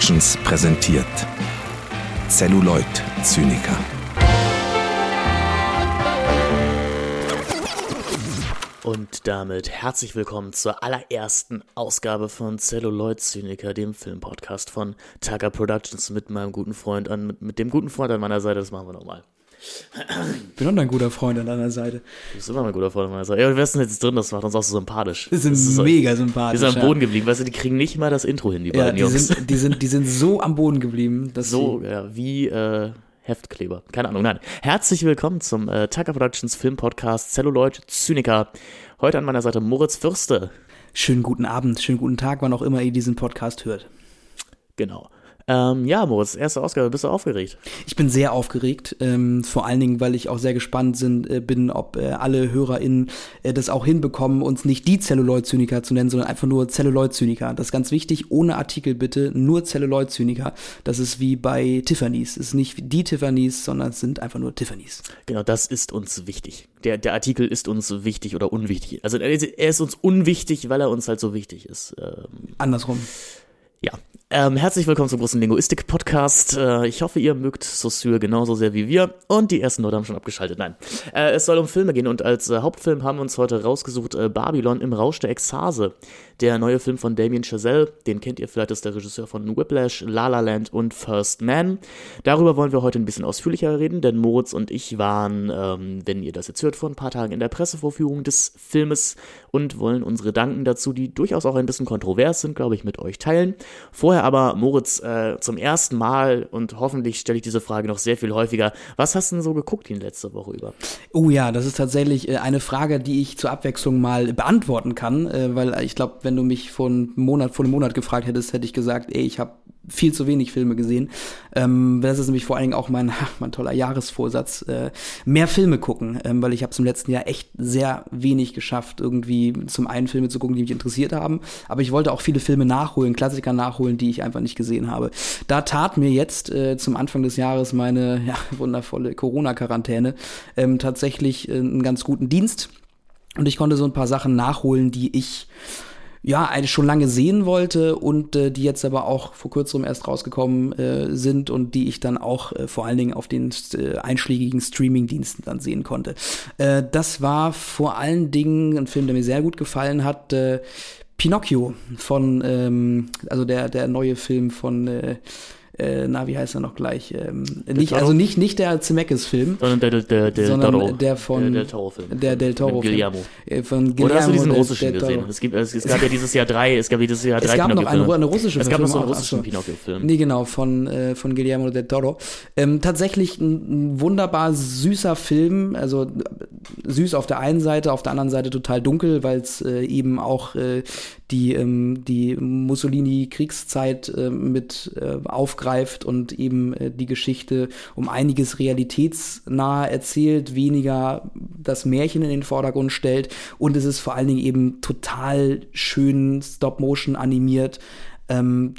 Productions präsentiert Celluloid Zyniker. Und damit herzlich willkommen zur allerersten Ausgabe von Celluloid Zyniker, dem Filmpodcast von Tucker Productions mit meinem guten Freund an, mit, mit dem guten Freund an meiner Seite. Das machen wir nochmal. Ich bin auch dein guter Freund an deiner Seite. Du bist immer mein guter Freund an meiner Seite. Ja, ist denn jetzt drin? Das macht uns auch so sympathisch. Die sind Das ist so- mega sympathisch. Die sind am. Boden geblieben. Weißt du, die kriegen nicht mal das Intro hin, die Ja, beiden die Jungs. sind, die, sind, die sind so am Boden geblieben, dass So, ja, wie äh, Heftkleber. Keine Ahnung, nein. Herzlich willkommen zum äh, Tucker Productions Filmpodcast Celluloid Zyniker. Heute an meiner Seite Moritz Fürste. schönen guten Abend, schönen guten Tag, wann auch immer ihr diesen Podcast hört. Genau. Ähm, ja, Moritz, erste Ausgabe. Bist du aufgeregt? Ich bin sehr aufgeregt, ähm, vor allen Dingen, weil ich auch sehr gespannt sind, äh, bin, ob äh, alle HörerInnen äh, das auch hinbekommen, uns nicht die Celluloid-Zyniker zu nennen, sondern einfach nur Celluloid-Zyniker. Das ist ganz wichtig, ohne Artikel bitte, nur Celluloid-Zyniker. Das ist wie bei Tiffany's. Es ist nicht die Tiffany's, sondern es sind einfach nur Tiffany's. Genau, das ist uns wichtig. Der, der Artikel ist uns wichtig oder unwichtig. Also er ist- er ist uns unwichtig, weil er uns halt so wichtig ist. Ähm, Andersrum. Ja. Ähm, herzlich willkommen zum großen Linguistik-Podcast. Äh, ich hoffe, ihr mögt Saussure genauso sehr wie wir. Und die ersten Leute haben schon abgeschaltet. Nein. Äh, es soll um Filme gehen und als äh, Hauptfilm haben wir uns heute rausgesucht äh, Babylon im Rausch der Ekstase. Der neue Film von Damien Chazelle. Den kennt ihr vielleicht, ist der Regisseur von Whiplash, La La Land und First Man. Darüber wollen wir heute ein bisschen ausführlicher reden, denn Moritz und ich waren, ähm, wenn ihr das jetzt hört, vor ein paar Tagen in der Pressevorführung des Filmes und wollen unsere Gedanken dazu, die durchaus auch ein bisschen kontrovers sind, glaube ich, mit euch teilen. Vorher aber, Moritz, äh, zum ersten Mal und hoffentlich stelle ich diese Frage noch sehr viel häufiger. Was hast du denn so geguckt die letzte Woche über? Oh ja, das ist tatsächlich äh, eine Frage, die ich zur Abwechslung mal beantworten kann, äh, weil ich glaube, wenn du mich vor einem Monat, vor einem Monat gefragt hättest, hätte ich gesagt, ey, ich habe viel zu wenig Filme gesehen. Ähm, das ist nämlich vor allen Dingen auch mein, mein toller Jahresvorsatz, äh, mehr Filme gucken, ähm, weil ich habe es im letzten Jahr echt sehr wenig geschafft, irgendwie zum einen Filme zu gucken, die mich interessiert haben, aber ich wollte auch viele Filme nachholen, Klassiker nachholen, die ich einfach nicht gesehen habe. Da tat mir jetzt äh, zum Anfang des Jahres meine ja, wundervolle Corona-Quarantäne ähm, tatsächlich äh, einen ganz guten Dienst. Und ich konnte so ein paar Sachen nachholen, die ich ja schon lange sehen wollte und äh, die jetzt aber auch vor kurzem erst rausgekommen äh, sind und die ich dann auch äh, vor allen Dingen auf den äh, einschlägigen Streaming-Diensten dann sehen konnte. Äh, das war vor allen Dingen ein Film, der mir sehr gut gefallen hat. Pinocchio von, ähm, also der, der neue Film von, äh, äh, na, wie heißt er noch gleich? Ähm, nicht, also nicht, nicht der Zemeckis-Film, Sondern der, der, der, sondern Toro. der von der, der Toro-Film. der Del Toro Guillermo. äh, von Oder hast du Guillermo diesen del- russischen del gesehen? Es, gibt, es, es gab ja dieses Jahr drei, es gab dieses Jahr drei Es gab noch eine, eine russische Es gab noch so einen russischen. Pinocchio-Film. Nee, genau, von, äh, von Guillermo del Toro. Ähm, tatsächlich ein, ein wunderbar süßer Film, also äh, süß auf der einen Seite, auf der anderen Seite total dunkel, weil es äh, eben auch äh, die, ähm, die Mussolini-Kriegszeit äh, mit äh, aufgreift und eben äh, die Geschichte um einiges realitätsnah erzählt, weniger das Märchen in den Vordergrund stellt und es ist vor allen Dingen eben total schön Stop-Motion animiert. Ähm,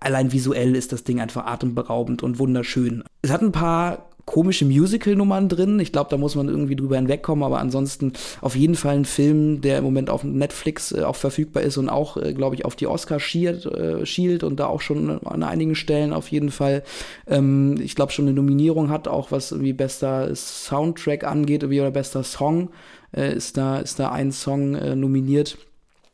allein visuell ist das Ding einfach atemberaubend und wunderschön. Es hat ein paar komische Musical-Nummern drin. Ich glaube, da muss man irgendwie drüber hinwegkommen, aber ansonsten auf jeden Fall ein Film, der im Moment auf Netflix äh, auch verfügbar ist und auch, äh, glaube ich, auf die Oscars schielt, äh, schielt und da auch schon an einigen Stellen auf jeden Fall, ähm, ich glaube, schon eine Nominierung hat, auch was irgendwie bester Soundtrack angeht irgendwie, oder bester Song, äh, ist, da, ist da ein Song äh, nominiert.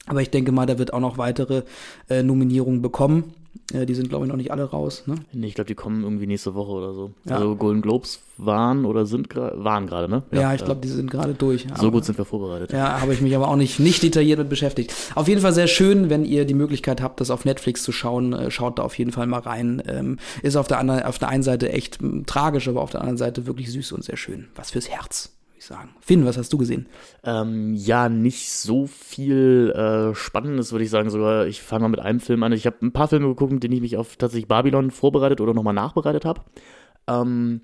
Aber ich denke mal, da wird auch noch weitere äh, Nominierungen bekommen. Äh, die sind, glaube ich, noch nicht alle raus. Ne? Nee, ich glaube, die kommen irgendwie nächste Woche oder so. Ja. Also Golden Globes waren oder sind gerade, waren gerade, ne? Ja, ich glaube, die sind gerade durch. So gut sind wir vorbereitet. Ja, habe ich mich aber auch nicht, nicht detailliert mit beschäftigt. Auf jeden Fall sehr schön, wenn ihr die Möglichkeit habt, das auf Netflix zu schauen. Äh, schaut da auf jeden Fall mal rein. Ähm, ist auf der, anderen, auf der einen Seite echt tragisch, aber auf der anderen Seite wirklich süß und sehr schön. Was fürs Herz, ich sagen. Finn, was hast du gesehen? Ähm, ja, nicht so viel äh, Spannendes, würde ich sagen. Sogar, ich fange mal mit einem Film an. Ich habe ein paar Filme geguckt, mit denen ich mich auf tatsächlich Babylon vorbereitet oder nochmal nachbereitet habe. Ähm,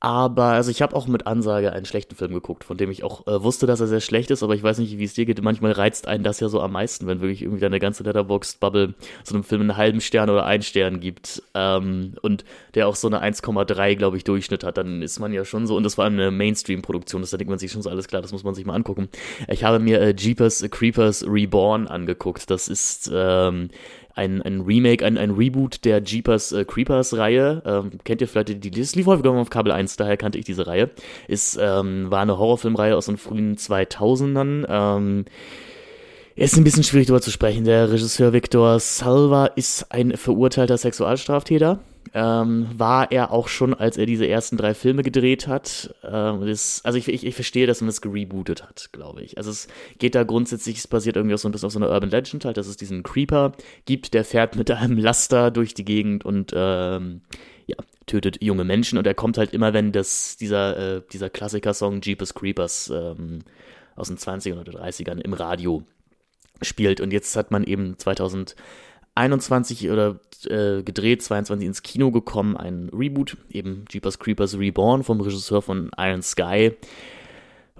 Aber, also ich habe auch mit Ansage einen schlechten Film geguckt, von dem ich auch äh, wusste, dass er sehr schlecht ist, aber ich weiß nicht, wie es dir geht. Manchmal reizt einen das ja so am meisten, wenn wirklich irgendwie deine ganze Letterboxd-Bubble so einem Film einen halben Stern oder einen Stern gibt ähm, und der auch so eine 1,3, glaube ich, Durchschnitt hat, dann ist man ja schon so, und das war eine Mainstream-Produktion, das da denkt man sich schon so, alles klar, das muss man sich mal angucken. Ich habe mir äh, Jeepers Creepers Reborn angeguckt. Das ist ähm, ein, ein Remake, ein, ein Reboot der Jeepers äh, Creepers Reihe. Ähm, kennt ihr vielleicht die, das lief häufiger auf Kabel 1, daher kannte ich diese Reihe. Ist, ähm, war eine Horrorfilmreihe aus den frühen 2000ern. Ähm, ist ein bisschen schwierig darüber zu sprechen. Der Regisseur Victor Salva ist ein verurteilter Sexualstraftäter ähm, war er auch schon, als er diese ersten drei Filme gedreht hat. Ähm, das, also ich, ich, ich verstehe, dass man das gerebootet hat, glaube ich. Also es geht da grundsätzlich, es basiert irgendwie auch so ein bisschen auf so einer Urban Legend halt, dass es diesen Creeper gibt, der fährt mit einem Laster durch die Gegend und ähm, ja, tötet junge Menschen und er kommt halt immer, wenn das, dieser, äh, dieser Klassiker-Song Jeepers Creepers ähm, aus den 20ern oder 30ern im Radio spielt. Und jetzt hat man eben 2000 21 oder äh, gedreht, 22 ins Kino gekommen, ein Reboot, eben Jeepers Creepers Reborn vom Regisseur von Iron Sky.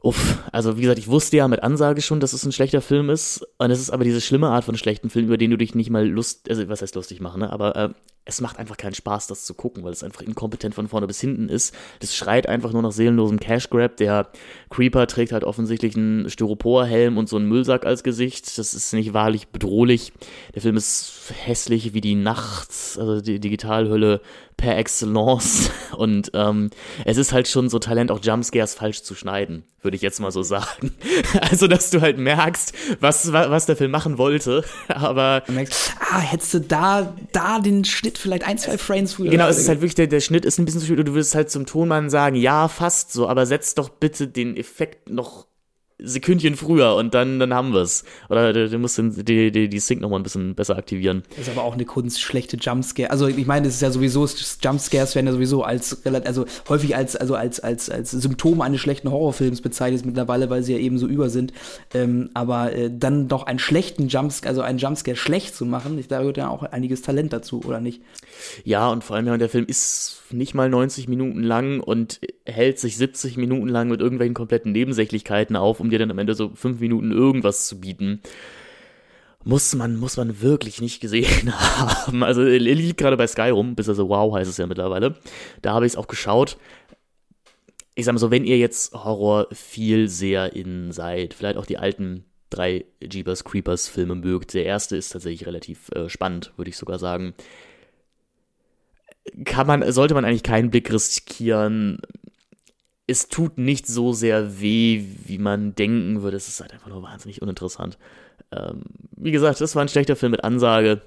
Uff, also wie gesagt, ich wusste ja mit Ansage schon, dass es ein schlechter Film ist. Und es ist aber diese schlimme Art von schlechten Film, über den du dich nicht mal lust, also was heißt lustig machen, ne? Aber äh, es macht einfach keinen Spaß, das zu gucken, weil es einfach inkompetent von vorne bis hinten ist. Das schreit einfach nur nach seelenlosem Cash Grab. Der Creeper trägt halt offensichtlich einen Styroporhelm und so einen Müllsack als Gesicht. Das ist nicht wahrlich bedrohlich. Der Film ist hässlich wie die Nacht, also die Digitalhülle per excellence. Und ähm, es ist halt schon so Talent, auch Jumpscares falsch zu schneiden, würde ich jetzt mal so sagen. Also, dass du halt merkst, was, was der Film machen wollte, aber. Du merkst, ah, hättest du da, da den Schnitt vielleicht ein, zwei Frames früher. Genau, es ist halt wirklich, der, der Schnitt ist ein bisschen zu viel. Du würdest halt zum Tonmann sagen, ja, fast so, aber setz doch bitte den Effekt noch Sekündchen früher und dann, dann haben wir es. Oder du, du musst den, die, die, die Sync nochmal ein bisschen besser aktivieren. Das ist aber auch eine Kunst, schlechte Jumpscare. Also ich meine, es ist ja sowieso, Jumpscares werden ja sowieso als also häufig als, also als, als, als Symptom eines schlechten Horrorfilms bezeichnet mittlerweile, weil sie ja eben so über sind. Ähm, aber äh, dann doch einen schlechten Jumpscare, also einen Jumpscare schlecht zu machen, da gehört ja auch einiges Talent dazu, oder nicht? Ja, und vor allem, ja, der Film ist nicht mal 90 Minuten lang und hält sich 70 Minuten lang mit irgendwelchen kompletten Nebensächlichkeiten auf, um dir dann am Ende so 5 Minuten irgendwas zu bieten. Muss man, muss man wirklich nicht gesehen haben. Also er liegt gerade bei Sky rum, bis also wow heißt es ja mittlerweile. Da habe ich es auch geschaut. Ich sag mal so, wenn ihr jetzt Horror viel sehr in seid, vielleicht auch die alten drei Jeepers Creepers Filme mögt. Der erste ist tatsächlich relativ äh, spannend, würde ich sogar sagen kann man, sollte man eigentlich keinen Blick riskieren. Es tut nicht so sehr weh, wie man denken würde. Es ist halt einfach nur wahnsinnig uninteressant. Ähm, wie gesagt, das war ein schlechter Film mit Ansage.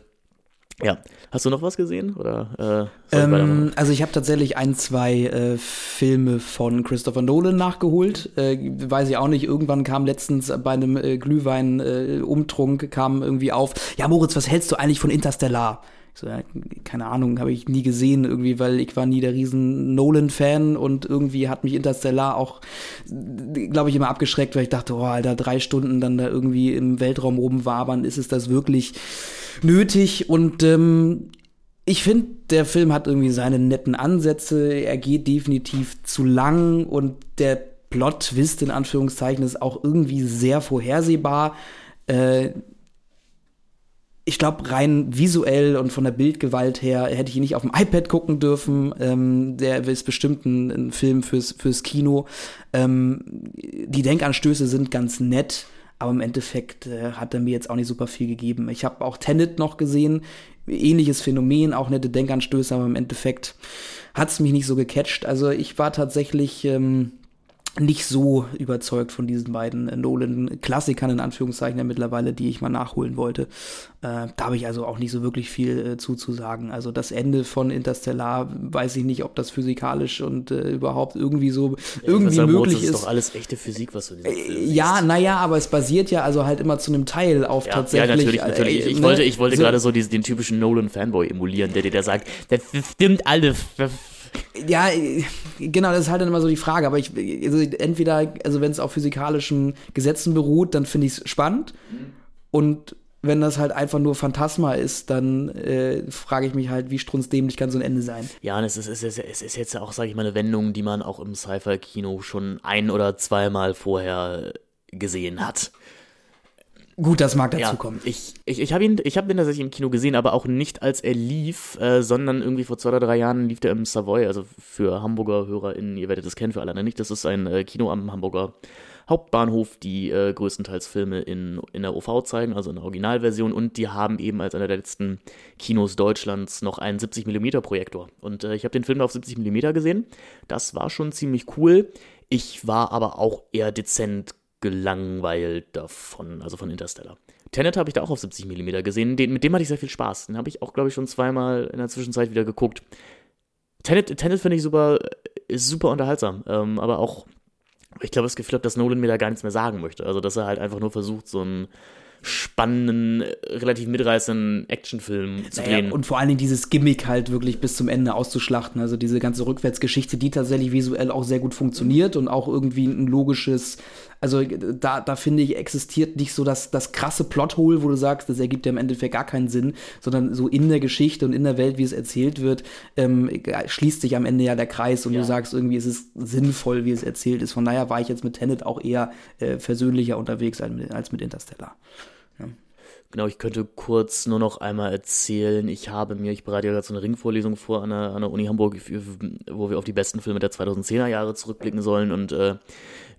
Ja, hast du noch was gesehen oder? Äh, ähm, also ich habe tatsächlich ein, zwei äh, Filme von Christopher Nolan nachgeholt. Äh, weiß ich auch nicht. Irgendwann kam letztens bei einem äh, Glühwein-Umtrunk kam irgendwie auf. Ja, Moritz, was hältst du eigentlich von Interstellar? So, ja, keine Ahnung, habe ich nie gesehen irgendwie, weil ich war nie der riesen Nolan-Fan und irgendwie hat mich Interstellar auch, glaube ich, immer abgeschreckt, weil ich dachte, oh, Alter, drei Stunden dann da irgendwie im Weltraum rumwabern, ist es das wirklich nötig? Und ähm, ich finde, der Film hat irgendwie seine netten Ansätze, er geht definitiv zu lang und der Plot-Twist in Anführungszeichen ist auch irgendwie sehr vorhersehbar. Äh, ich glaube, rein visuell und von der Bildgewalt her hätte ich ihn nicht auf dem iPad gucken dürfen. Ähm, der ist bestimmt ein, ein, Film fürs, fürs Kino. Ähm, die Denkanstöße sind ganz nett, aber im Endeffekt äh, hat er mir jetzt auch nicht super viel gegeben. Ich habe auch Tenet noch gesehen, ähnliches Phänomen, auch nette Denkanstöße, aber im Endeffekt hat es mich nicht so gecatcht. Also ich war tatsächlich ähm, nicht so überzeugt von diesen beiden Nolan-Klassikern in Anführungszeichen ja mittlerweile, die ich mal nachholen wollte. Äh, da habe ich also auch nicht so wirklich viel äh, zuzusagen. Also das Ende von Interstellar, weiß ich nicht, ob das physikalisch und äh, überhaupt irgendwie so ja, irgendwie möglich ist. Das ist doch alles echte Physik, was du in äh, Ja, naja, aber es basiert ja also halt immer zu einem Teil auf ja, tatsächlich. Ja, natürlich, natürlich. ich, ich ne? wollte, ich wollte so, gerade so diesen, den typischen Nolan-Fanboy emulieren, der dir da sagt, das stimmt alles ja, genau, das ist halt dann immer so die Frage. Aber ich, also entweder, also wenn es auf physikalischen Gesetzen beruht, dann finde ich es spannend. Mhm. Und wenn das halt einfach nur Phantasma ist, dann äh, frage ich mich halt, wie strunzdämlich kann so ein Ende sein. Ja, und es ist, es ist, es ist jetzt auch, sage ich mal, eine Wendung, die man auch im Sci-Fi-Kino schon ein- oder zweimal vorher gesehen hat. Gut, das mag dazu ja, kommen. Ich, ich, ich habe ihn, ich hab ihn tatsächlich im Kino gesehen, aber auch nicht als er lief, äh, sondern irgendwie vor zwei oder drei Jahren lief der im Savoy, also für Hamburger HörerInnen, ihr werdet das kennen, für alle nicht. Das ist ein äh, Kino am Hamburger Hauptbahnhof, die äh, größtenteils Filme in, in der OV zeigen, also in der Originalversion. Und die haben eben als einer der letzten Kinos Deutschlands noch einen 70mm Projektor. Und äh, ich habe den Film auf 70mm gesehen. Das war schon ziemlich cool. Ich war aber auch eher dezent gelangweilt davon, also von Interstellar. Tenet habe ich da auch auf 70 mm gesehen, den, mit dem hatte ich sehr viel Spaß. Den habe ich auch, glaube ich, schon zweimal in der Zwischenzeit wieder geguckt. Tenet, Tenet finde ich super, ist super unterhaltsam, ähm, aber auch, ich glaube, das Gefühl habe, dass Nolan mir da gar nichts mehr sagen möchte. Also, dass er halt einfach nur versucht, so ein spannenden, relativ mitreißenden Actionfilm zu drehen. Naja, und vor allen Dingen dieses Gimmick halt wirklich bis zum Ende auszuschlachten. Also diese ganze Rückwärtsgeschichte, die tatsächlich visuell auch sehr gut funktioniert und auch irgendwie ein logisches, also da, da finde ich, existiert nicht so das, das krasse Plothole, wo du sagst, das ergibt ja im Endeffekt gar keinen Sinn, sondern so in der Geschichte und in der Welt, wie es erzählt wird, ähm, schließt sich am Ende ja der Kreis und ja. du sagst irgendwie, es ist sinnvoll, wie es erzählt ist. Von daher war ich jetzt mit Tenet auch eher äh, versöhnlicher unterwegs als mit, als mit Interstellar. Ja. Genau, ich könnte kurz nur noch einmal erzählen, ich habe mir, ich bereite ja gerade so eine Ringvorlesung vor an der, an der Uni Hamburg, wo wir auf die besten Filme der 2010er Jahre zurückblicken sollen und äh,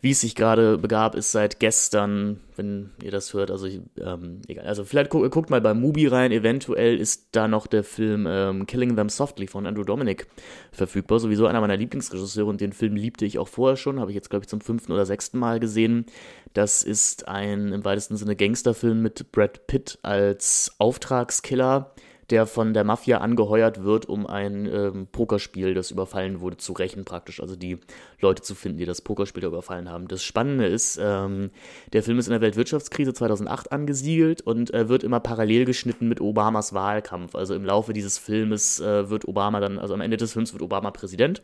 wie es sich gerade begab, ist seit gestern, wenn ihr das hört, also ähm, egal. Also vielleicht gu guckt mal bei Mubi rein, eventuell ist da noch der Film ähm, Killing Them Softly von Andrew Dominic verfügbar. Sowieso einer meiner Lieblingsregisseure und den Film liebte ich auch vorher schon, habe ich jetzt glaube ich zum fünften oder sechsten Mal gesehen. Das ist ein im weitesten Sinne Gangsterfilm mit Brad Pitt als Auftragskiller der von der Mafia angeheuert wird, um ein ähm, Pokerspiel, das überfallen wurde, zu rächen praktisch. Also die Leute zu finden, die das Pokerspiel da überfallen haben. Das Spannende ist, ähm, der Film ist in der Weltwirtschaftskrise 2008 angesiedelt und äh, wird immer parallel geschnitten mit Obamas Wahlkampf. Also im Laufe dieses Filmes äh, wird Obama dann, also am Ende des Films wird Obama Präsident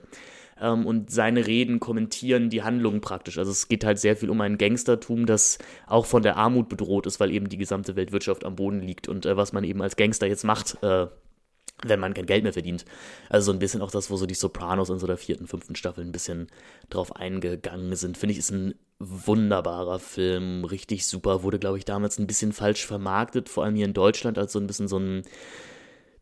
ähm, und seine Reden kommentieren die Handlungen praktisch. Also es geht halt sehr viel um ein Gangstertum, das auch von der Armut bedroht ist, weil eben die gesamte Weltwirtschaft am Boden liegt und äh, was man eben als Gangster jetzt macht. Äh, wenn man kein Geld mehr verdient. Also so ein bisschen auch das, wo so die Sopranos in so der vierten, fünften Staffel ein bisschen drauf eingegangen sind. Finde ich, ist ein wunderbarer Film, richtig super. Wurde, glaube ich, damals ein bisschen falsch vermarktet, vor allem hier in Deutschland, als so ein bisschen so ein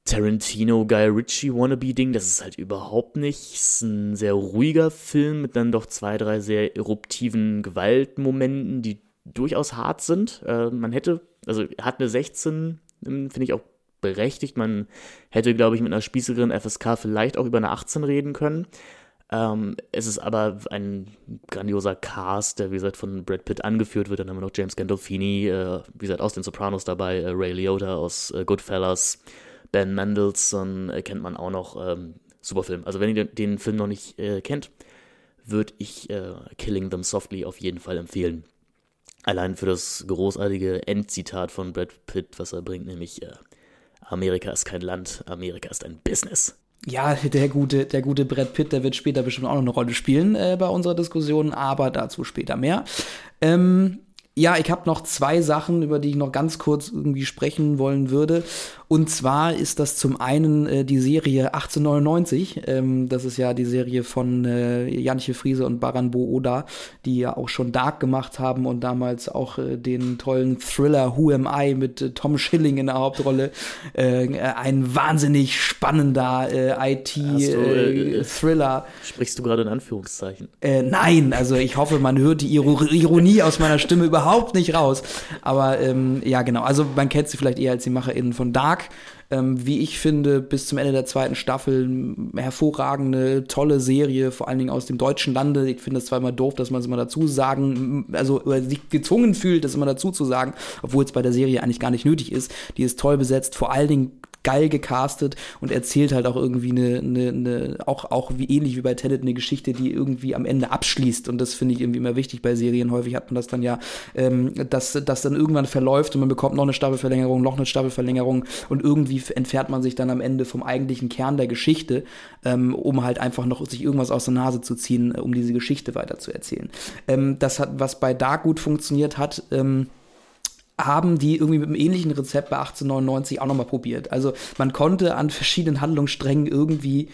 Tarantino Guy Ritchie Wannabe Ding, das ist halt überhaupt nicht. Es ist ein sehr ruhiger Film mit dann doch zwei, drei sehr eruptiven Gewaltmomenten, die durchaus hart sind. Äh, man hätte, also hat eine 16, ähm, finde ich auch berechtigt. Man hätte, glaube ich, mit einer spießigeren FSK vielleicht auch über eine 18 reden können. Ähm, es ist aber ein grandioser Cast, der wie gesagt von Brad Pitt angeführt wird. Dann haben wir noch James Gandolfini, äh, wie gesagt aus den Sopranos dabei, äh, Ray Liotta aus äh, Goodfellas, Ben Mendelssohn äh, kennt man auch noch. Ähm, super Film. Also wenn ihr den, Film noch nicht äh, kennt, würde ich äh, Killing Them Softly auf jeden Fall empfehlen. Allein für das großartige Endzitat von Brad Pitt, was er bringt, nämlich äh, Amerika ist kein Land, Amerika ist ein Business. Ja, der gute, der gute Brad Pitt, der wird später bestimmt auch noch eine Rolle spielen äh, bei unserer Diskussion, aber dazu später mehr. Ähm, ja, ich habe noch zwei Sachen, über die ich noch ganz kurz irgendwie sprechen wollen würde. Und zwar ist das zum einen äh, die Serie 1899. Ähm, das ist ja die Serie von äh, Janche Friese und Baran Bo Oda, die ja auch schon Dark gemacht haben und damals auch äh, den tollen Thriller Who Am I mit äh, Tom Schilling in der Hauptrolle. Äh, ein wahnsinnig spannender äh, IT-Thriller. sprichst du gerade in Anführungszeichen? nein, also ich hoffe, man hört die Ironie aus meiner Stimme überhaupt nicht raus. Aber ähm, ja, genau. Also man kennt sie vielleicht eher als die MacherInnen von Dark. Dark. Ähm, wie ich finde, bis zum Ende der zweiten Staffel hervorragende, tolle Serie, vor allen Dingen aus dem deutschen Lande. Ich finde es zwar immer doof, dass man es immer dazu sagen, also sich gezwungen fühlt, das immer dazu zu sagen, obwohl es bei der Serie eigentlich gar nicht nötig ist. Die ist toll besetzt, vor allen Dingen geil gecastet und erzählt halt auch irgendwie eine, eine, eine auch, auch wie ähnlich wie bei Tenet eine Geschichte, die irgendwie am Ende abschließt. Und das finde ich irgendwie immer wichtig bei Serien. Häufig hat man das dann ja, ähm, dass das dann irgendwann verläuft und man bekommt noch eine Staffelverlängerung, noch eine Staffelverlängerung und irgendwie entfernt man sich dann am Ende vom eigentlichen Kern der Geschichte, ähm, um halt einfach noch sich irgendwas aus der Nase zu ziehen, um diese Geschichte weiter zu erzählen. Ähm, das hat, was bei Dark gut funktioniert hat, ähm, haben die irgendwie mit einem ähnlichen Rezept bei 1899 auch nochmal probiert. Also man konnte an verschiedenen Handlungssträngen irgendwie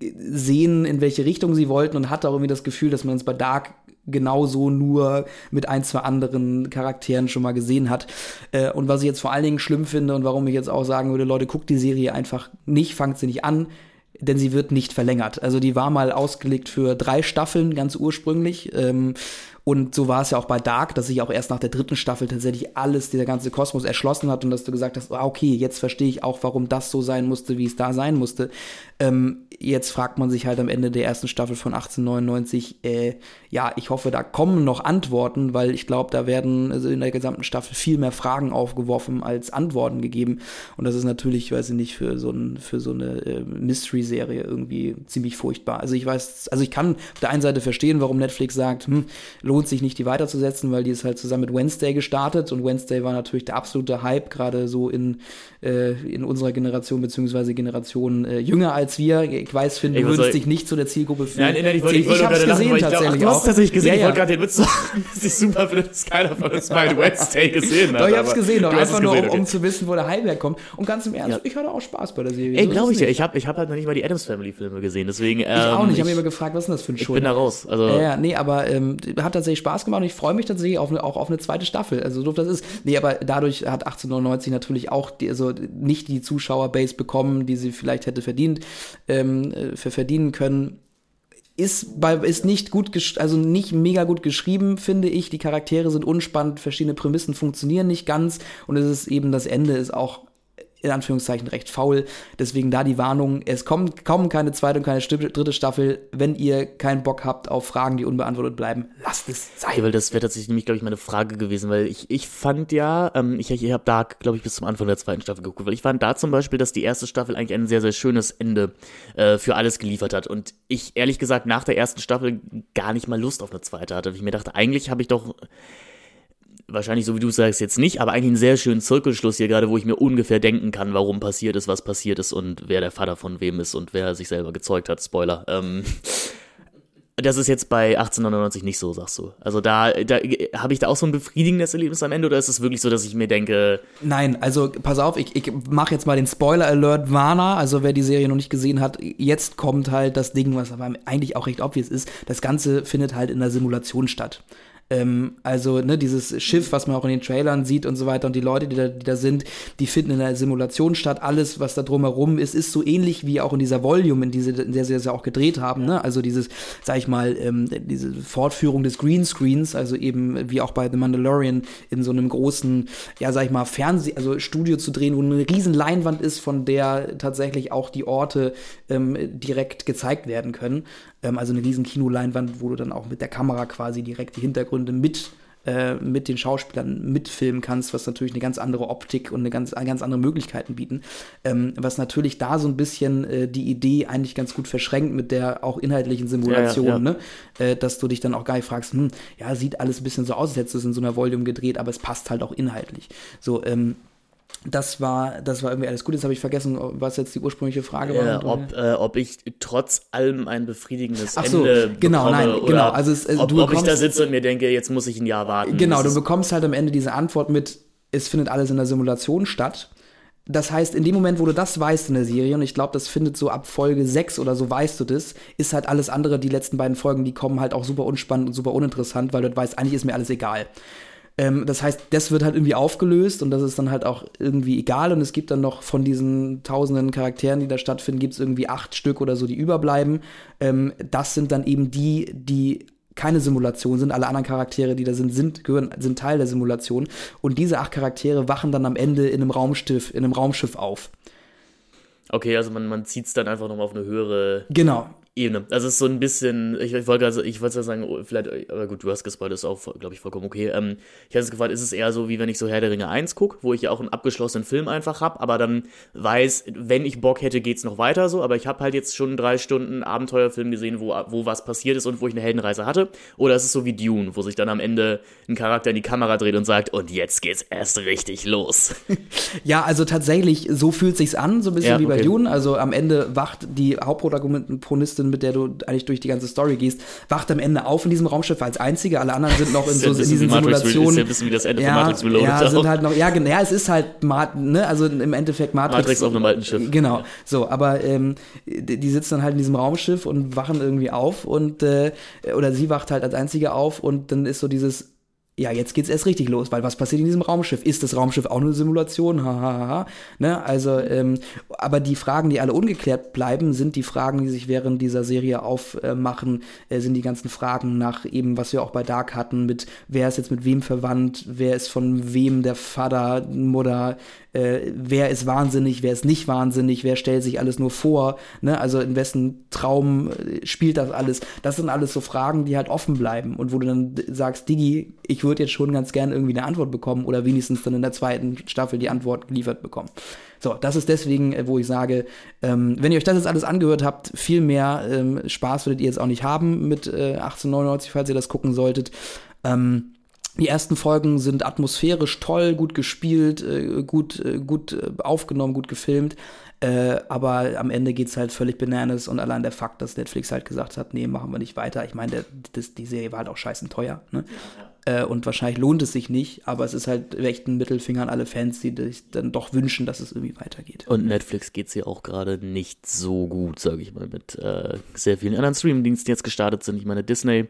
sehen, in welche Richtung sie wollten und hatte auch irgendwie das Gefühl, dass man es bei Dark genauso nur mit ein, zwei anderen Charakteren schon mal gesehen hat. Äh, und was ich jetzt vor allen Dingen schlimm finde und warum ich jetzt auch sagen würde, Leute, guckt die Serie einfach nicht, fangt sie nicht an, denn sie wird nicht verlängert. Also die war mal ausgelegt für drei Staffeln, ganz ursprünglich. Ähm, und so war es ja auch bei Dark, dass sich auch erst nach der dritten Staffel tatsächlich alles, dieser ganze Kosmos erschlossen hat und dass du gesagt hast, ah, okay, jetzt verstehe ich auch, warum das so sein musste, wie es da sein musste. Ähm, jetzt fragt man sich halt am Ende der ersten Staffel von 1899, äh, ja, ich hoffe, da kommen noch Antworten, weil ich glaube, da werden also in der gesamten Staffel viel mehr Fragen aufgeworfen als Antworten gegeben. Und das ist natürlich, weiß ich nicht, für so, ein, für so eine äh, Mystery-Serie irgendwie ziemlich furchtbar. Also ich weiß, also ich kann auf der einen Seite verstehen, warum Netflix sagt, hm, lohnt sich nicht, die weiterzusetzen, weil die ist halt zusammen mit Wednesday gestartet und Wednesday war natürlich der absolute Hype, gerade so in, äh, in unserer Generation, beziehungsweise Generation äh, jünger als wir. Ich weiß, Finn, du würdest dich nicht zu der Zielgruppe fühlen. Nein, nein, ich, wollte, ich, ich hab's gesehen lachen, tatsächlich glaub, ach. Du hast tatsächlich gesehen, ja, ja. ich wollte gerade den Witz sagen, dass ich super finde, dass keiner von uns mal Wednesday gesehen hat. Doch, ich hab's gesehen, doch einfach nur, um, um, zu wissen, wo der Hype herkommt. Und ganz im Ernst, ja. ich hatte auch Spaß bei der Serie. Ey, so glaube ich dir, ich habe ich hab halt noch nicht mal die Adams Family Filme gesehen, deswegen. Ähm, ich auch nicht, ich habe mir immer gefragt, was ist denn das für ein Show? Ich bin da raus. Also, ja, ja, nee, aber ähm, hat tatsächlich Spaß gemacht und ich freue mich tatsächlich auf eine, auch auf eine zweite Staffel. Also, so das ist. Nee, aber dadurch hat 1899 natürlich auch die, also nicht die Zuschauerbase bekommen, die sie vielleicht hätte verdient, ähm, äh, verdienen können ist bei ist nicht gut also nicht mega gut geschrieben finde ich die Charaktere sind unspannend verschiedene Prämissen funktionieren nicht ganz und es ist eben das Ende ist auch in Anführungszeichen recht faul. Deswegen da die Warnung, es kommt kaum keine zweite und keine dritte Staffel. Wenn ihr keinen Bock habt auf Fragen, die unbeantwortet bleiben, lasst es sein. Okay, weil das wäre tatsächlich nämlich, glaube ich, meine Frage gewesen, weil ich, ich fand ja, ähm, ich, ich habe da, glaube ich, bis zum Anfang der zweiten Staffel geguckt, weil ich fand da zum Beispiel, dass die erste Staffel eigentlich ein sehr, sehr schönes Ende äh, für alles geliefert hat. Und ich ehrlich gesagt nach der ersten Staffel gar nicht mal Lust auf eine zweite hatte. Ich mir dachte, eigentlich habe ich doch wahrscheinlich so wie du sagst jetzt nicht, aber eigentlich einen sehr schönen Zirkelschluss hier gerade, wo ich mir ungefähr denken kann, warum passiert ist, was passiert ist und wer der Vater von wem ist und wer sich selber gezeugt hat. Spoiler. Ähm, das ist jetzt bei 1899 nicht so, sagst du. Also da, da habe ich da auch so ein befriedigendes Erlebnis am Ende oder ist es wirklich so, dass ich mir denke. Nein, also pass auf, ich, ich mache jetzt mal den Spoiler-Alert Warner. Also wer die Serie noch nicht gesehen hat, jetzt kommt halt das Ding, was aber eigentlich auch recht obvious ist. Das Ganze findet halt in der Simulation statt. Ähm, also, ne, dieses Schiff, was man auch in den Trailern sieht und so weiter und die Leute, die da, die da sind, die finden in der Simulation statt. Alles, was da drumherum ist, ist so ähnlich wie auch in dieser Volume, in, diese, in der sie das ja auch gedreht haben. Ne? Also dieses, sag ich mal, ähm, diese Fortführung des Greenscreens, also eben wie auch bei The Mandalorian in so einem großen, ja, sag ich mal, Fernseh, also Studio zu drehen, wo eine riesen Leinwand ist, von der tatsächlich auch die Orte ähm, direkt gezeigt werden können. Ähm, also eine riesen Kinoleinwand, wo du dann auch mit der Kamera quasi direkt die Hintergründe mit äh, mit den Schauspielern mitfilmen kannst, was natürlich eine ganz andere Optik und eine ganz, ganz andere Möglichkeiten bieten. Ähm, was natürlich da so ein bisschen äh, die Idee eigentlich ganz gut verschränkt mit der auch inhaltlichen Simulation, ja, ja, ja. Ne? Äh, dass du dich dann auch gar nicht fragst, hm, ja, sieht alles ein bisschen so aus, als hättest du es in so einer Volume gedreht, aber es passt halt auch inhaltlich. So, ähm, das war, das war irgendwie alles gut. Jetzt habe ich vergessen, was jetzt die ursprüngliche Frage war. ob, äh, ob ich trotz allem ein befriedigendes Ach so, Ende genau, bekomme, nein, genau. Also es, ob, du ob ich da sitze und mir denke, jetzt muss ich ein Jahr warten. Genau, du bekommst halt am Ende diese Antwort mit, es findet alles in der Simulation statt. Das heißt, in dem Moment, wo du das weißt in der Serie, und ich glaube, das findet so ab Folge 6 oder so weißt du das, ist halt alles andere, die letzten beiden Folgen, die kommen halt auch super unspannend und super uninteressant, weil du weißt, eigentlich ist mir alles egal. Ähm, das heißt, das wird halt irgendwie aufgelöst und das ist dann halt auch irgendwie egal. Und es gibt dann noch von diesen tausenden Charakteren, die da stattfinden, gibt es irgendwie acht Stück oder so, die überbleiben. Ähm, das sind dann eben die, die keine Simulation sind. Alle anderen Charaktere, die da sind, sind, gehören, sind Teil der Simulation. Und diese acht Charaktere wachen dann am Ende in einem Raumschiff, in einem Raumschiff auf. Okay, also man, man zieht es dann einfach nochmal auf eine höhere genau. Ebene. Also es ist so ein bisschen, ich, ich wollte also, ich wollte sagen, oh, vielleicht, aber gut, du hast gespoilt, ist auch, glaube ich, vollkommen okay. Ähm, ich hatte es gefragt, ist es eher so, wie wenn ich so Herr der Ringe 1 gucke, wo ich ja auch einen abgeschlossenen Film einfach habe, aber dann weiß, wenn ich Bock hätte, geht's noch weiter so, aber ich habe halt jetzt schon drei Stunden Abenteuerfilm gesehen, wo, wo was passiert ist und wo ich eine Heldenreise hatte. Oder ist es so wie Dune, wo sich dann am Ende ein Charakter in die Kamera dreht und sagt, und jetzt geht's erst richtig los. ja, also tatsächlich, so fühlt sich's an, so ein bisschen ja, wie bei okay. Dune. Also am Ende wacht die Hauptprotagonistin mit der du eigentlich durch die ganze Story gehst, wacht am Ende auf in diesem Raumschiff als einzige. Alle anderen sind noch in, so, in diesen Simulationen. Ist ja ein bisschen wie das Ende ja, von Matrix Reloaded. Ja, sind halt noch, ja, ja, es ist halt, ne, also im Endeffekt Matrix. Matrix auf einem alten Schiff. Genau, so, aber ähm, die sitzen dann halt in diesem Raumschiff und wachen irgendwie auf und, äh, oder sie wacht halt als einzige auf und dann ist so dieses, ja, jetzt geht's erst richtig los, weil was passiert in diesem Raumschiff? Ist das Raumschiff auch eine Simulation? Hahaha. Ha, ha. Ne? Also, ähm, aber die Fragen, die alle ungeklärt bleiben, sind die Fragen, die sich während dieser Serie aufmachen, äh, sind die ganzen Fragen nach eben, was wir auch bei Dark hatten, mit wer ist jetzt mit wem verwandt, wer ist von wem der Vater, Mutter, äh, wer ist wahnsinnig, wer ist nicht wahnsinnig, wer stellt sich alles nur vor, ne? also in wessen Traum äh, spielt das alles. Das sind alles so Fragen, die halt offen bleiben und wo du dann sagst, Digi, ich würde jetzt schon ganz gerne irgendwie eine Antwort bekommen oder wenigstens dann in der zweiten Staffel die Antwort geliefert bekommen. So, das ist deswegen, äh, wo ich sage, ähm, wenn ihr euch das jetzt alles angehört habt, viel mehr ähm, Spaß würdet ihr jetzt auch nicht haben mit äh, 1899, falls ihr das gucken solltet. Ähm, die ersten Folgen sind atmosphärisch toll, gut gespielt, äh, gut, äh, gut äh, aufgenommen, gut gefilmt. Äh, aber am Ende geht's halt völlig bananas und allein der Fakt, dass Netflix halt gesagt hat, nee, machen wir nicht weiter. Ich meine, die Serie war halt auch scheißen teuer. Ne? Äh, und wahrscheinlich lohnt es sich nicht, aber es ist halt echt ein Mittelfinger an alle Fans, die sich dann doch wünschen, dass es irgendwie weitergeht. Und Netflix geht es ja auch gerade nicht so gut, sage ich mal, mit äh, sehr vielen anderen Streamingdiensten, die jetzt gestartet sind. Ich meine, Disney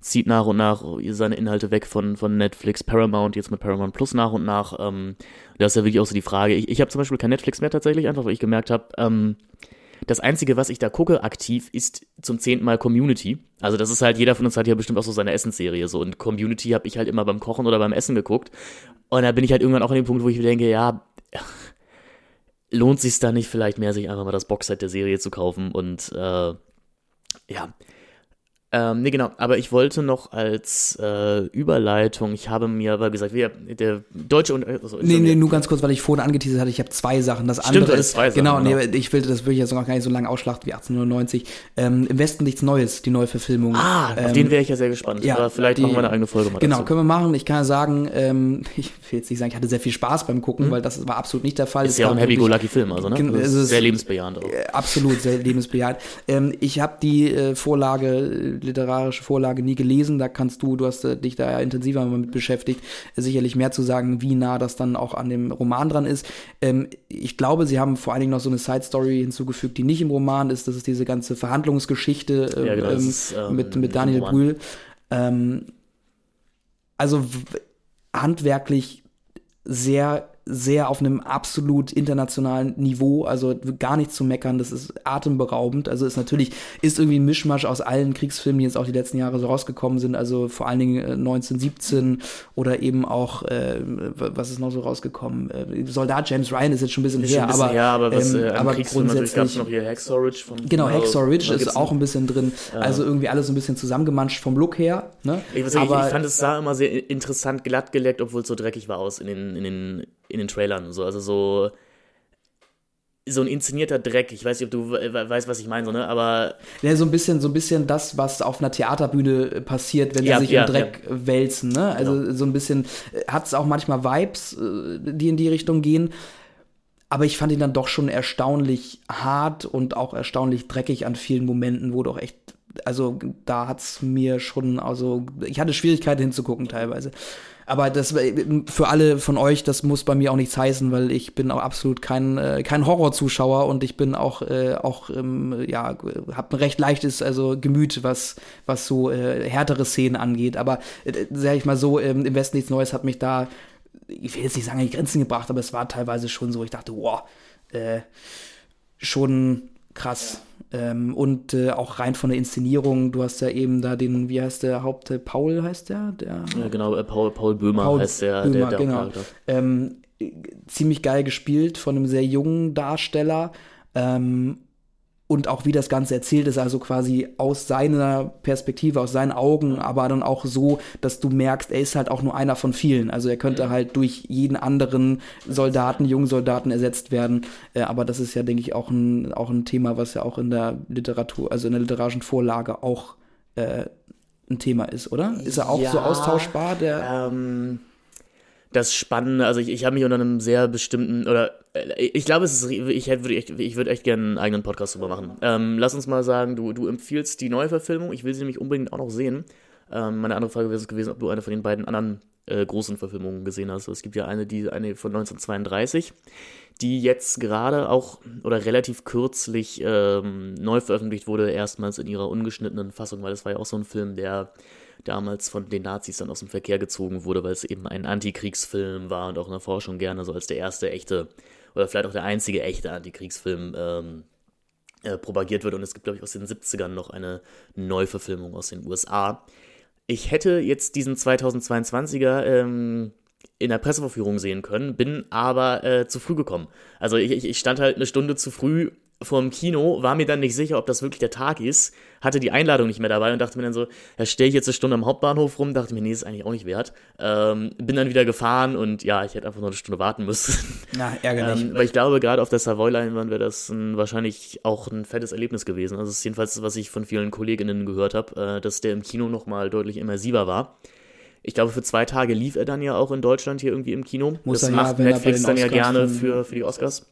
zieht nach und nach seine Inhalte weg von, von Netflix, Paramount, jetzt mit Paramount Plus nach und nach. Ähm, das ist ja wirklich auch so die Frage. Ich, ich habe zum Beispiel kein Netflix mehr tatsächlich, einfach weil ich gemerkt habe, ähm, das Einzige, was ich da gucke aktiv, ist zum zehnten Mal Community. Also das ist halt, jeder von uns hat ja bestimmt auch so seine Essensserie so. Und Community habe ich halt immer beim Kochen oder beim Essen geguckt. Und da bin ich halt irgendwann auch an dem Punkt, wo ich mir denke, ja, lohnt sich da nicht vielleicht mehr, sich einfach mal das Boxset der Serie zu kaufen und äh, ja, ähm, nee, genau, aber ich wollte noch als äh, Überleitung, ich habe mir aber gesagt, wir, der deutsche und also, Nee, nee, nur ganz kurz, weil ich vorhin angeteasert hatte, ich habe zwei Sachen. Das Stimmt, andere ist zwei Sachen. Genau, genau. nee, ich will, das würde ich jetzt noch gar nicht so lange ausschlachten wie 1899. Ähm, Im Westen nichts Neues, die Neuverfilmung. Ah, ähm, auf den wäre ich ja sehr gespannt. Ja, aber vielleicht die, machen wir eine eigene Folge mal Genau, dazu. können wir machen. Ich kann ja sagen, ähm, ich will jetzt nicht sagen, ich hatte sehr viel Spaß beim Gucken, mhm. weil das war absolut nicht der Fall. Ist ja auch ein Happy-Go-Lucky-Film, also, ne? Also sehr lebensbejahend auch. Äh, absolut, sehr lebensbejahend. Ähm, ich habe die äh, Vorlage, literarische Vorlage nie gelesen. Da kannst du, du hast äh, dich da ja intensiver mit beschäftigt, sicherlich mehr zu sagen, wie nah das dann auch an dem Roman dran ist. Ähm, ich glaube, sie haben vor allen Dingen noch so eine Side-Story hinzugefügt, die nicht im Roman ist. Das ist diese ganze Verhandlungsgeschichte äh, ja, genau, ähm, ist, ähm, mit, mit Daniel Brühl. Ähm, also handwerklich sehr sehr auf einem absolut internationalen Niveau, also gar nichts zu meckern, das ist atemberaubend. Also ist natürlich, ist irgendwie ein Mischmasch aus allen Kriegsfilmen, die jetzt auch die letzten Jahre so rausgekommen sind, also vor allen Dingen 1917 äh, oder eben auch, äh, was ist noch so rausgekommen? Äh, Soldat James Ryan ist jetzt schon ein bisschen ist her, ein bisschen aber, her, aber, was, ähm, äh, aber grundsätzlich gab es noch hier Hacksaw Ridge von Genau, Hacksaw Ridge ist auch ein bisschen drin, ja. also irgendwie alles so ein bisschen zusammengemanscht vom Look her. Ne? Ich, aber, ich, ich fand es sah immer sehr interessant glatt geleckt, obwohl es so dreckig war aus in den, in den in den Trailern und so. Also so so ein inszenierter Dreck. Ich weiß nicht, ob du weißt, was ich meine, so, ne? Aber. Ja, so ein bisschen, so ein bisschen das, was auf einer Theaterbühne passiert, wenn ja, die sich ja, im Dreck ja. wälzen, ne? Also genau. so ein bisschen hat es auch manchmal Vibes, äh, die in die Richtung gehen. Aber ich fand ihn dann doch schon erstaunlich hart und auch erstaunlich dreckig an vielen Momenten, wo doch echt also da hat es mir schon, also ich hatte Schwierigkeiten hinzugucken teilweise. Aber das für alle von euch, das muss bei mir auch nichts heißen, weil ich bin auch absolut kein, äh, kein Horrorzuschauer und ich bin auch, äh, auch ähm, ja, hab ein recht leichtes also Gemüt, was, was so äh, härtere Szenen angeht. Aber äh, sag ich mal so, ähm, im Westen nichts Neues hat mich da, ich will jetzt nicht sagen, an die Grenzen gebracht, aber es war teilweise schon so, ich dachte, wow, äh, schon krass. Ähm, und äh, auch rein von der Inszenierung, du hast ja eben da den, wie heißt der Haupt, Paul heißt der? der ja, genau, äh, Paul, Paul Böhmer Paul heißt der, Böhmer, der, der genau. Ähm, ziemlich geil gespielt von einem sehr jungen Darsteller. Ähm, und auch wie das Ganze erzählt ist, also quasi aus seiner Perspektive, aus seinen Augen, aber dann auch so, dass du merkst, er ist halt auch nur einer von vielen. Also er könnte halt durch jeden anderen Soldaten, jungen Soldaten ersetzt werden. Äh, aber das ist ja, denke ich, auch ein, auch ein Thema, was ja auch in der Literatur, also in der literarischen Vorlage auch äh, ein Thema ist, oder? Ist er auch ja, so austauschbar? Der ähm das Spannende, also ich, ich habe mich unter einem sehr bestimmten, oder ich glaube, es ist, ich würde echt, ich würde echt gerne einen eigenen Podcast drüber machen. Ähm, lass uns mal sagen, du, du empfiehlst die Neuverfilmung, ich will sie nämlich unbedingt auch noch sehen. Ähm, meine andere Frage wäre es gewesen, ob du eine von den beiden anderen äh, großen Verfilmungen gesehen hast. Es gibt ja eine, die eine von 1932, die jetzt gerade auch oder relativ kürzlich ähm, neu veröffentlicht wurde, erstmals in ihrer ungeschnittenen Fassung, weil es war ja auch so ein Film, der damals von den Nazis dann aus dem Verkehr gezogen wurde, weil es eben ein Antikriegsfilm war und auch in der Forschung gerne so als der erste echte oder vielleicht auch der einzige echte Antikriegsfilm ähm, äh, propagiert wird. Und es gibt, glaube ich, aus den 70ern noch eine Neuverfilmung aus den USA. Ich hätte jetzt diesen 2022er ähm, in der Presseverführung sehen können, bin aber äh, zu früh gekommen. Also ich, ich stand halt eine Stunde zu früh vorm Kino, war mir dann nicht sicher, ob das wirklich der Tag ist, hatte die Einladung nicht mehr dabei und dachte mir dann so, ja, stelle ich jetzt eine Stunde am Hauptbahnhof rum, dachte mir, nee, ist eigentlich auch nicht wert. Ähm, bin dann wieder gefahren und ja, ich hätte einfach noch eine Stunde warten müssen. Ja, ärgerlich. Ähm, weil ich glaube, gerade auf der Savoy-Leinwand wäre das ein, wahrscheinlich auch ein fettes Erlebnis gewesen. Also das ist jedenfalls das, was ich von vielen Kolleginnen gehört habe, äh, dass der im Kino nochmal deutlich immersiver war. Ich glaube, für zwei Tage lief er dann ja auch in Deutschland hier irgendwie im Kino. Muss das er macht ja, Netflix dann ja gerne für, für die Oscars.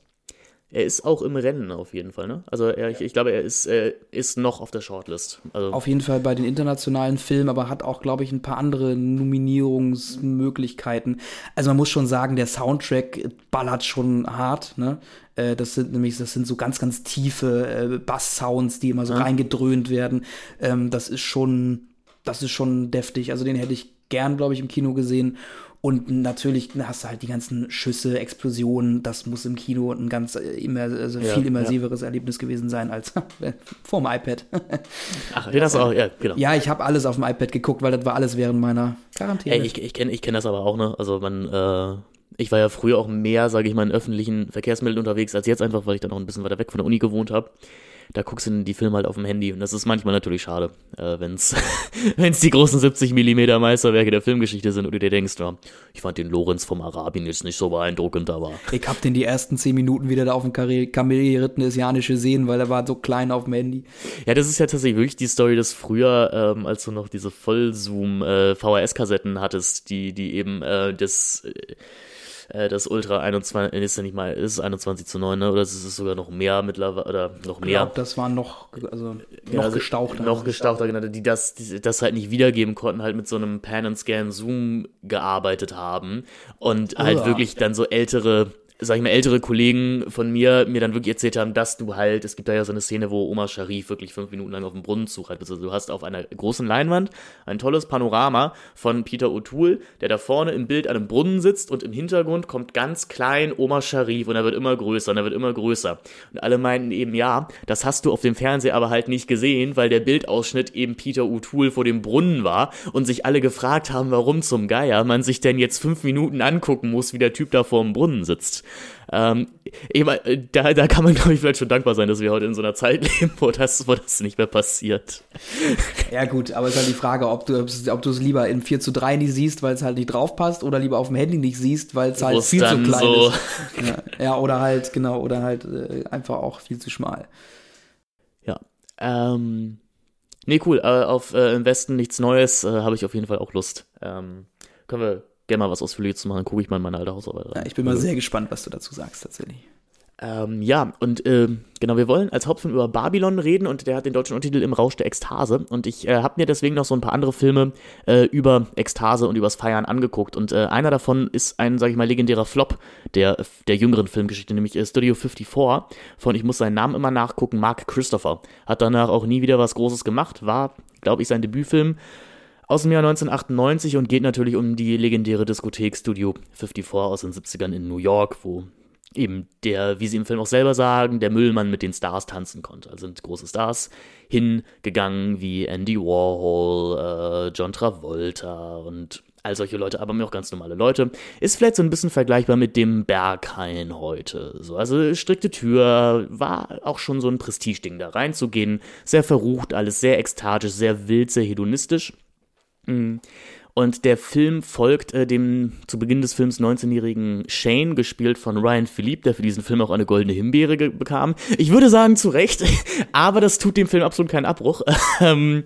Er ist auch im Rennen auf jeden Fall, ne? Also er, ich, ich glaube, er ist, er ist noch auf der Shortlist. Also Auf jeden Fall bei den internationalen Filmen, aber hat auch, glaube ich, ein paar andere Nominierungsmöglichkeiten. Also man muss schon sagen, der Soundtrack ballert schon hart, ne? Äh, Das sind nämlich, das sind so ganz, ganz tiefe äh, Bass-Sounds, die immer so reingedröhnt werden. Ähm, Das ist schon, das ist schon deftig. Also den hätte ich gern, glaube ich, im Kino gesehen. Und natürlich hast du halt die ganzen Schüsse, Explosionen. Das muss im Kino ein ganz äh, immer, also Ja, viel ja. immersiveres Erlebnis gewesen sein als vorm iPad. ach, du auch, ja, genau. Ja, ich habe alles auf dem iPad geguckt, weil das war alles während meiner Quarantäne. Ey, ich, ich kenne ich kenn das aber auch, ne? Also man, äh, ich war ja früher auch mehr, sage ich mal, in öffentlichen Verkehrsmitteln unterwegs als jetzt einfach, weil ich dann auch ein bisschen weiter weg von der Uni gewohnt habe. Da guckst du die Filme halt auf dem Handy und das ist manchmal natürlich schade, äh, wenn's wenn's die großen 70 Millimeter Meisterwerke der Filmgeschichte sind und du dir denkst, ja, ich fand den Lorenz vom Arabien jetzt nicht so beeindruckend, aber ich hab den die ersten zehn Minuten wieder da auf dem Kamel geritten, ist ja nicht gesehen, weil er war so klein auf dem Handy. Ja, das ist ja tatsächlich wirklich die Story, dass früher, ähm, als du noch diese Vollzoom äh, VHS-Kassetten hattest, die, die eben äh, das, äh, das Ultra 21, ist ja nicht mal, ist 21 zu 9, ne? Oder ist es sogar noch mehr mittlerweile, oder noch Ich mehr? glaube, das war noch, also, Ja, noch also gestauchter. Noch gestauchter, genau, die das, die das halt nicht wiedergeben konnten, halt mit so einem Pan-and-Scan-Zoom gearbeitet haben und halt Uah. wirklich dann so ältere, sag ich mal, ältere Kollegen von mir mir dann wirklich erzählt haben, dass du halt, es gibt da ja so eine Szene, wo Omar Sharif wirklich fünf Minuten lang auf dem Brunnenzug halt bist. Also du hast auf einer großen Leinwand ein tolles Panorama von Peter O'Toole, der da vorne im Bild an einem Brunnen sitzt und im Hintergrund kommt ganz klein Omar Sharif und er wird immer größer und er wird immer größer. Und alle meinten eben, ja, das hast du auf dem Fernseher aber halt nicht gesehen, weil der Bildausschnitt eben Peter O'Toole vor dem Brunnen war und sich alle gefragt haben, warum zum Geier man sich denn jetzt fünf Minuten angucken muss, wie der Typ da vor dem Brunnen sitzt. Ähm, äh, da, da kann man, glaube ich, vielleicht schon dankbar sein, dass wir heute in so einer Zeit leben, wo das, wo das nicht mehr passiert. Ja, gut, aber es ist halt die Frage, ob du ob du es lieber in 4 zu 3 nicht siehst, weil es halt nicht drauf passt, oder lieber auf dem Handy nicht siehst, weil es halt es viel zu klein so- ist. Ja, ja, oder halt, genau, oder halt äh, einfach auch viel zu schmal. Ja. Ähm, nee, cool. Äh, auf äh, im Westen nichts Neues äh, habe ich auf jeden Fall auch Lust. Ähm, können wir gerne mal was Ausführliches zu machen, gucke ich mal in meine alte Hausarbeit rein. Ja, ich bin mal sehr gespannt, was du dazu sagst, tatsächlich. Ähm, ja, und ähm, genau, wir wollen als Hauptfilm über Babylon reden und der hat den deutschen Untertitel Im Rausch der Ekstase. Und ich äh, habe mir deswegen noch so ein paar andere Filme äh, über Ekstase und übers Feiern angeguckt. Und äh, einer davon ist ein, sag ich mal, legendärer Flop der, der jüngeren Filmgeschichte, nämlich äh, Studio 54 von, ich muss seinen Namen immer nachgucken, Mark Christopher. Hat danach auch nie wieder was Großes gemacht, war, glaube ich, sein Debütfilm aus dem Jahr 1998 und geht natürlich um die legendäre Diskothek Studio 54 aus den 70ern in New York, wo eben der, wie sie im Film auch selber sagen, der Müllmann mit den Stars tanzen konnte. Also sind große Stars hingegangen wie Andy Warhol, äh, John Travolta und all solche Leute, aber auch ganz normale Leute. Ist vielleicht so ein bisschen vergleichbar mit dem Berghain heute. So, also strikte Tür, war auch schon so ein Prestigeding, da reinzugehen. Sehr verrucht, alles sehr ekstatisch, sehr wild, sehr hedonistisch. Und der Film folgt äh, dem zu Beginn des Films 19-jährigen Shane, gespielt von Ryan Philippe, der für diesen Film auch eine goldene Himbeere bekam. Ich würde sagen, zu Recht, aber das tut dem Film absolut keinen Abbruch. Ähm,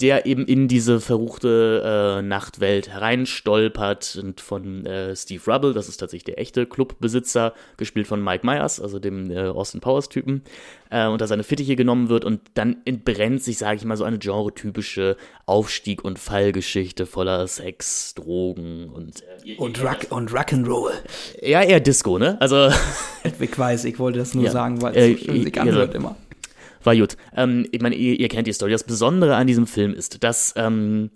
der eben in diese verruchte äh, Nachtwelt hereinstolpert und von äh, Steve Rubble, das ist tatsächlich der echte Clubbesitzer, gespielt von Mike Myers, also dem äh, Austin Powers Typen, äh, unter seine Fittiche genommen wird und dann entbrennt sich, sage ich mal, so eine genre-typische Aufstieg- und Fallgeschichte voller Sex, Drogen und äh, und, Rock, und Rock'n'Roll. Ja, eher Disco, ne? Also ich weiß, ich wollte das nur ja, sagen, weil es äh, so schön sich anhört also, immer. War gut. Ähm, ich meine, ihr, ihr, kennt die Story. Das Besondere an diesem Film ist, dass ähm,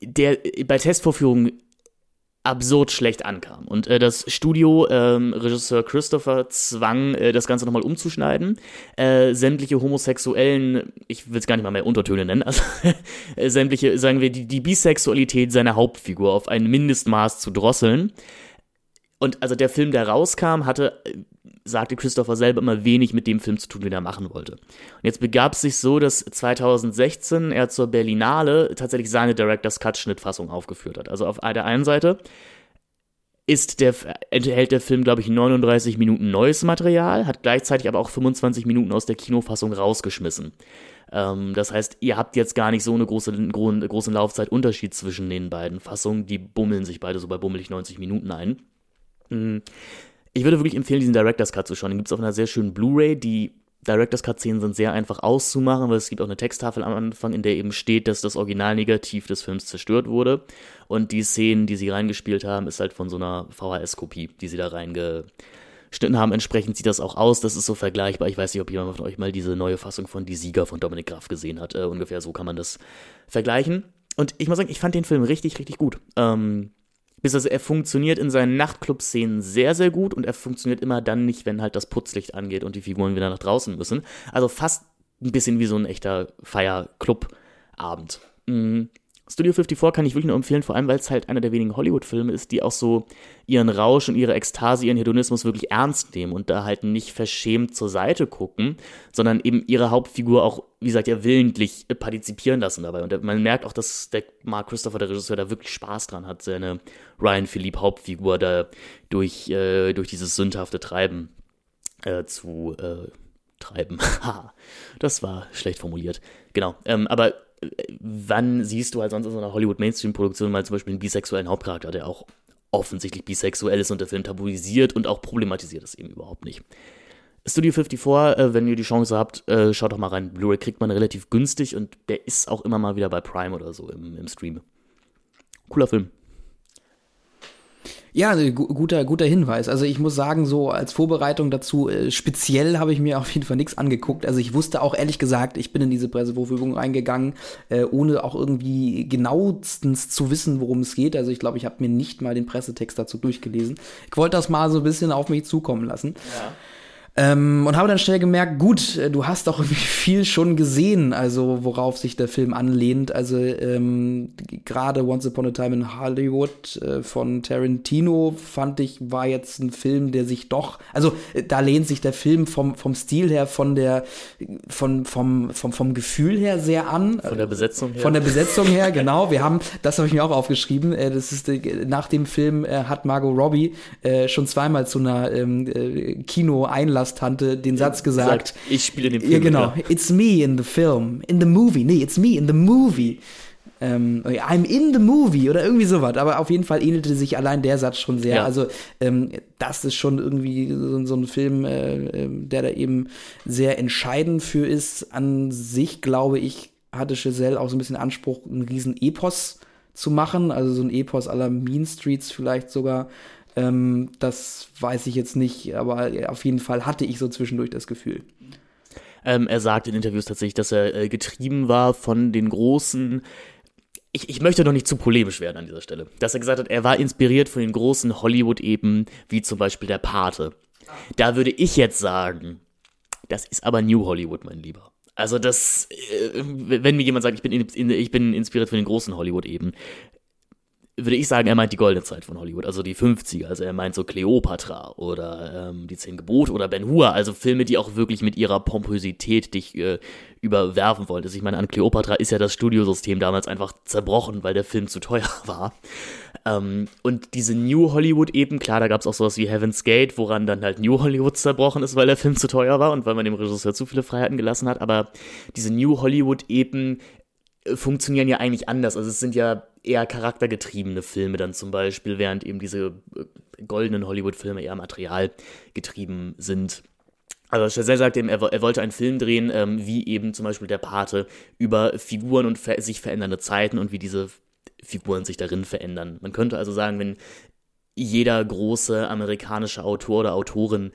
der bei Testvorführungen absurd schlecht ankam. Und äh, das Studio, ähm, Regisseur Christopher, zwang, äh, das Ganze nochmal umzuschneiden. Äh, sämtliche Homosexuellen, ich will es gar nicht mal mehr Untertöne nennen, also äh, sämtliche, sagen wir, die, die Bisexualität seiner Hauptfigur auf ein Mindestmaß zu drosseln. Und also der Film, der rauskam, hatte, äh, sagte Christopher selber immer wenig mit dem Film zu tun, den er machen wollte. Und jetzt begab es sich so, dass 2016 er zur Berlinale tatsächlich seine Director's Cut Schnittfassung aufgeführt hat. Also auf der einen Seite ist der, enthält der Film, glaube ich, 39 Minuten neues Material, hat gleichzeitig aber auch 25 Minuten aus der Kinofassung rausgeschmissen. Ähm, das heißt, ihr habt jetzt gar nicht so eine große, gro großen Laufzeitunterschied zwischen den beiden Fassungen. Die bummeln sich beide so bei bummelig 90 Minuten ein. Ich würde wirklich empfehlen, diesen Director's Cut zu schauen. Den gibt es auf einer sehr schönen Blu-ray. Die Director's Cut-Szenen sind sehr einfach auszumachen, weil es gibt auch eine Texttafel am Anfang, in der eben steht, dass das Originalnegativ des Films zerstört wurde. Und die Szenen, die sie reingespielt haben, ist halt von so einer VHS-Kopie, die sie da reingeschnitten haben. Entsprechend sieht das auch aus. Das ist so vergleichbar. Ich weiß nicht, ob jemand von euch mal diese neue Fassung von Die Sieger von Dominik Graf gesehen hat. Äh, ungefähr so kann man das vergleichen. Und ich muss sagen, ich fand den Film richtig, richtig gut. Ähm, bis also er funktioniert in seinen Nachtclub-Szenen sehr, sehr gut und er funktioniert immer dann nicht, wenn halt das Putzlicht angeht und die Figuren wieder nach draußen müssen. Also fast ein bisschen wie so ein echter Feier-Club-Abend. Mhm. Studio 54 kann ich wirklich nur empfehlen, vor allem weil es halt einer der wenigen Hollywood-Filme ist, die auch so ihren Rausch und ihre Ekstase, ihren Hedonismus wirklich ernst nehmen und da halt nicht verschämt zur Seite gucken, sondern eben ihre Hauptfigur auch, wie gesagt, ja willentlich partizipieren lassen dabei. Und man merkt auch, dass der Mark Christopher, der Regisseur, da wirklich Spaß dran hat, seine Ryan Philippe Hauptfigur da durch, äh, durch dieses sündhafte Treiben äh, zu äh, treiben. das war schlecht formuliert. Genau. Ähm, aber wann siehst du halt sonst in so einer Hollywood-Mainstream-Produktion mal zum Beispiel einen bisexuellen Hauptcharakter, der auch offensichtlich bisexuell ist und der Film tabuisiert und auch problematisiert das eben überhaupt nicht. Studio 54, äh, wenn ihr die Chance habt, äh, schaut doch mal rein. Blu-ray kriegt man relativ günstig und der ist auch immer mal wieder bei Prime oder so im, im Stream. Cooler Film. Ja, guter, guter Hinweis. Also ich muss sagen, so als Vorbereitung dazu, äh, speziell habe ich mir auf jeden Fall nichts angeguckt. Also ich wusste auch ehrlich gesagt, ich bin in diese Pressevorführung reingegangen, äh, ohne auch irgendwie genauestens zu wissen, worum es geht. Also ich glaube, ich habe mir nicht mal den Pressetext dazu durchgelesen. Ich wollte das mal so ein bisschen auf mich zukommen lassen. Ja. Ähm, und habe dann schnell gemerkt, gut, äh, du hast doch irgendwie viel schon gesehen, also worauf sich der Film anlehnt. Also ähm, gerade Once Upon a Time in Hollywood äh, von Tarantino fand ich, war jetzt ein Film, der sich doch, also äh, da lehnt sich der Film vom, vom Stil her, von der, von, vom, vom, vom Gefühl her sehr an. Von der Besetzung her. Von der Besetzung her, genau. Wir haben, das habe ich mir auch aufgeschrieben, äh, das ist, äh, nach dem Film äh, hat Margot Robbie schon zweimal zu einer ähm, Einlasstante den Satz gesagt. Sagt, ich spiele den Film. Ja, genau. Ja. It's me in the film. In the movie. Nee, it's me in the movie. Ähm, I'm in the movie oder irgendwie sowas. Aber auf jeden Fall ähnelte sich allein der Satz schon sehr. Ja. Also, ähm, das ist schon irgendwie so, so ein Film, äh, ähm, der da eben sehr entscheidend für ist. An sich, glaube ich, hatte Giselle auch so ein bisschen Anspruch, einen riesen Epos zu machen. Also so ein Epos aller Mean Streets vielleicht sogar. Ähm, das weiß ich jetzt nicht, aber auf jeden Fall hatte ich so zwischendurch das Gefühl. Ähm, er sagt in Interviews tatsächlich, dass er äh, getrieben war von den großen ich, ich möchte doch nicht zu polemisch werden an dieser Stelle. Dass er gesagt hat, er war inspiriert von den großen Hollywood-Eben, wie zum Beispiel der Pate. Da würde ich jetzt sagen, das ist aber New Hollywood, mein Lieber. Also das, äh, wenn mir jemand sagt, ich bin, in, ich bin inspiriert von den großen Hollywood-Eben, würde ich sagen, er meint die goldene Zeit von Hollywood, also die 50er. Also er meint so Cleopatra oder ähm, die Zehn Gebote oder Ben Hur, also Filme, die auch wirklich mit ihrer Pompösität dich äh, überwerfen wollten. Also ich meine, an Cleopatra ist ja das Studiosystem damals einfach zerbrochen, weil der Film zu teuer war. Ähm, und diese New Hollywood eben, klar, da gab es auch sowas wie Heaven's Gate, woran dann halt New Hollywood zerbrochen ist, weil der Film zu teuer war und weil man dem Regisseur zu viele Freiheiten gelassen hat. Aber diese New Hollywood eben funktionieren ja eigentlich anders. Also es sind ja eher charaktergetriebene Filme dann zum Beispiel, während eben diese äh, goldenen Hollywood-Filme eher materialgetrieben sind. Also Chazelle sagt eben, er, er, wollte einen Film drehen, ähm, wie eben zum Beispiel der Pate, über Figuren und ver sich verändernde Zeiten und wie diese Figuren sich darin verändern. Man könnte also sagen, wenn jeder große amerikanische Autor oder Autorin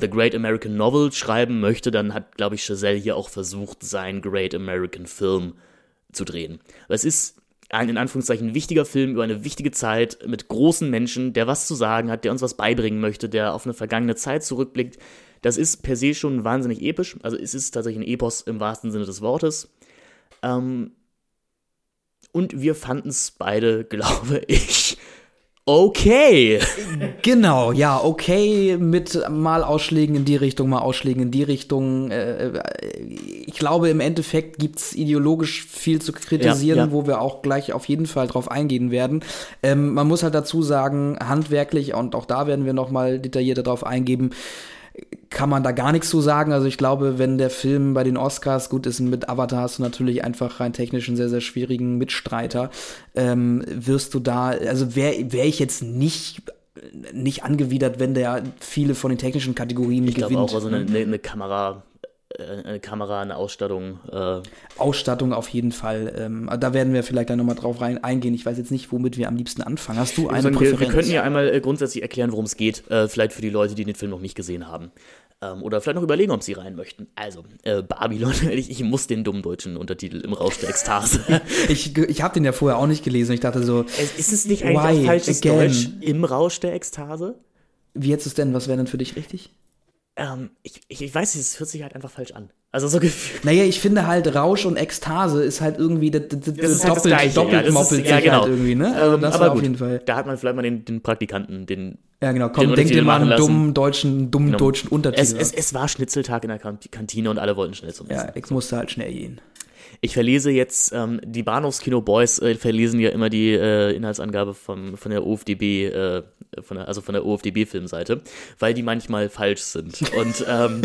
The Great American Novel schreiben möchte, dann hat, glaube ich, Chazelle hier auch versucht, sein Great American Film zu drehen. Aber es ist ein in Anführungszeichen wichtiger Film über eine wichtige Zeit mit großen Menschen, der was zu sagen hat, der uns was beibringen möchte, der auf eine vergangene Zeit zurückblickt. Das ist per se schon wahnsinnig episch. Also es ist tatsächlich ein Epos im wahrsten Sinne des Wortes. Ähm und wir fanden es beide, glaube ich, okay. Genau, ja, okay, mit mal Ausschlägen in die Richtung, mal Ausschlägen in die Richtung. Äh, ich glaube, im Endeffekt gibt es ideologisch viel zu kritisieren, ja, ja. wo wir auch gleich auf jeden Fall drauf eingehen werden. Ähm, man muss halt dazu sagen, handwerklich, und auch da werden wir noch mal detaillierter drauf eingeben, kann man da gar nichts zu sagen. Also ich glaube, wenn der Film bei den Oscars gut ist, mit Avatar hast du natürlich einfach rein technisch einen sehr, sehr schwierigen Mitstreiter. Ähm, wirst du da, also wäre wär ich jetzt nicht nicht angewidert, wenn der viele von den technischen Kategorien ich gewinnt. Ich glaube auch, also eine, eine Kamera eine Kamera, eine Ausstattung. Äh Ausstattung auf jeden Fall. Ähm, da werden wir vielleicht dann nochmal drauf rein, eingehen. Ich weiß jetzt nicht, womit wir am liebsten anfangen. Hast du eine also, Präferenz? Wir, wir könnten ja einmal äh, grundsätzlich erklären, worum es geht. Äh, vielleicht für die Leute, die den Film noch nicht gesehen haben. Ähm, oder vielleicht noch überlegen, ob sie rein möchten. Also, äh, Babylon, ich, ich, muss den dummen deutschen Untertitel im Rausch der Ekstase. ich ich habe den ja vorher auch nicht gelesen. Ich dachte so. ist es nicht eigentlich falsches again? Deutsch im Rausch der Ekstase? Wie jetzt es denn? Was wäre denn für dich richtig? Ähm, ich, ich, ich weiß nicht, es hört sich halt einfach falsch an. Also so gefühlt. Naja, ich finde halt Rausch und Ekstase ist halt irgendwie das, das, das, das ist doppelt, halt das doppelt ja, moppelt ist, ja, genau. halt irgendwie, ne? Also das aber gut, auf jeden Fall. Da hat man vielleicht mal den, den Praktikanten, den Ja, genau, komm, denk dir mal einen dummen deutschen, dummen genau. deutschen Untertitel. Es, es, es, war Schnitzeltag in der Kantine und alle wollten schnell zum Essen. Ja, ich musste halt schnell gehen. Ich verlese jetzt, ähm, die Bahnhofskino-Boys äh, verlesen ja immer die äh, Inhaltsangabe vom, von der OFDB, äh, von der, also von der OFDB-Filmseite, weil die manchmal falsch sind. Und ähm,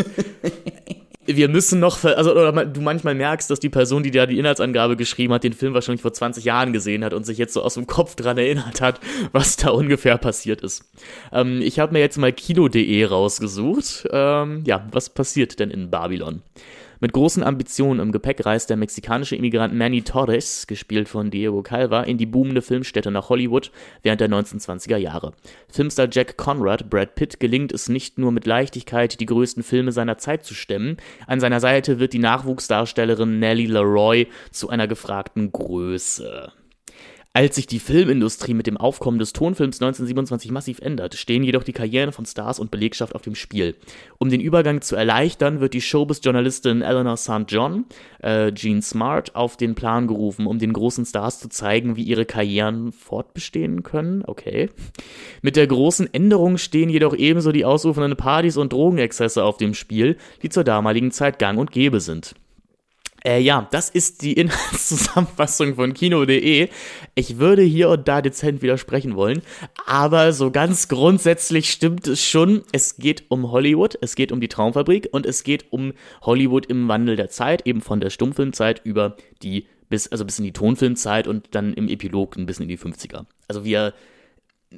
wir müssen noch, also oder du manchmal merkst, dass die Person, die da die Inhaltsangabe geschrieben hat, den Film wahrscheinlich vor 20 Jahren gesehen hat und sich jetzt so aus dem Kopf dran erinnert hat, was da ungefähr passiert ist. Ähm, ich habe mir jetzt mal kino.de rausgesucht. Ähm, ja, was passiert denn in Babylon? Mit großen Ambitionen im Gepäck reist der mexikanische Immigrant Manny Torres, gespielt von Diego Calva, in die boomende Filmstätte nach Hollywood während der 1920er Jahre. Filmstar Jack Conrad, Brad Pitt, gelingt es nicht nur mit Leichtigkeit, die größten Filme seiner Zeit zu stemmen. An seiner Seite wird die Nachwuchsdarstellerin Nellie Leroy zu einer gefragten Größe. Als sich die Filmindustrie mit dem Aufkommen des Tonfilms 1927 massiv ändert, stehen jedoch die Karrieren von Stars und Belegschaft auf dem Spiel. Um den Übergang zu erleichtern, wird die Showbiz-Journalistin Eleanor St. John, äh, Jean Smart, auf den Plan gerufen, um den großen Stars zu zeigen, wie ihre Karrieren fortbestehen können. Okay. Mit der großen Änderung stehen jedoch ebenso die ausrufenden Partys und Drogenexzesse auf dem Spiel, die zur damaligen Zeit gang und gäbe sind. Äh, ja, das ist die Inhaltszusammenfassung von Kino.de. Ich würde hier und da dezent widersprechen wollen, aber so ganz grundsätzlich stimmt es schon. Es geht um Hollywood, es geht um die Traumfabrik und es geht um Hollywood im Wandel der Zeit, eben von der Stummfilmzeit über die bis also bis in die Tonfilmzeit und dann im Epilog ein bisschen in die 50er. Also wir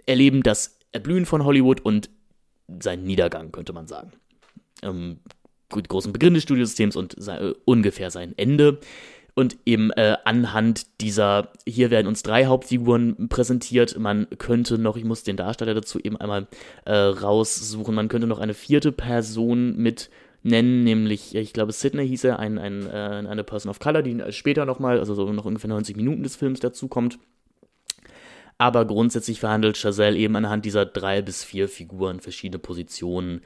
erleben das Erblühen von Hollywood und seinen Niedergang, könnte man sagen. Ähm, großen Beginn des Studiosystems und äh, ungefähr sein Ende. Und eben äh, anhand dieser, hier werden uns drei Hauptfiguren präsentiert. Man könnte noch, ich muss den Darsteller dazu eben einmal äh, raussuchen, man könnte noch eine vierte Person mit nennen, nämlich, ich glaube, Sidney hieß er, ein, ein, äh, eine Person of Color, die später nochmal, also so noch ungefähr 90 Minuten des Films dazukommt. Aber grundsätzlich verhandelt Chazelle eben anhand dieser drei bis vier Figuren verschiedene Positionen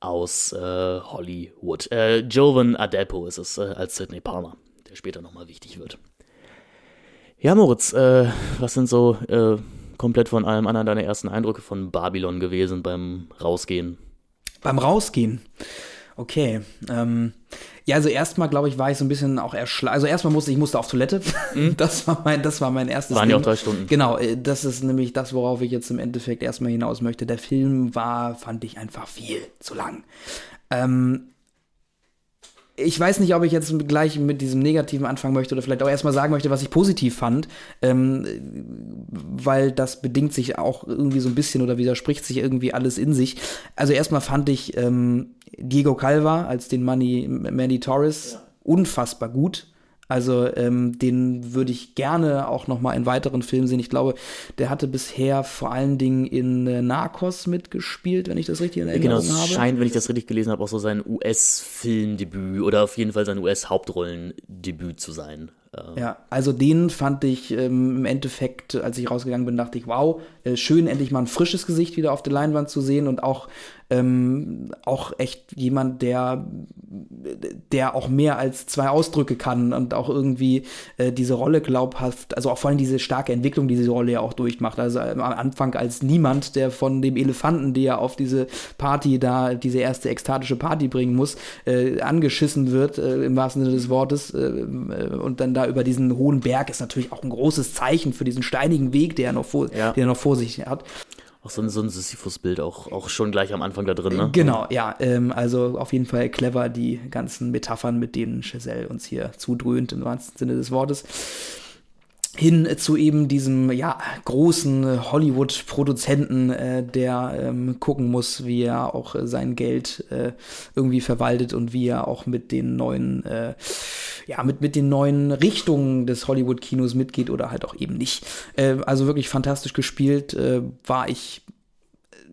aus äh, Hollywood. Äh, Jovan Adepo ist es äh, als Sidney Palmer, der später nochmal wichtig wird. Ja, Moritz, äh, was sind so äh, komplett von allem anderen deine ersten Eindrücke von Babylon gewesen beim Rausgehen? Beim Rausgehen? Okay. Ähm, ja, also erstmal, glaube ich, war ich so ein bisschen auch erschlagen. Also erstmal musste ich musste auf Toilette. Mhm. Das war mein, das war mein erstes. Waren ja auch drei Stunden. Genau, äh, das ist nämlich das, worauf ich jetzt im Endeffekt erstmal hinaus möchte. Der Film war, fand ich einfach viel zu lang. Ähm, ich weiß nicht, ob ich jetzt gleich mit diesem Negativen anfangen möchte oder vielleicht auch erstmal sagen möchte, was ich positiv fand, ähm, weil das bedingt sich auch irgendwie so ein bisschen oder widerspricht sich irgendwie alles in sich. Also erstmal fand ich ähm, Diego Calva als den Manny, Manny Torres ja. unfassbar gut. Also ähm, den würde ich gerne auch noch mal in weiteren Filmen sehen. Ich glaube, der hatte bisher vor allen Dingen in äh, Narcos mitgespielt, wenn ich das richtig in Erinnerung genau, habe. Genau, scheint, wenn ich das richtig gelesen habe, auch so sein US-Filmdebüt oder auf jeden Fall sein US-Hauptrollendebüt zu sein. Ja, also den fand ich ähm, im Endeffekt, als ich rausgegangen bin, dachte ich, wow, äh, schön endlich mal ein frisches Gesicht wieder auf der Leinwand zu sehen und auch ähm, auch echt jemand, der, der auch mehr als zwei Ausdrücke kann und auch irgendwie äh, diese Rolle glaubhaft, also auch vor allem diese starke Entwicklung, die diese Rolle ja auch durchmacht. Also äh, am Anfang als niemand, der von dem Elefanten, der auf diese Party da, diese erste ekstatische Party bringen muss, äh, angeschissen wird, äh, im wahrsten Sinne des Wortes, äh, äh, und dann da über diesen hohen Berg ist natürlich auch ein großes Zeichen für diesen steinigen Weg, der er noch vor, ja. der er noch vor sich hat. Auch so ein, so ein Sisyphus-Bild auch, auch schon gleich am Anfang da drin, ne? Genau, ja. Ähm, also auf jeden Fall clever, die ganzen Metaphern, mit denen Giselle uns hier zudröhnt, im wahrsten Sinne des Wortes hin zu eben diesem ja großen Hollywood-Produzenten, äh, der ähm, gucken muss, wie er auch äh, sein Geld äh, irgendwie verwaltet und wie er auch mit den neuen äh, ja mit mit den neuen Richtungen des Hollywood-Kinos mitgeht oder halt auch eben nicht. Äh, also wirklich fantastisch gespielt, äh, war ich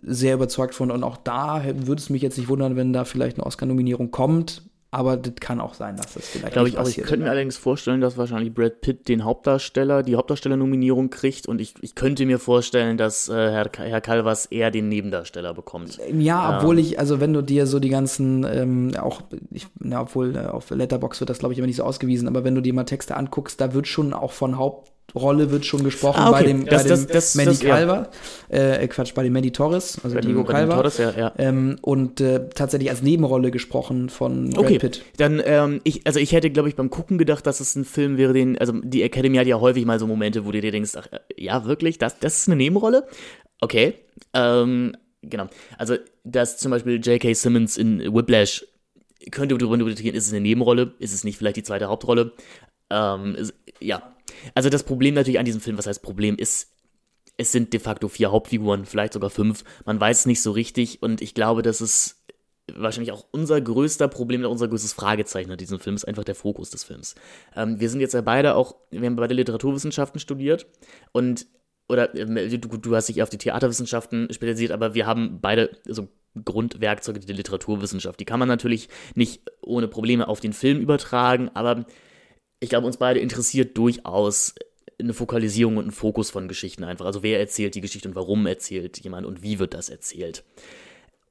sehr überzeugt von und auch da würde es mich jetzt nicht wundern, wenn da vielleicht eine Oscar-Nominierung kommt aber das kann auch sein, dass das vielleicht Glaube ich auch. Ich könnte mir allerdings vorstellen, dass wahrscheinlich Brad Pitt den Hauptdarsteller, die Hauptdarstellernominierung kriegt und ich, ich könnte mir vorstellen, dass äh, Herr, Herr Calvas eher den Nebendarsteller bekommt. Ja, ähm. obwohl ich, also wenn du dir so die ganzen, ähm, auch, ich, na, obwohl äh, auf Letterbox wird das glaube ich immer nicht so ausgewiesen, aber wenn du dir mal Texte anguckst, da wird schon auch von Haupt Rolle wird schon gesprochen ah, okay. bei dem, das, bei dem das, Mandy das, Calva, ja. äh, Quatsch, bei dem Mandy Torres, also bei Diego dem. Torres, ja, ja. Ähm, und äh, tatsächlich als Nebenrolle gesprochen von Brad okay. Pitt. Dann, ähm, ich, also ich hätte, glaube ich, beim Gucken gedacht, dass es ein Film wäre, den, also die Academy hat ja häufig mal so Momente, wo du dir denkst, ach, äh, ja, wirklich, das, das ist eine Nebenrolle? Okay. Ähm, genau. Also, dass zum Beispiel J.K. Simmons in Whiplash könnte darüber diskutieren, ist es eine Nebenrolle, ist es nicht vielleicht die zweite Hauptrolle? Ähm, ist, ja, also das Problem natürlich an diesem Film, was heißt Problem, ist, es sind de facto vier Hauptfiguren, vielleicht sogar fünf. Man weiß es nicht so richtig und ich glaube, dass es wahrscheinlich auch unser größter Problem, unser größtes Fragezeichen an diesem Film ist einfach der Fokus des Films. Ähm, wir sind jetzt ja beide auch, wir haben beide Literaturwissenschaften studiert und oder äh, du, du hast dich auf die Theaterwissenschaften spezialisiert, aber wir haben beide so Grundwerkzeuge der Literaturwissenschaft. Die kann man natürlich nicht ohne Probleme auf den Film übertragen, aber ich glaube, uns beide interessiert durchaus eine Fokalisierung und ein Fokus von Geschichten einfach. Also wer erzählt die Geschichte und warum erzählt jemand und wie wird das erzählt.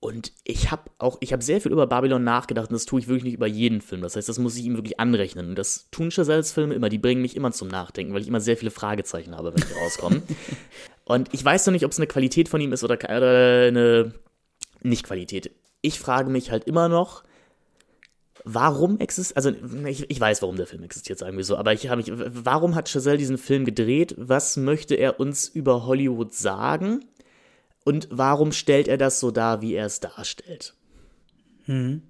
Und ich habe auch, ich habe sehr viel über Babylon nachgedacht und das tue ich wirklich nicht über jeden Film. Das heißt, das muss ich ihm wirklich anrechnen. Und das tun Chazelles Filme immer, die bringen mich immer zum Nachdenken, weil ich immer sehr viele Fragezeichen habe, wenn die rauskommen. und ich weiß noch nicht, ob es eine Qualität von ihm ist oder, oder eine Nicht-Qualität. Ich frage mich halt immer noch, warum existiert, also ich, ich weiß, warum der Film existiert, sagen wir so, aber ich habe mich, warum hat Chazelle diesen Film gedreht? Was möchte er uns über Hollywood sagen? Und warum stellt er das so dar, wie er es darstellt? Hm.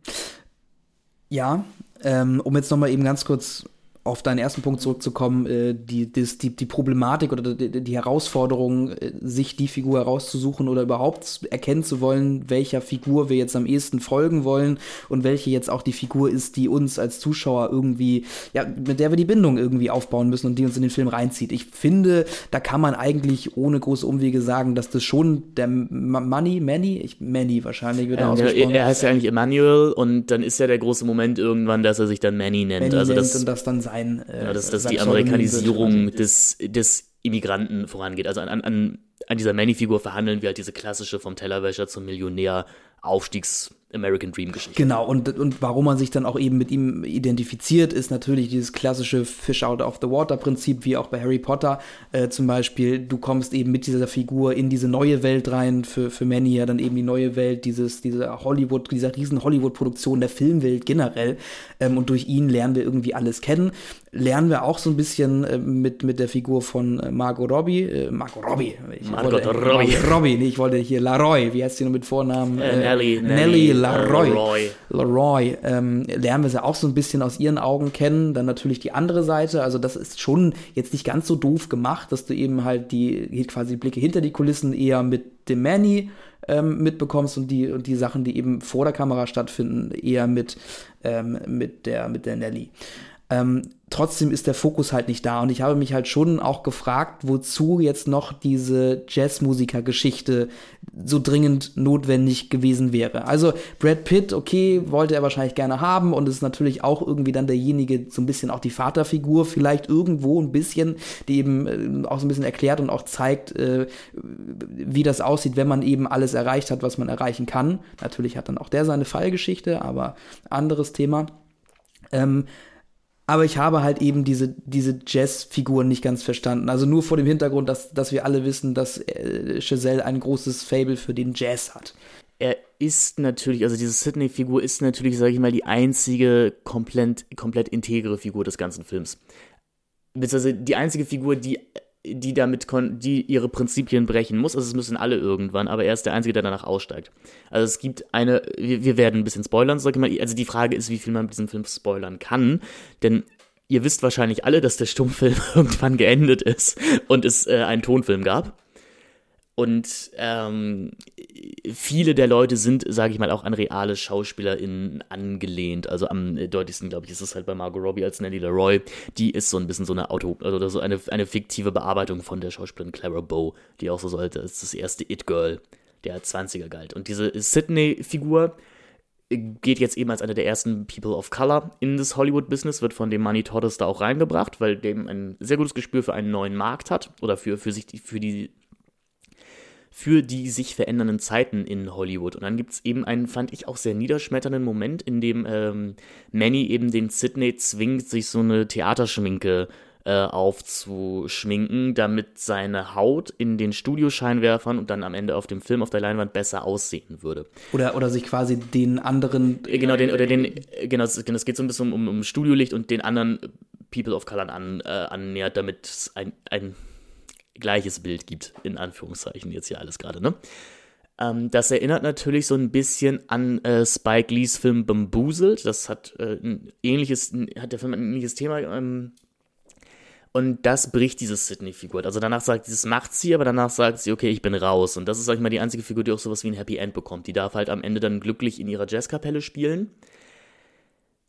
Ja, ähm, um jetzt nochmal eben ganz kurz auf deinen ersten Punkt zurückzukommen, äh, die, die, die, die Problematik oder die, die Herausforderung, äh, sich die Figur herauszusuchen oder überhaupt erkennen zu wollen, welcher Figur wir jetzt am ehesten folgen wollen und welche jetzt auch die Figur ist, die uns als Zuschauer irgendwie, ja, mit der wir die Bindung irgendwie aufbauen müssen und die uns in den Film reinzieht. Ich finde, da kann man eigentlich ohne große Umwege sagen, dass das schon der Money, Manny, ich, Manny wahrscheinlich wird er ähm, ausgesprochen. Er heißt ja eigentlich Emmanuel und dann ist ja der große Moment irgendwann, dass er sich dann Manny nennt. Manny also nennt das, und das dann sein sein. Äh, ja, dass, dass die Amerikanisierung des, des Immigranten vorangeht. Also an, an, an dieser Manny-Figur verhandeln wir halt diese klassische vom Tellerwäscher zum Millionär Aufstiegs- American Dream Geschichte. Genau, und, und warum man sich dann auch eben mit ihm identifiziert, ist natürlich dieses klassische Fish out of the water Prinzip, wie auch bei Harry Potter äh, zum Beispiel. Du kommst eben mit dieser Figur in diese neue Welt rein, für, für Manny ja dann eben die neue Welt, dieses, diese Hollywood, dieser riesen Hollywood-Produktion der Filmwelt generell. Ähm, und durch ihn lernen wir irgendwie alles kennen. Lernen wir auch so ein bisschen äh, mit, mit der Figur von äh, Margot Robbie. Äh, Margot Robbie. Ich Margot wollte, Robbie. Robbie. Nee, ich wollte hier Laroy, wie heißt sie noch mit Vornamen? Äh, Nelly. Nelly, Nelly Laroy. Leroy. Leroy. Ähm, lernen wir sie auch so ein bisschen aus ihren Augen kennen. Dann natürlich die andere Seite. Also das ist schon jetzt nicht ganz so doof gemacht, dass du eben halt die quasi Blicke hinter die Kulissen eher mit dem Manny ähm, mitbekommst und die, und die Sachen, die eben vor der Kamera stattfinden, eher mit, ähm, mit, der, mit der Nelly. Ähm, trotzdem ist der Fokus halt nicht da. Und ich habe mich halt schon auch gefragt, wozu jetzt noch diese Jazzmusiker-Geschichte so dringend notwendig gewesen wäre. Also Brad Pitt, okay, wollte er wahrscheinlich gerne haben und ist natürlich auch irgendwie dann derjenige, so ein bisschen auch die Vaterfigur, vielleicht irgendwo ein bisschen, die eben äh, auch so ein bisschen erklärt und auch zeigt, äh, wie das aussieht, wenn man eben alles erreicht hat, was man erreichen kann. Natürlich hat dann auch der seine Fallgeschichte, aber anderes Thema. Ähm, aber ich habe halt eben diese, diese Jazz-Figuren nicht ganz verstanden. Also nur vor dem Hintergrund, dass, dass wir alle wissen, dass äh, Chazelle ein großes Fable für den Jazz hat. Er ist natürlich, also diese Sydney-Figur ist natürlich, sage ich mal, die einzige komplett, komplett integre Figur des ganzen Films. Beziehungsweise die einzige Figur, die die damit die ihre Prinzipien brechen muss. Also es müssen alle irgendwann, aber er ist der Einzige, der danach aussteigt. Also es gibt eine, wir, wir werden ein bisschen spoilern, sag ich mal. Also die Frage ist, wie viel man mit diesem Film spoilern kann. Denn ihr wisst wahrscheinlich alle, dass der Stummfilm irgendwann geendet ist und es äh, einen Tonfilm gab. Und ähm, viele der Leute sind, sage ich mal, auch an reale SchauspielerInnen angelehnt. Also am deutlichsten, glaube ich, ist es halt bei Margot Robbie als Nellie Leroy. Die ist so ein bisschen so eine Auto, oder so eine, eine fiktive Bearbeitung von der Schauspielerin Clara Bow, die auch so sollte, als das erste It-Girl der 20er galt. Und diese Sydney-Figur geht jetzt eben als eine der ersten People of Color in das Hollywood-Business, wird von dem Money Torres da auch reingebracht, weil dem ein sehr gutes Gespür für einen neuen Markt hat oder für, für sich für die für die sich verändernden Zeiten in Hollywood. Und dann gibt es eben einen, fand ich auch sehr niederschmetternden Moment, in dem ähm, Manny eben den Sidney zwingt, sich so eine Theaterschminke äh, aufzuschminken, damit seine Haut in den Studioscheinwerfern und dann am Ende auf dem Film auf der Leinwand besser aussehen würde. Oder, oder sich quasi den anderen. Äh, genau, den, oder den, äh, genau, es, genau, es geht so ein bisschen um, um Studiolicht und den anderen People of Color an, äh, annähert, damit es ein, ein gleiches Bild gibt, in Anführungszeichen jetzt hier alles gerade, ne? Ähm, das erinnert natürlich so ein bisschen an äh, Spike Lees Film Bamboozled. Das hat äh, ein ähnliches, hat der Film ein ähnliches Thema. Ähm, und das bricht diese Sydney-Figur. Also danach sagt sie, das macht sie, aber danach sagt sie, okay, ich bin raus. Und das ist, sag ich mal, die einzige Figur, die auch sowas wie ein Happy End bekommt. Die darf halt am Ende dann glücklich in ihrer Jazzkapelle spielen.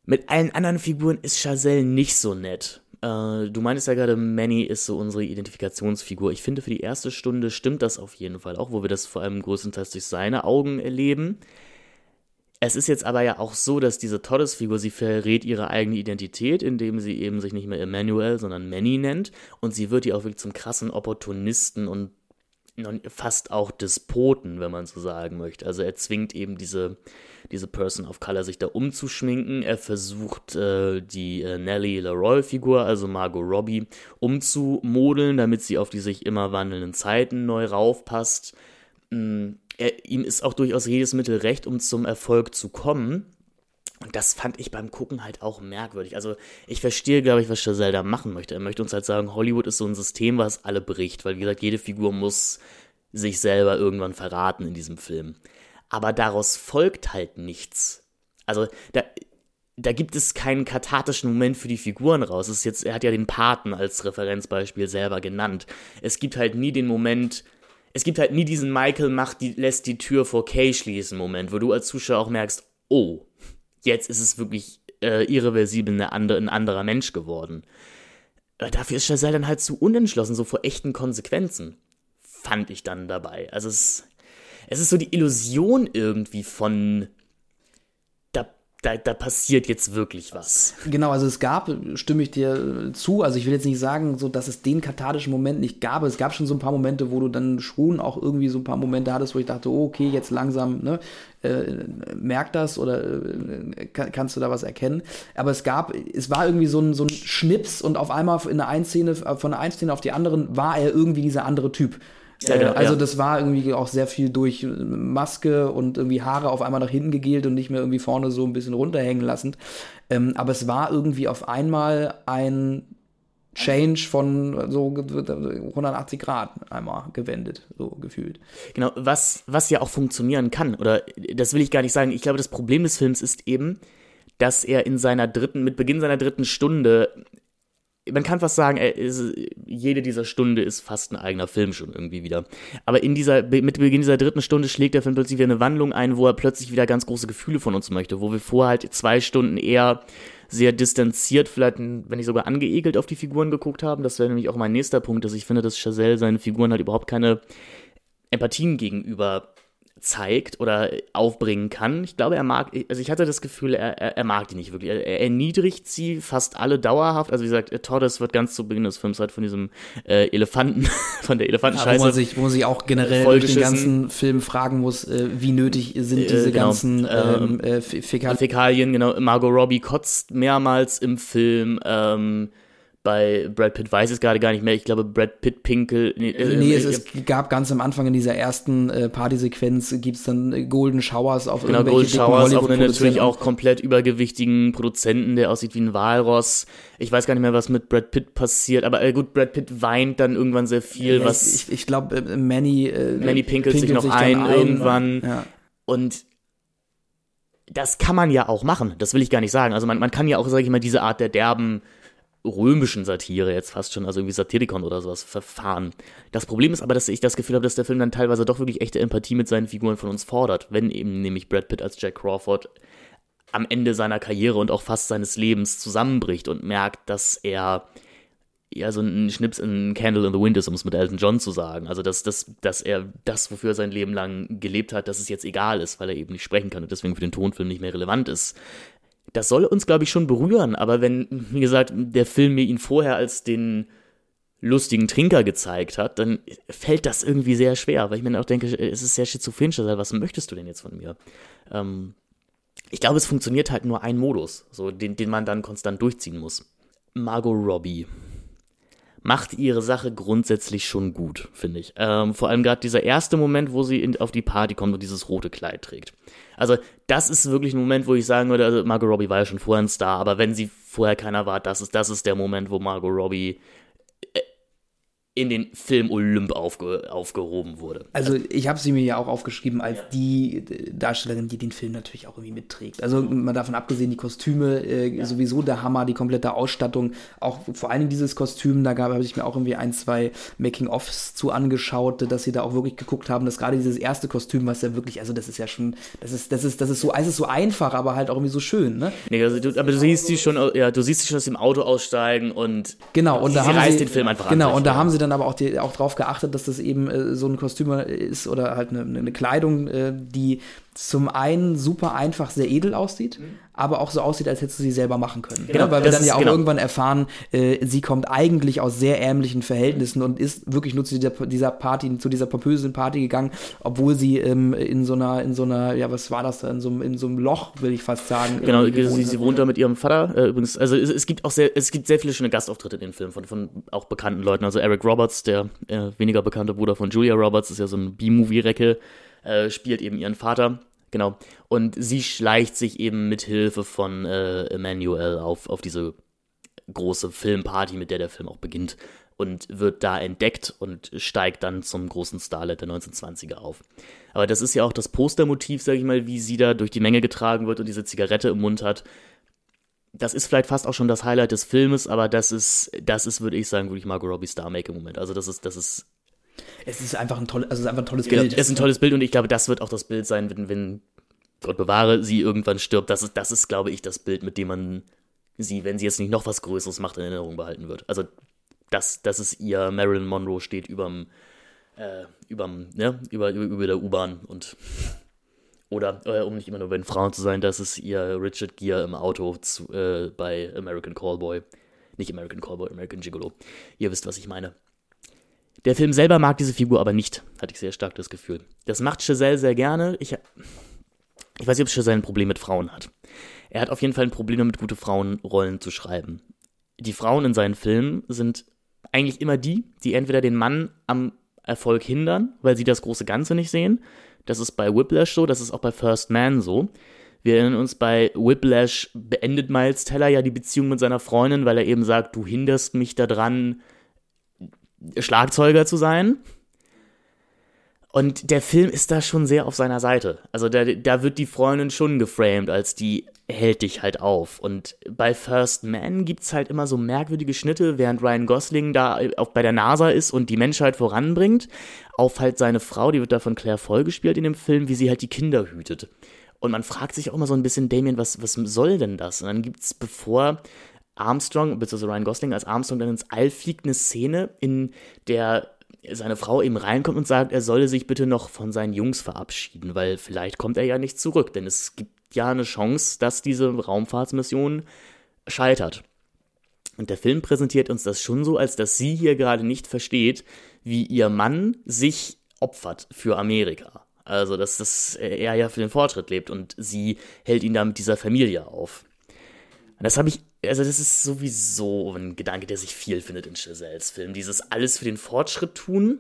Mit allen anderen Figuren ist Chazelle nicht so nett. Äh, du meinst ja gerade, Manny ist so unsere Identifikationsfigur. Ich finde, für die erste Stunde stimmt das auf jeden Fall auch, wo wir das vor allem größtenteils durch seine Augen erleben. Es ist jetzt aber ja auch so, dass diese Todesfigur, sie verrät ihre eigene Identität, indem sie eben sich nicht mehr Emmanuel, sondern Manny nennt. Und sie wird ja auch wirklich zum krassen Opportunisten und fast auch Despoten, wenn man so sagen möchte. Also er zwingt eben diese, diese Person of Color sich da umzuschminken. Er versucht die, die äh, Nellie Leroy-Figur, also Margot Robbie, umzumodeln, damit sie auf die sich immer wandelnden Zeiten neu raufpasst. Mm, er, ihm ist auch durchaus jedes Mittel recht, um zum Erfolg zu kommen. Und das fand ich beim Gucken halt auch merkwürdig. Also ich verstehe, glaube ich, was Chazelle da machen möchte. Er möchte uns halt sagen, Hollywood ist so ein System, was alle bricht, weil wie gesagt, jede Figur muss sich selber irgendwann verraten in diesem Film. Aber daraus folgt halt nichts. Also da, da gibt es keinen kathartischen Moment für die Figuren raus. Es ist jetzt, er hat ja den Paten als Referenzbeispiel selber genannt. Es gibt halt nie den Moment, es gibt halt nie diesen Michael macht die, lässt die Tür vor Kay schließen Moment, wo du als Zuschauer auch merkst, oh, jetzt ist es wirklich äh, irreversibel eine andere, ein anderer Mensch geworden. Dafür ist Chazelle dann halt zu unentschlossen, so vor echten Konsequenzen. Fand ich dann dabei. Also es, es ist so die Illusion irgendwie von da, da passiert jetzt wirklich was. Genau, also es gab, stimme ich dir zu, also ich will jetzt nicht sagen, so, dass es den kathartischen Moment nicht gab. Es gab schon so ein paar Momente, wo du dann schon auch irgendwie so ein paar Momente hattest, wo ich dachte, oh, okay, jetzt langsam, ne, äh, merkt das oder äh, kann, kannst du da was erkennen? Aber es gab, es war irgendwie so ein, so ein Schnips und auf einmal in der einen Szene, von der einen Szene auf die anderen war er irgendwie dieser andere Typ. Ja, genau, also ja. das war irgendwie auch sehr viel durch Maske und irgendwie Haare auf einmal nach hinten gegelt und nicht mehr irgendwie vorne so ein bisschen runterhängen lassend. Ähm, aber es war irgendwie auf einmal ein Change von so 180 Grad einmal gewendet, so gefühlt. Genau, was, was ja auch funktionieren kann, oder das will ich gar nicht sagen. Ich glaube, das Problem des Films ist eben, dass er in seiner dritten, mit Beginn seiner dritten Stunde man kann fast sagen, ist, jede dieser Stunde ist fast ein eigener Film schon irgendwie wieder. Aber in dieser, mit Beginn dieser dritten Stunde schlägt der Film plötzlich wieder eine Wandlung ein, wo er plötzlich wieder ganz große Gefühle von uns möchte, wo wir vorher halt zwei Stunden eher sehr distanziert, vielleicht, wenn nicht sogar angeekelt auf die Figuren geguckt haben. Das wäre nämlich auch mein nächster Punkt, dass ich finde, dass Chazelle seinen Figuren halt überhaupt keine Empathien gegenüber zeigt oder aufbringen kann. Ich glaube, er mag, also ich hatte das Gefühl, er, er, er mag die nicht wirklich. Er, er, erniedrigt sie fast alle dauerhaft. Also wie gesagt, Torres wird ganz zu Beginn des Films halt von diesem äh, Elefanten, von der Elefantenscheiße. Ja, wo, man sich, wo man sich auch generell durch den ganzen Film fragen muss, äh, wie nötig sind äh, diese äh, genau. ganzen ähm, äh, Fäkalien. Fäkalien. Genau, Margot Robbie kotzt mehrmals im Film. Ähm, bei Brad Pitt weiß ich es gerade gar nicht mehr. Ich glaube, Brad Pitt Pinkel. Nee, äh, nee es, es, gab ganz am Anfang in dieser ersten äh, Partysequenz gibt es dann Golden Showers auf genau, irgendwelche Golden Showers auf einen natürlich auch komplett übergewichtigen Produzenten, der aussieht wie ein Walross. Ich weiß gar nicht mehr, was mit Brad Pitt passiert, aber äh, gut, Brad Pitt weint dann irgendwann sehr viel, ja, was. Ich, ich glaube, äh, Manny, äh, Manny pinkelt, pinkelt sich noch sich ein, ein, irgendwann. Ja. Und das kann man ja auch machen, das will ich gar nicht sagen. Also man, man kann ja auch, sage ich mal, diese Art der derben römischen Satire jetzt fast schon, also irgendwie Satirikon oder sowas, verfahren. Das Problem ist aber, dass ich das Gefühl habe, dass der Film dann teilweise doch wirklich echte Empathie mit seinen Figuren von uns fordert, wenn eben nämlich Brad Pitt als Jack Crawford am Ende seiner Karriere und auch fast seines Lebens zusammenbricht und merkt, dass er ja so ein Schnips in Candle in the Wind ist, um es mit Elton John zu sagen. Also dass, dass, dass er das, wofür er sein Leben lang gelebt hat, dass es jetzt egal ist, weil er eben nicht sprechen kann und deswegen für den Tonfilm nicht mehr relevant ist das soll uns, glaube ich, schon berühren. Aber wenn, wie gesagt, der Film mir ihn vorher als den lustigen Trinker gezeigt hat, dann fällt das irgendwie sehr schwer, weil ich mir auch denke, es ist sehr schizophren, was möchtest du denn jetzt von mir? Ähm, ich glaube, es funktioniert halt nur ein Modus, so den, den man dann konstant durchziehen muss. Margot Robbie macht ihre Sache grundsätzlich schon gut, finde ich. Ähm, vor allem gerade dieser erste Moment, wo sie in, auf die Party kommt und dieses rote Kleid trägt. Also, das ist wirklich ein Moment, wo ich sagen würde, also Margot Robbie war ja schon vorher ein Star, aber wenn sie vorher keiner war, das ist, das ist der Moment, wo Margot Robbie in den Film Olymp aufge, aufgehoben wurde. Also ich habe sie mir ja auch aufgeschrieben als ja. die Darstellerin, die den Film natürlich auch irgendwie mitträgt. Also mal davon abgesehen, die Kostüme äh, ja. sowieso der Hammer, die komplette Ausstattung, auch vor allen Dingen dieses Kostüm, da habe ich mir auch irgendwie ein, zwei Making-ofs zu angeschaut, dass sie da auch wirklich geguckt haben, dass gerade dieses erste Kostüm, was ja wirklich, also das ist ja schon, das ist, das ist, das ist so, es ist so einfach, aber halt auch irgendwie so schön, ne? Nee, also du, aber du siehst sie schon, ja, du siehst sie schon aus dem Auto aussteigen und genau und sie, da haben reißt sie, den Film einfach genau an. Genau und da haben sie dann dann aber auch, die, auch darauf geachtet, dass das eben äh, so ein Kostüm ist oder halt eine, eine Kleidung, äh, die zum einen super einfach sehr edel aussieht, mhm. aber auch so aussieht, als hättest du sie selber machen können. Genau, weil wir dann ja auch genau. irgendwann erfahren, äh, sie kommt eigentlich aus sehr ärmlichen Verhältnissen und ist wirklich nur zu dieser, dieser Party, zu dieser pompösen Party gegangen, obwohl sie ähm, in so einer, in so einer, ja, was war das da, in so, in so einem Loch, will ich fast sagen. Genau, sie, sie, wohnt da mit ihrem Vater. Äh, übrigens, also es, es, gibt auch sehr, es gibt sehr viele schöne Gastauftritte in den Filmen von, von auch bekannten Leuten. Also Eric Roberts, der äh, weniger bekannte Bruder von Julia Roberts, ist ja so ein B-Movie-Recke äh, spielt eben ihren Vater. Genau. Und sie schleicht sich eben mit Hilfe von äh, Emmanuel auf, auf diese große Filmparty, mit der der Film auch beginnt. Und wird da entdeckt und steigt dann zum großen Starlet der 1920er auf. Aber das ist ja auch das Postermotiv, sag ich mal, wie sie da durch die Menge getragen wird und diese Zigarette im Mund hat. Das ist vielleicht fast auch schon das Highlight des Filmes, aber das ist, das ist, würde ich sagen, wirklich Margot Robbie Star-Making-Moment. Also das ist, das ist es ist einfach ein, toll, also es ist einfach ein tolles genau, Bild. Es ist ein tolles Bild und ich glaube, das wird auch das Bild sein, wenn, wenn Gott bewahre, sie irgendwann stirbt. Das ist, das ist, glaube ich, das Bild, mit dem man sie, wenn sie jetzt nicht noch was Größeres macht, in Erinnerung behalten wird. Also, das, das ist ihr Marilyn Monroe steht überm, äh, überm, ne, über, über, über der U-Bahn und oder, äh, um nicht immer nur bei den Frauen zu sein, das ist ihr Richard Gere im Auto zu, äh, bei American Callboy. Nicht American Callboy, American Gigolo. Ihr wisst, was ich meine. Der Film selber mag diese Figur aber nicht, hatte ich sehr stark das Gefühl. Das macht Chazelle sehr gerne. Ich, ich weiß nicht, ob Chazelle ein Problem mit Frauen hat. Er hat auf jeden Fall ein Problem damit, gute Frauenrollen zu schreiben. Die Frauen in seinen Filmen sind eigentlich immer die, die entweder den Mann am Erfolg hindern, weil sie das große Ganze nicht sehen. Das ist bei Whiplash so, das ist auch bei First Man so. Wir erinnern uns, bei Whiplash beendet Miles Teller ja die Beziehung mit seiner Freundin, weil er eben sagt, du hinderst mich daran, Schlagzeuger zu sein. Und der Film ist da schon sehr auf seiner Seite. Also da, da wird die Freundin schon geframed als die hält dich halt auf. Und bei First Man gibt's halt immer so merkwürdige Schnitte, während Ryan Gosling da auch bei der NASA ist und die Menschheit voranbringt, auf halt seine Frau, die wird da von Claire Foy gespielt in dem Film, wie sie halt die Kinder hütet. Und man fragt sich auch immer so ein bisschen, Damien, was, was soll denn das? Und dann gibt's, bevor Armstrong, beziehungsweise Ryan Gosling als Armstrong dann ins All fliegt, eine Szene, in der seine Frau eben reinkommt und sagt, er solle sich bitte noch von seinen Jungs verabschieden, weil vielleicht kommt er ja nicht zurück, denn es gibt ja eine Chance, dass diese Raumfahrtsmission scheitert. Und der Film präsentiert uns das schon so, als dass sie hier gerade nicht versteht, wie ihr Mann sich opfert für Amerika. Also, dass das er ja für den Fortschritt lebt und sie hält ihn da mit dieser Familie auf. Das habe ich also das ist sowieso ein Gedanke, der sich viel findet in Chazelles Film. Dieses alles für den Fortschritt tun.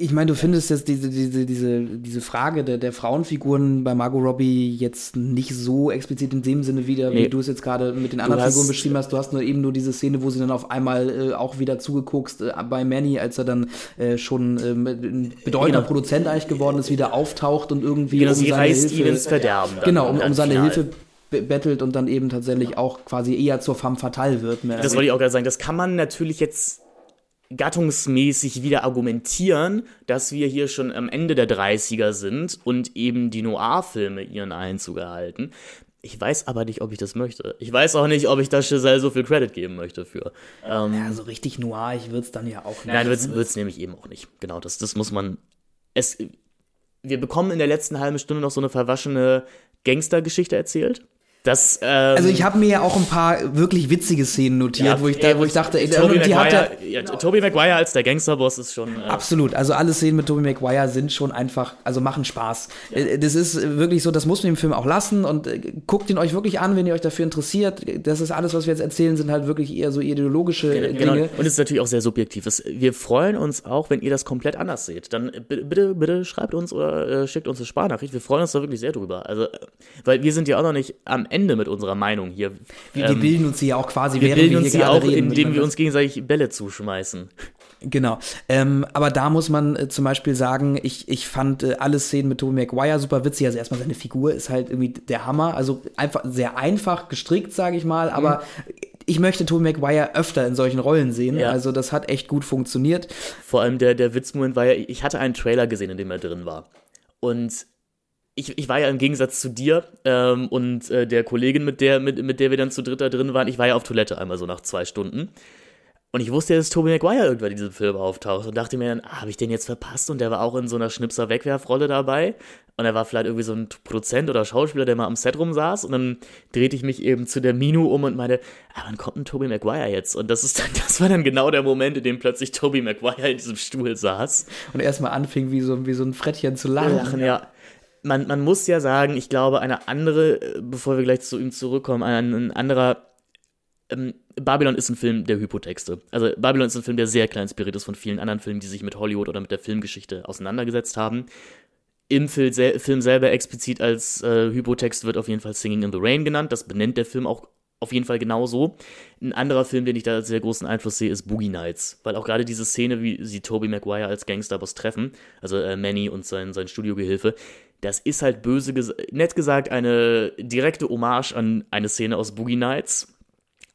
Ich meine, du findest jetzt diese, diese, diese, diese Frage der, der Frauenfiguren bei Margot Robbie jetzt nicht so explizit in dem Sinne wieder, wie nee. du es jetzt gerade mit den anderen Figuren beschrieben hast. Du hast nur eben nur diese Szene, wo sie dann auf einmal äh, auch wieder zugeguckst äh, bei Manny, als er dann äh, schon äh, ein bedeutender genau. Produzent eigentlich geworden ist, wieder auftaucht und irgendwie genau, um sie reißt Hilfe, ihn ins Verderben. Genau, um, um seine. Hilfe bettelt und dann eben tatsächlich auch quasi eher zur femme fatale wird. das wollte ich auch gerade sagen. Das kann man natürlich jetzt gattungsmäßig wieder argumentieren, dass wir hier schon am Ende der 30er sind und eben die Noir-Filme ihren Einzug erhalten. Ich weiß aber nicht, ob ich das möchte. Ich weiß auch nicht, ob ich da Giselle so viel Credit geben möchte für. Ähm, ja, so richtig noir, ich würde es dann ja auch nicht. Nein, wird es nämlich eben auch nicht. Genau, das, das muss man. Es, wir bekommen in der letzten halben Stunde noch so eine verwaschene Gangstergeschichte erzählt. Das, ähm, also ich habe mir ja auch ein paar wirklich witzige Szenen notiert, ja, wo, ich da, wo ich dachte, ey, Toby die Maguire, ja, Tobey Maguire als der Gangsterboss ist schon. Äh Absolut, also alle Szenen mit Tobey Maguire sind schon einfach, also machen Spaß. Ja. Äh, das ist wirklich so, das muss man im Film auch lassen und äh, guckt ihn euch wirklich an, wenn ihr euch dafür interessiert. Das ist alles, was wir jetzt erzählen, sind halt wirklich eher so ideologische genau, Dinge. Und es ist natürlich auch sehr subjektiv. Wir freuen uns auch, wenn ihr das komplett anders seht. Dann bitte, bitte schreibt uns oder äh, schickt uns eine Sparnachricht. Wir freuen uns da wirklich sehr drüber. Also, weil wir sind ja auch noch nicht am Ende Ende mit unserer Meinung hier. Wir, ähm, wir bilden uns sie ja auch quasi, wir bilden wir uns sie auch, reden, indem wir uns gegenseitig Bälle zuschmeißen. Genau. Ähm, aber da muss man äh, zum Beispiel sagen, ich, ich fand äh, alle Szenen mit Tobey Maguire super witzig. Also erstmal seine Figur ist halt irgendwie der Hammer. Also einfach sehr einfach gestrickt, sage ich mal. Aber mhm. ich möchte Tobey Maguire öfter in solchen Rollen sehen. Ja. Also das hat echt gut funktioniert. Vor allem der, der Witzmoment war ja, ich hatte einen Trailer gesehen, in dem er drin war. Und ich, ich war ja im Gegensatz zu dir ähm, und äh, der Kollegin, mit der, mit, mit der wir dann zu dritter drin waren, ich war ja auf Toilette einmal so nach zwei Stunden. Und ich wusste ja, dass Tobey Maguire irgendwann in diesem Film auftaucht und dachte mir dann, ah, habe ich den jetzt verpasst? Und der war auch in so einer Schnipser-Wegwerfrolle dabei. Und er war vielleicht irgendwie so ein Produzent oder Schauspieler, der mal am Set rumsaß. Und dann drehte ich mich eben zu der Minu um und meinte, ah, wann kommt ein Tobey Maguire jetzt? Und das ist dann, das war dann genau der Moment, in dem plötzlich Tobey Maguire in diesem Stuhl saß. Und erstmal anfing, wie so, wie so ein Frettchen zu lachen. Lachen, ja man, man muss ja sagen, ich glaube, eine andere, äh, bevor wir gleich zu ihm zurückkommen, ein, ein anderer. Ähm, Babylon ist ein Film der Hypotexte. Also Babylon ist ein Film, der sehr klar inspiriert ist von vielen anderen Filmen, die sich mit Hollywood oder mit der Filmgeschichte auseinandergesetzt haben. Im Film, Film selber explizit als äh, Hypotext wird auf jeden Fall Singing in the Rain genannt. Das benennt der Film auch auf jeden Fall genauso. Ein anderer Film, den ich da sehr großen Einfluss sehe, ist Boogie Nights. Weil auch gerade diese Szene, wie sie Toby Maguire als Gangsterboss treffen, also äh, Manny und sein, sein Studiogehilfe, das ist halt böse, ges nett gesagt, eine direkte Hommage an eine Szene aus Boogie Nights.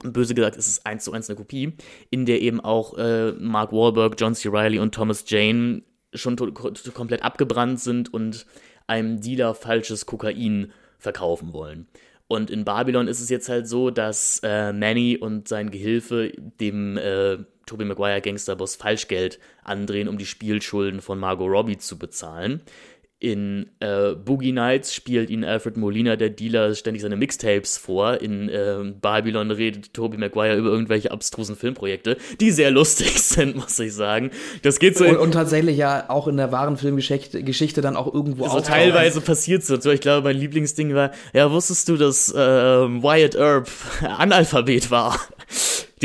Böse gesagt, ist es eins zu eins eine Kopie, in der eben auch äh, Mark Wahlberg, John C. Reilly und Thomas Jane schon komplett abgebrannt sind und einem Dealer falsches Kokain verkaufen wollen. Und in Babylon ist es jetzt halt so, dass äh, Manny und sein Gehilfe dem äh, Tobey Maguire Gangsterboss Falschgeld andrehen, um die Spielschulden von Margot Robbie zu bezahlen in äh, Boogie Nights spielt ihn Alfred Molina, der Dealer, ständig seine Mixtapes vor. In äh, Babylon redet Tobey Maguire über irgendwelche abstrusen Filmprojekte, die sehr lustig sind, muss ich sagen. Das geht so. Und, und tatsächlich ja auch in der wahren Filmgeschichte Geschichte dann auch irgendwo so teilweise passiert so. Ich glaube, mein Lieblingsding war, ja, wusstest du, dass äh, Wyatt Earp Analphabet war?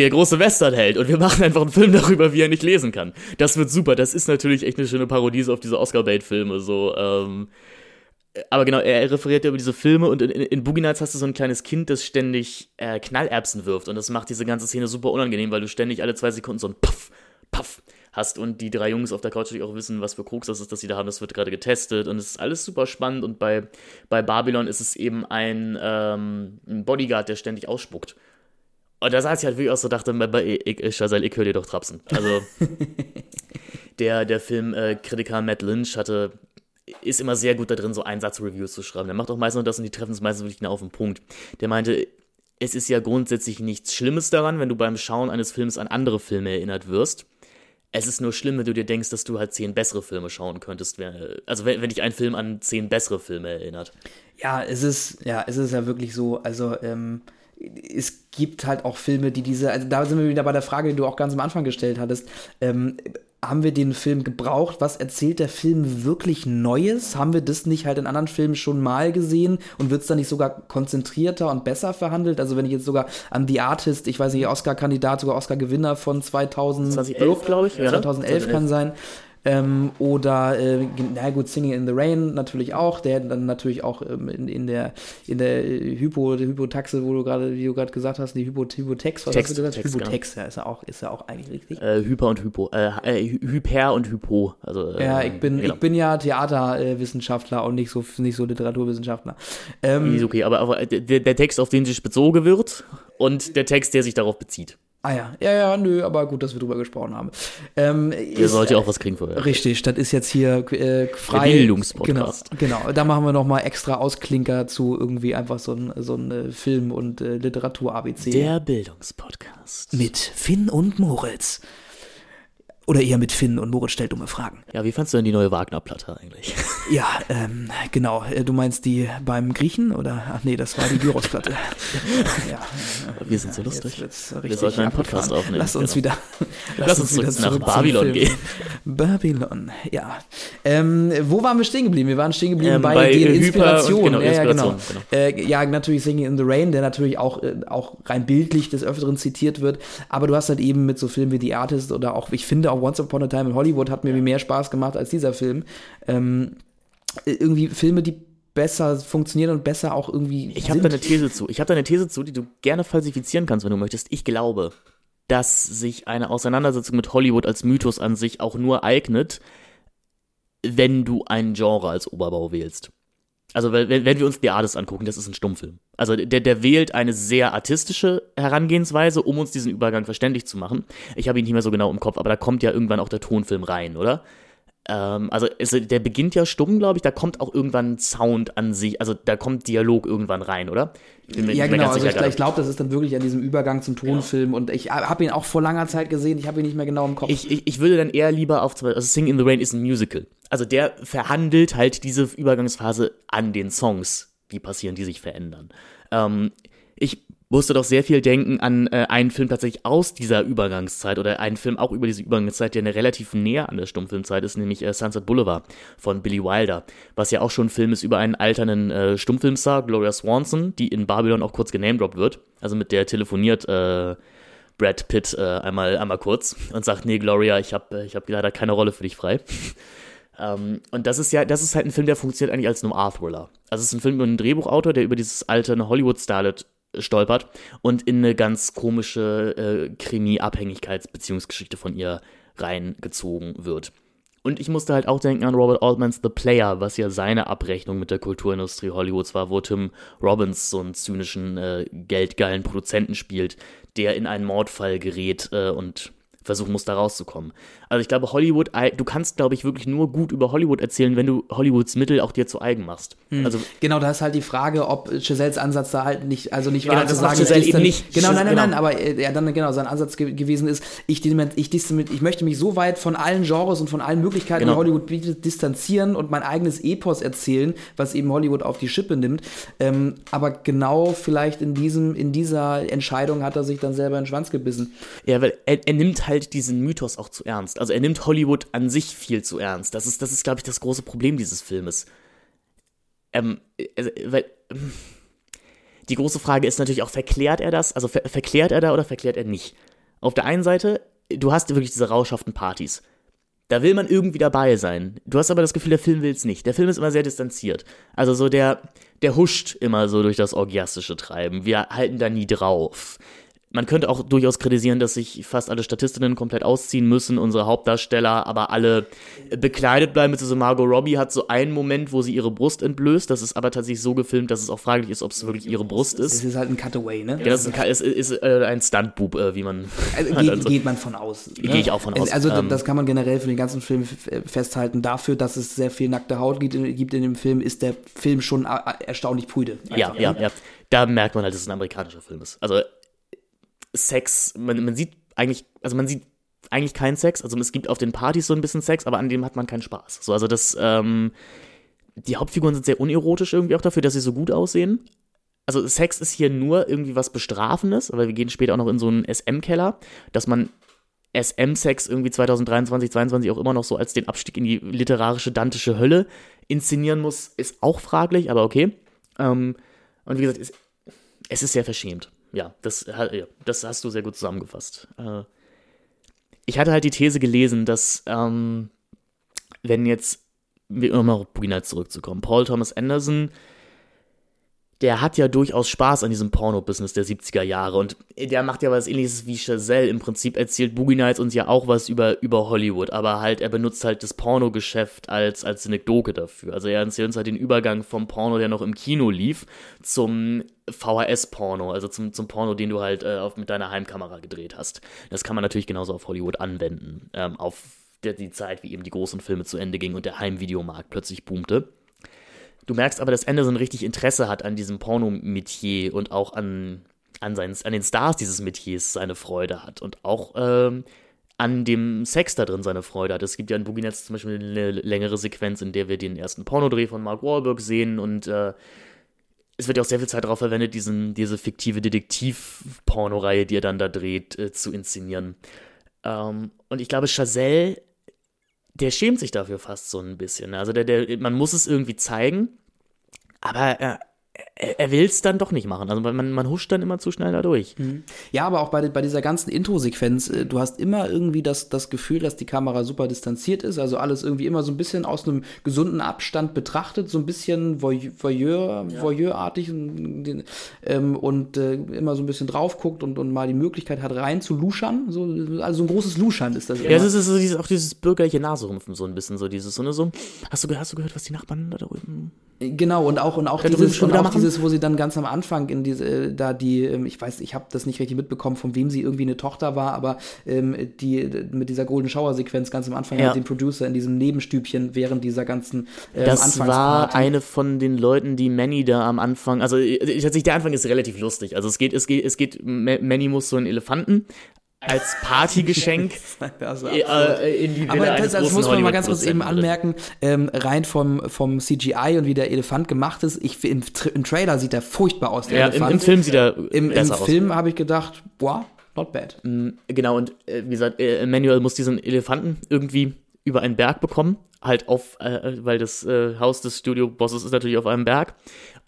Der große Westernheld und wir machen einfach einen Film darüber, wie er nicht lesen kann. Das wird super. Das ist natürlich echt eine schöne Parodie auf diese Oscar-Bait-Filme. So, ähm, aber genau, er referiert ja über diese Filme und in, in Boogie Nights hast du so ein kleines Kind, das ständig äh, Knallerbsen wirft und das macht diese ganze Szene super unangenehm, weil du ständig alle zwei Sekunden so ein Puff, Puff hast und die drei Jungs auf der Couch natürlich auch wissen, was für Koks das ist, dass sie da haben. Das wird gerade getestet und es ist alles super spannend. Und bei, bei Babylon ist es eben ein, ähm, ein Bodyguard, der ständig ausspuckt. Und da saß ich halt wirklich aus so, dachte, ich, ich, Scheiße, ich höre dir doch trapsen. Also, der, der Filmkritiker äh, Matt Lynch hatte, ist immer sehr gut da drin, so Einsatzreviews zu schreiben. Der macht auch meistens nur das und die treffen es meistens wirklich genau auf den Punkt. Der meinte, es ist ja grundsätzlich nichts Schlimmes daran, wenn du beim Schauen eines Films an andere Filme erinnert wirst. Es ist nur schlimm, wenn du dir denkst, dass du halt zehn bessere Filme schauen könntest. Also wenn, wenn dich ein Film an zehn bessere Filme erinnert. Ja, es ist, ja, es ist ja wirklich so, also, ähm, es gibt halt auch Filme, die diese, also da sind wir wieder bei der Frage, die du auch ganz am Anfang gestellt hattest. Ähm, haben wir den Film gebraucht? Was erzählt der Film wirklich Neues? Haben wir das nicht halt in anderen Filmen schon mal gesehen und wird es dann nicht sogar konzentrierter und besser verhandelt? Also wenn ich jetzt sogar an The Artist, ich weiß nicht, Oscar-Kandidat, sogar Oscar-Gewinner von 2011, 2011 glaube ich. 2011 ja, 2011 kann sein. Ähm, oder, äh, na gut, Singing in the Rain natürlich auch, der dann natürlich auch ähm, in, in der, in der Hypo, der Hypotaxe, wo du gerade, wie du gerade gesagt hast, die Hypo, Hypotex, was Text, hast du gesagt? Text, Hypotex, genau. ja, ist ja auch, ist ja auch eigentlich richtig. Äh, Hyper und Hypo, äh, äh Hyper und Hypo, also. Äh, ja, ich bin, genau. ich bin ja Theaterwissenschaftler und nicht so, nicht so Literaturwissenschaftler. Ähm, ist okay, aber, aber der, der Text, auf den sich bezogen wird und der Text, der sich darauf bezieht. Ah ja, ja, ja, nö, aber gut, dass wir drüber gesprochen haben. Ähm, Ihr sollt ja auch was kriegen vorher. Richtig, das ist jetzt hier äh, frei. Bildungspodcast. Genau, genau, da machen wir nochmal extra Ausklinker zu irgendwie einfach so ein, so ein äh, Film- und äh, Literatur-ABC. Der Bildungspodcast. Mit Finn und Moritz. Oder eher mit Finn und Moritz stellt dumme Fragen. Ja, wie fandst du denn die neue Wagner-Platte eigentlich? Ja, ähm, genau. Äh, du meinst die beim Griechen oder? Ach nee, das war die Gyros-Platte. ja, wir sind so lustig. wir sollten einen Podcast aufnehmen. Lass uns genau. wieder, lass, lass uns wieder zurück nach Babylon gehen. Babylon, ja. Ähm, wo waren wir stehen geblieben? Wir waren stehen geblieben ähm, bei, bei den Inspirationen. Genau, ja, ja, genau. genau. Äh, ja, natürlich Singing in the Rain, der natürlich auch, äh, auch rein bildlich des Öfteren zitiert wird. Aber du hast halt eben mit so Filmen wie The Artist oder auch, ich finde auch Once Upon a Time in Hollywood hat mir mehr Spaß gemacht als dieser Film. Ähm, irgendwie Filme, die besser funktionieren und besser auch irgendwie. Ich habe da eine These zu. Ich habe da eine These zu, die du gerne falsifizieren kannst, wenn du möchtest. Ich glaube, dass sich eine Auseinandersetzung mit Hollywood als Mythos an sich auch nur eignet, wenn du ein Genre als Oberbau wählst. Also wenn, wenn wir uns The Artist angucken, das ist ein Stummfilm. Also der, der wählt eine sehr artistische Herangehensweise, um uns diesen Übergang verständlich zu machen. Ich habe ihn nicht mehr so genau im Kopf, aber da kommt ja irgendwann auch der Tonfilm rein, oder? Ähm, also es, der beginnt ja stumm, glaube ich, da kommt auch irgendwann Sound an sich, also da kommt Dialog irgendwann rein, oder? ja, genau, also ich, ich glaube, das ist dann wirklich an diesem Übergang zum Tonfilm ja. und ich habe ihn auch vor langer Zeit gesehen, ich habe ihn nicht mehr genau im Kopf. Ich, ich, ich würde dann eher lieber auf, also Sing in the Rain ist ein Musical. Also der verhandelt halt diese Übergangsphase an den Songs, die passieren, die sich verändern. Ähm, musste doch sehr viel denken an äh, einen Film tatsächlich aus dieser Übergangszeit oder einen Film auch über diese Übergangszeit, der eine relativ näher an der Stummfilmzeit ist, nämlich äh, Sunset Boulevard von Billy Wilder, was ja auch schon ein Film ist über einen alternden äh, Stummfilmstar, Gloria Swanson, die in Babylon auch kurz genamedroppt wird, also mit der telefoniert äh, Brad Pitt äh, einmal, einmal kurz und sagt, nee Gloria, ich habe äh, ich hab leider keine Rolle für dich frei. Um, ähm, und das ist ja, das ist halt ein Film, der funktioniert eigentlich als Noir-Thriller. Also es ist ein Film über einen Drehbuchautor, der über dieses alte Hollywood-Starlet stolpert und in eine ganz komische äh, Krimi-Abhängigkeitsbeziehungsgeschichte von ihr reingezogen wird. Und ich musste halt auch denken an Robert Altmans The Player, was ja seine Abrechnung mit der Kulturindustrie Hollywoods war, wo Tim Robbins so einen zynischen, äh, geldgeilen Produzenten spielt, der in einen Mordfall gerät äh, und versuchen muss, da rauszukommen. Also ich glaube, Hollywood, du kannst, glaube ich, wirklich nur gut über Hollywood erzählen, wenn du Hollywoods Mittel auch dir zu eigen machst. Hm. Also genau, da ist halt die Frage, ob Giselles Ansatz da halt nicht, also nicht genau, war zu sagen, Giselle eben nicht. Genau, nein, nein, genau. nein, aber äh, ja, dann genau, sein Ansatz ge gewesen ist, ich, ich, ich möchte mich so weit von allen Genres und von allen Möglichkeiten, genau. die Hollywood bietet, distanzieren und mein eigenes Epos erzählen, was eben Hollywood auf die Schippe nimmt. Ähm, aber genau vielleicht in diesem, in dieser Entscheidung hat er sich dann selber in den Schwanz gebissen. Ja, weil er, er nimmt halt diesen Mythos auch zu ernst. Also er nimmt Hollywood an sich viel zu ernst. Das ist, das ist, glaube ich, das große Problem dieses Filmes. Ähm, also, weil, die große Frage ist natürlich auch, verklärt er das? Also ver verklärt er da oder verklärt er nicht? Auf der einen Seite, du hast wirklich diese rauschhaften Partys. Da will man irgendwie dabei sein. Du hast aber das Gefühl, der Film will es nicht. Der Film ist immer sehr distanziert. Also so der, der huscht immer so durch das orgiastische Treiben. Wir halten da nie drauf man könnte auch durchaus kritisieren, dass sich fast alle Statistinnen komplett ausziehen müssen, unsere Hauptdarsteller aber alle bekleidet bleiben. Mit so Margot Robbie hat so einen Moment, wo sie ihre Brust entblößt. Das ist aber tatsächlich so gefilmt, dass es auch fraglich ist, ob es wirklich ihre Brust ist. Es ist halt ein Cutaway, ne? Ja, das ist ein, ist, ist, äh, ein Stuntboob, äh, wie man. Also, geht, also, geht, man von aus. Ne? Gehe ich auch von aus. Also, ähm, das kann man generell für den ganzen Film festhalten. Dafür, dass es sehr viel nackte Haut gibt, gibt in dem Film, ist der Film schon erstaunlich prüde. Ja, ja, ja. Da merkt man halt, dass es ein amerikanischer Film ist. Also Sex, man, man sieht eigentlich, also man sieht eigentlich keinen Sex. Also es gibt auf den Partys so ein bisschen Sex, aber an dem hat man keinen Spaß. So, also das, ähm, die Hauptfiguren sind sehr unerotisch irgendwie auch dafür, dass sie so gut aussehen. Also Sex ist hier nur irgendwie was Bestrafendes, aber wir gehen später auch noch in so einen SM-Keller, dass man SM-Sex irgendwie 2023, 2022 auch immer noch so als den Abstieg in die literarische dantische Hölle inszenieren muss, ist auch fraglich, aber okay. Ähm, und wie gesagt, es, es ist sehr verschämt ja, das, das hast du sehr gut zusammengefasst. Äh, ich hatte halt die These gelesen, dass, ähm, wenn jetzt, um auf Bugina zurückzukommen, Paul Thomas Anderson der hat ja durchaus Spaß an diesem Porno-Business der 70er Jahre und der macht ja was ähnliches wie Chazelle. Im Prinzip erzählt Boogie Nights uns ja auch was über, über Hollywood, aber halt, er benutzt halt das Pornogeschäft als, als Anekdote dafür. Also er erzählt uns halt den Übergang vom Porno, der noch im Kino lief, zum VHS-Porno, also zum, zum Porno, den du halt äh, auf, mit deiner Heimkamera gedreht hast. Das kann man natürlich genauso auf Hollywood anwenden, ähm, auf der, die Zeit, wie eben die großen Filme zu Ende gingen und der Heimvideomarkt plötzlich boomte. Du merkst aber, dass Anderson richtig Interesse hat an diesem Porno-Metier und auch an, an, seinen, an den Stars dieses Metiers seine Freude hat und auch ähm, an dem Sex da drin seine Freude hat. Es gibt ja in Boogie Nights zum Beispiel eine längere Sequenz, in der wir den ersten Pornodreh von Mark Wahlberg sehen und äh, es wird ja auch sehr viel Zeit darauf verwendet, diesen, diese fiktive Detektiv-Pornoreihe, die er dann da dreht, äh, zu inszenieren. Ähm, und ich glaube, Chazelle der schämt sich dafür fast so ein bisschen. Also der, der, man muss es irgendwie zeigen, aber äh, er, er will es dann doch nicht machen. Also man, man huscht dann immer zu schnell da durch. Mhm. Ja, aber auch bei, bei dieser ganzen Intro-Sequenz, äh, du hast immer irgendwie das, das Gefühl, dass die Kamera super distanziert ist, also alles irgendwie immer so ein bisschen aus einem gesunden Abstand betrachtet, so ein bisschen Voyeur, ja. Voyeur-artig ähm, und äh, immer so ein bisschen drauf guckt und, und mal die Möglichkeit hat, rein zu luschern. So, also ein großes Luschern ist das. Ja, es ist so dieses, auch dieses bürgerliche Naserümpfen, so ein bisschen, so dieses, so, ne, so, hast du, hast du gehört, was die Nachbarn da drüben Genau, und auch, und auch, dieses, und auch dieses, wo sie dann ganz am Anfang in diese, äh, da die, ähm, ich weiß, ich habe das nicht richtig mitbekommen, von wem sie irgendwie eine Tochter war, aber ähm, die mit dieser Golden Shower Sequenz ganz am Anfang ja. mit dem Producer in diesem Nebenstübchen während dieser ganzen ähm, Das war eine von den Leuten, die Manny da am Anfang, also tatsächlich der Anfang ist relativ lustig. Also es geht, es geht, es geht, Manny muss so einen Elefanten als Partygeschenk äh, in die Villa Aber das, das muss man mal ganz kurz eben anmerken, ähm, rein vom, vom CGI und wie der Elefant gemacht ist, ich, im, im Trailer sieht er furchtbar aus, der ja, Elefant. Im, Im, Film sieht er Im, im Film habe ich gedacht, boah, not bad. Mm, genau, und äh, wie gesagt, äh, Manuel muss diesen Elefanten irgendwie über einen Berg bekommen, halt auf, äh, weil das äh, Haus des Studio-Bosses ist natürlich auf einem Berg.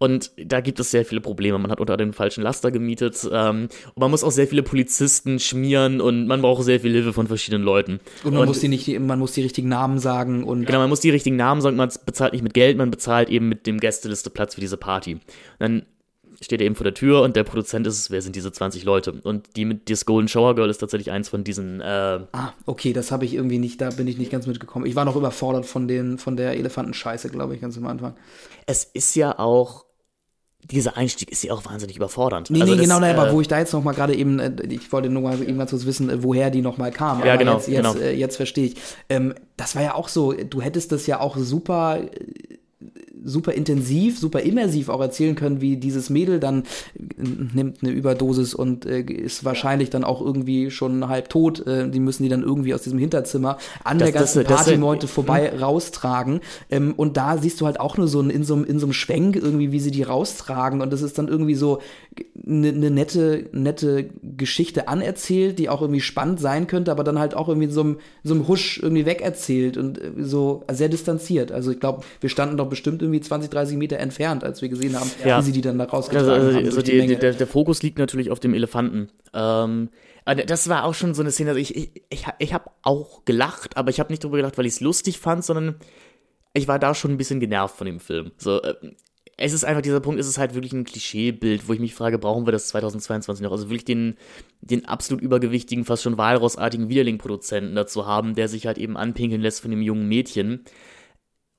Und da gibt es sehr viele Probleme. Man hat unter den falschen Laster gemietet ähm, und man muss auch sehr viele Polizisten schmieren und man braucht sehr viel Hilfe von verschiedenen Leuten. Und man und, muss die nicht, man muss die richtigen Namen sagen und. Genau, man muss die richtigen Namen sagen. Man bezahlt nicht mit Geld, man bezahlt eben mit dem Gästelisteplatz für diese Party. dann steht er eben vor der Tür und der Produzent ist, wer sind diese 20 Leute? Und die mit das Golden Shower Girl ist tatsächlich eins von diesen. Äh ah, okay, das habe ich irgendwie nicht, da bin ich nicht ganz mitgekommen. Ich war noch überfordert von den, von der Elefantenscheiße, glaube ich, ganz am Anfang. Es ist ja auch dieser Einstieg ist ja auch wahnsinnig überfordernd. Nee, also nee, das, genau, nein, aber äh, wo ich da jetzt noch mal gerade eben, äh, ich wollte nur mal eben ganz kurz wissen, äh, woher die noch mal kam. Ja, genau. Jetzt, jetzt, genau. Äh, jetzt verstehe ich. Ähm, das war ja auch so, du hättest das ja auch super super intensiv, super immersiv auch erzählen können, wie dieses Mädel dann äh, nimmt eine Überdosis und äh, ist wahrscheinlich dann auch irgendwie schon halb tot. Äh, die müssen die dann irgendwie aus diesem Hinterzimmer an das, der ganzen Partymeute vorbei hm. raustragen. Ähm, und da siehst du halt auch nur so in so, in so einem Schwenk irgendwie, wie sie die raustragen. Und das ist dann irgendwie so, eine ne nette, nette Geschichte anerzählt, die auch irgendwie spannend sein könnte, aber dann halt auch irgendwie in so einem, so einem Husch irgendwie wegerzählt und äh, so sehr distanziert. Also ich glaube, wir standen doch bestimmt irgendwie 20, 30 Meter entfernt, als wir gesehen haben, Ja. wie sie die dann da rausgetragen Also, also, haben. also die die, der, der Fokus liegt natürlich auf dem Elefanten. Ähm, aber das war auch schon so eine Szene, also ich, ich, ich, ich habe auch gelacht, aber ich habe nicht drüber gelacht, weil ich es lustig fand, sondern ich war da schon ein bisschen genervt von dem Film. So, äh, es ist einfach dieser Punkt, es ist halt wirklich ein Klischeebild, wo ich mich frage, brauchen wir das 2022 noch? Also wirklich den, den absolut übergewichtigen, fast schon walrossartigen Widerling-Produzenten dazu haben, der sich halt eben anpinkeln lässt von dem jungen Mädchen.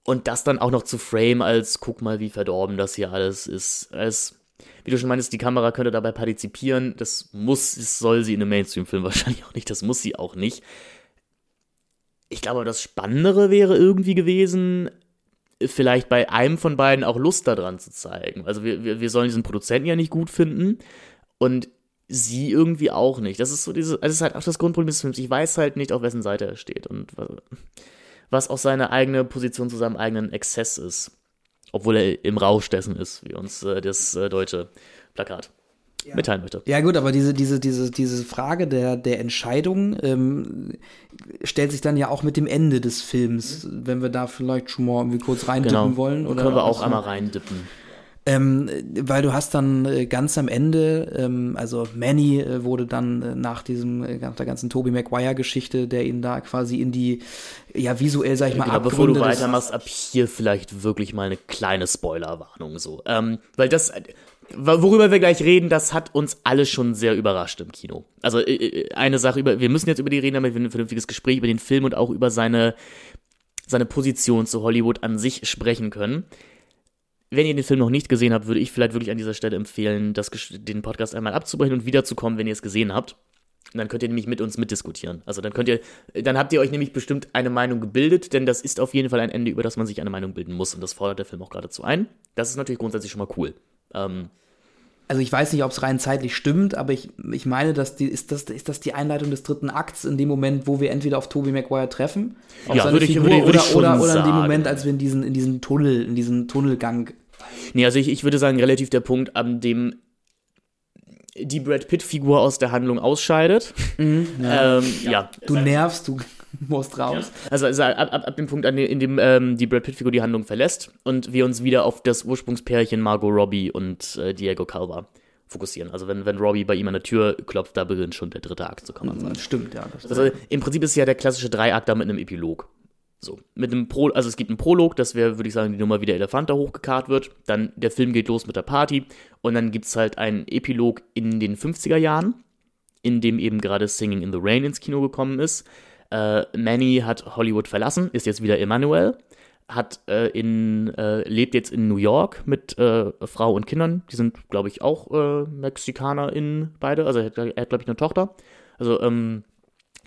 Und das dann auch noch zu frame als, guck mal, wie verdorben das hier alles ist. Als, wie du schon meinst, die Kamera könnte dabei partizipieren. Das muss, das soll sie in einem Mainstream-Film wahrscheinlich auch nicht. Das muss sie auch nicht. Ich glaube, das Spannendere wäre irgendwie gewesen, vielleicht bei einem von beiden auch Lust daran zu zeigen. Also wir, wir, wir sollen diesen Produzenten ja nicht gut finden und sie irgendwie auch nicht. Das ist so diese, das ist halt auch das Grundproblem des Films. Ich weiß halt nicht, auf wessen Seite er steht und was, auch seine eigene Position zu seinem eigenen Exzess ist. Obwohl er im Rausch dessen ist, wie uns äh, das äh, deutsche Plakat mitteilen möchte. Ja gut, aber diese, diese, diese, diese Frage der, der Entscheidung ähm, stellt sich dann ja auch mit dem Ende des Films, wenn wir da vielleicht schon mal irgendwie kurz reindippen Genau. wollen. Oder Können wir auch einmal reindippen. Ähm, weil du hast dann äh, ganz am Ende, ähm, also Manny äh, wurde dann äh, nach diesem, nach der ganzen Tobey Maguire-Geschichte, der ihn da quasi in die, ja visuell, sag ich mal, Genau, bevor du Abgründe weitermachst, ab hier vielleicht wirklich mal eine kleine Spoilerwarnung so. Ähm, weil das, worüber wir gleich reden, das hat uns alle schon sehr überrascht im Kino. Also eine Sache über, wir müssen jetzt über die reden, damit wir ein vernünftiges Gespräch über den Film und auch über seine, seine Position zu Hollywood an sich sprechen können. Wenn ihr den Film noch nicht gesehen habt, würde ich vielleicht wirklich an dieser Stelle empfehlen, das, den Podcast einmal abzubrechen und wiederzukommen, wenn ihr es gesehen habt. Und dann könnt ihr nämlich mit uns mitdiskutieren. Also dann könnt ihr, dann habt ihr euch nämlich bestimmt eine Meinung gebildet, denn das ist auf jeden Fall ein Ende, über das man sich eine Meinung bilden muss. Und das fordert der Film auch geradezu ein. Das ist natürlich grundsätzlich schon mal cool. Ähm, Also ich weiß nicht, ob es rein zeitlich stimmt, aber ich, ich meine, dass die, ist, das, ist das die Einleitung des dritten Akts in dem Moment, wo wir entweder auf Tobey Maguire treffen, auf Ja, seine würde ich- Figur, würde ich- würde oder, ich oder, oder in dem. Moment, als wir in diesen, in diesen Tunnel, in diesen Tunnelgang nee, also ich, ich würde sagen, relativ der Punkt, an dem die Brad Pitt-Figur aus der Handlung ausscheidet. ja. Ähm, ja. Du nervst, du musst raus. Also, also ab, ab, ab dem Punkt, an dem, in dem ähm, die Brad Pitt-Figur die Handlung verlässt und wir uns wieder auf das Ursprungspärchen Margot Robbie und äh, Diego Calva fokussieren. Also wenn, wenn Robbie bei ihm an der Tür klopft, da beginnt schon der dritte Akt, so kann man sagen. Stimmt, ja. Das Also im Prinzip ist es ja der klassische Dreiakt da mit einem Epilog. So, mit einem Pro, also es gibt einen Prolog, das wäre, würde ich sagen, die Nummer, wie der Elefant da hochgekarrt wird. Dann der Film geht los mit der Party und dann gibt es halt einen Epilog in den 50er Jahren, in dem eben gerade Singing in the Rain ins Kino gekommen ist. Äh, Manny hat Hollywood verlassen, ist jetzt wieder Emmanuel, hat äh, in, äh, lebt jetzt in New York mit äh, Frau und Kindern. Die sind, glaube ich, auch äh, MexikanerInnen beide. Also er hat, er hat glaube ich, eine Tochter. Also, ähm,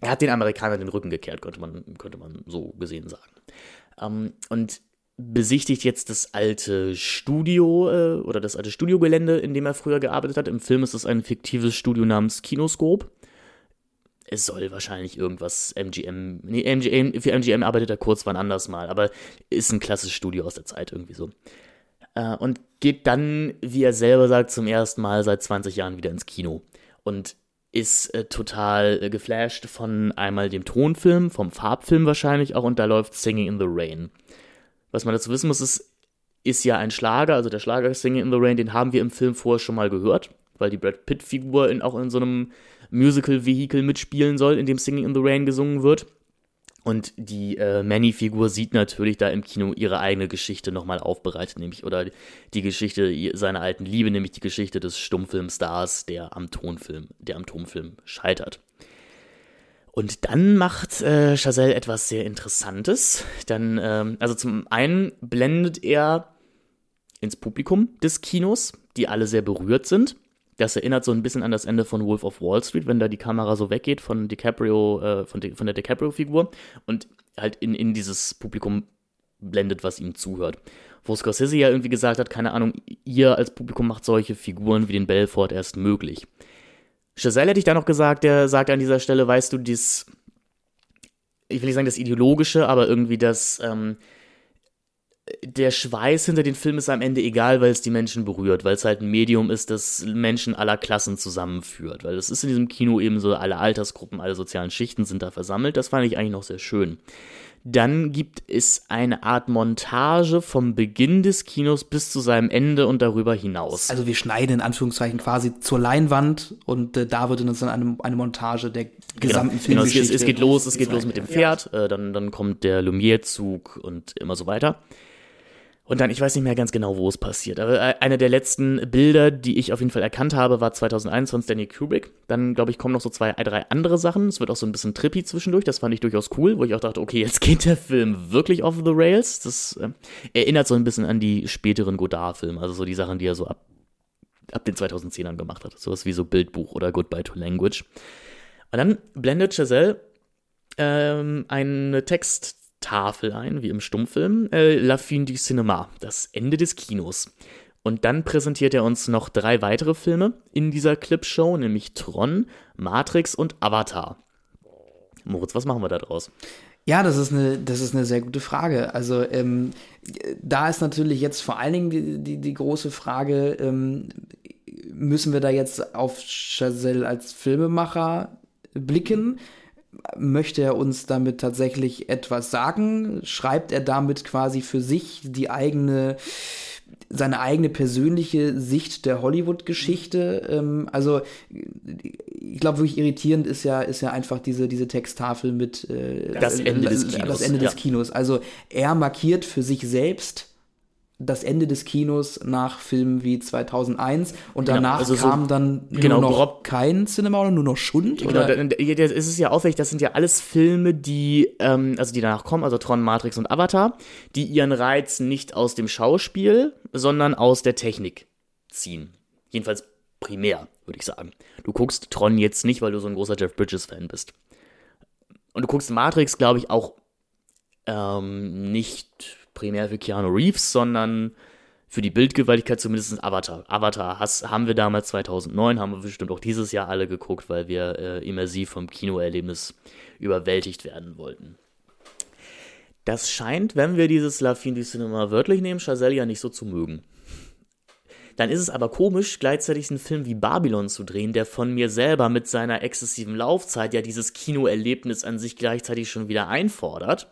er hat den Amerikanern den Rücken gekehrt, könnte man, könnte man so gesehen sagen. Ähm, und besichtigt jetzt das alte Studio äh, oder das alte Studiogelände, in dem er früher gearbeitet hat. Im Film ist es ein fiktives Studio namens Kinoscope. Es soll wahrscheinlich irgendwas MGM, nee, MGM, für MGM arbeitet er kurz wann anders mal, aber ist ein klassisches Studio aus der Zeit irgendwie so. Äh, und geht dann, wie er selber sagt, zum ersten Mal seit 20 Jahren wieder ins Kino. Und ist äh, total äh, geflasht von einmal dem Tonfilm, vom Farbfilm wahrscheinlich auch, und da läuft Singing in the Rain. Was man dazu wissen muss, ist, ist ja ein Schlager, also der Schlager Singing in the Rain, den haben wir im Film vorher schon mal gehört, weil die Brad Pitt-Figur auch in so einem Musical-Vehikel mitspielen soll, in dem Singing in the Rain gesungen wird. Und die äh, Manny-Figur sieht natürlich da im Kino ihre eigene Geschichte nochmal aufbereitet, nämlich, oder die Geschichte seiner alten Liebe, nämlich die Geschichte des Stummfilmstars, der am Tonfilm, der am Tonfilm scheitert. Und dann macht äh, Chazelle etwas sehr Interessantes. Dann, ähm, also zum einen blendet er ins Publikum des Kinos, die alle sehr berührt sind. Das erinnert so ein bisschen an das Ende von Wolf of Wall Street, wenn da die Kamera so weggeht von DiCaprio, äh, von, Di von der DiCaprio-Figur und halt in, in dieses Publikum blendet, was ihm zuhört. Wo Scorsese ja irgendwie gesagt hat, keine Ahnung, ihr als Publikum macht solche Figuren wie den Belfort erst möglich. Chazelle hätte ich da noch gesagt, der sagt an dieser Stelle, weißt du, dies, ich will nicht sagen das Ideologische, aber irgendwie das, ähm, der Schweiß hinter den Film ist am Ende egal, weil es die Menschen berührt, weil es halt ein Medium ist, das Menschen aller Klassen zusammenführt. Weil es ist in diesem Kino eben so, alle Altersgruppen, alle sozialen Schichten sind da versammelt. Das fand ich eigentlich noch sehr schön. Dann gibt es eine Art Montage vom Beginn des Kinos bis zu seinem Ende und darüber hinaus. Also wir schneiden in Anführungszeichen quasi zur Leinwand und äh, da wird uns dann eine, eine Montage der gesamten genau, Filmgeschichte. Genau, es, es geht los, es geht los mit dem Pferd, äh, dann, dann kommt der Lumière-Zug und immer so weiter. Und dann, ich weiß nicht mehr ganz genau, wo es passiert, aber äh, eine der letzten Bilder, die ich auf jeden Fall erkannt habe, war 2001 von Stanley Kubrick. Dann, glaube ich, kommen noch so zwei, drei andere Sachen. Es wird auch so ein bisschen trippy zwischendurch. Das fand ich durchaus cool, wo ich auch dachte, okay, jetzt geht der Film wirklich off the rails. Das äh, erinnert so ein bisschen an die späteren Godard-Filme, also so die Sachen, die er so ab, ab den 2010ern gemacht hat. Sowas wie so Bildbuch oder Goodbye to Language. Und dann blendet Chazelle ähm, eine Text Tafel ein, wie im Stummfilm, äh, La fin du cinéma, das Ende des Kinos. Und dann präsentiert er uns noch drei weitere Filme in dieser Clipshow, nämlich Tron, Matrix und Avatar. Moritz, was machen wir da draus? Ja, das ist eine, das ist eine sehr gute Frage. Also ähm, da ist natürlich jetzt vor allen Dingen die, die, die große Frage, ähm, müssen wir da jetzt auf Chazelle als Filmemacher blicken? Möchte er uns damit tatsächlich etwas sagen? Schreibt er damit quasi für sich die eigene seine eigene persönliche Sicht der Hollywood-Geschichte. Ähm, also ich glaube, wirklich irritierend ist ja, ist ja einfach diese, diese Texttafel mit äh, das, Ende des Kinos. Das Ende des Kinos. Also er markiert für sich selbst das Ende des Kinos nach Filmen wie 2001 und genau, danach also kam so, dann genau, nur noch grob, kein Cinema oder nur noch Schund? Genau, oder? es ist ja auffällig, das sind ja alles Filme, die, ähm, also die danach kommen, also Tron, Matrix und Avatar, die ihren Reiz nicht aus dem Schauspiel, sondern aus der Technik ziehen. Jedenfalls primär, würde ich sagen. Du guckst Tron jetzt nicht, weil du so ein großer Jeff Bridges-Fan bist. Und du guckst Matrix, glaube ich, auch ähm, nicht primär für Keanu Reeves, sondern für die Bildgewaltigkeit zumindest Avatar. Avatar has, haben wir damals 2009, haben wir bestimmt auch dieses Jahr alle geguckt, weil wir äh, immersiv vom Kinoerlebnis überwältigt werden wollten. Das scheint, wenn wir dieses La Fin du Cinema wörtlich nehmen, Chazelle ja nicht so zu mögen. Dann ist es aber komisch, gleichzeitig einen Film wie Babylon zu drehen, der von mir selber mit seiner exzessiven Laufzeit ja dieses Kinoerlebnis an sich gleichzeitig schon wieder einfordert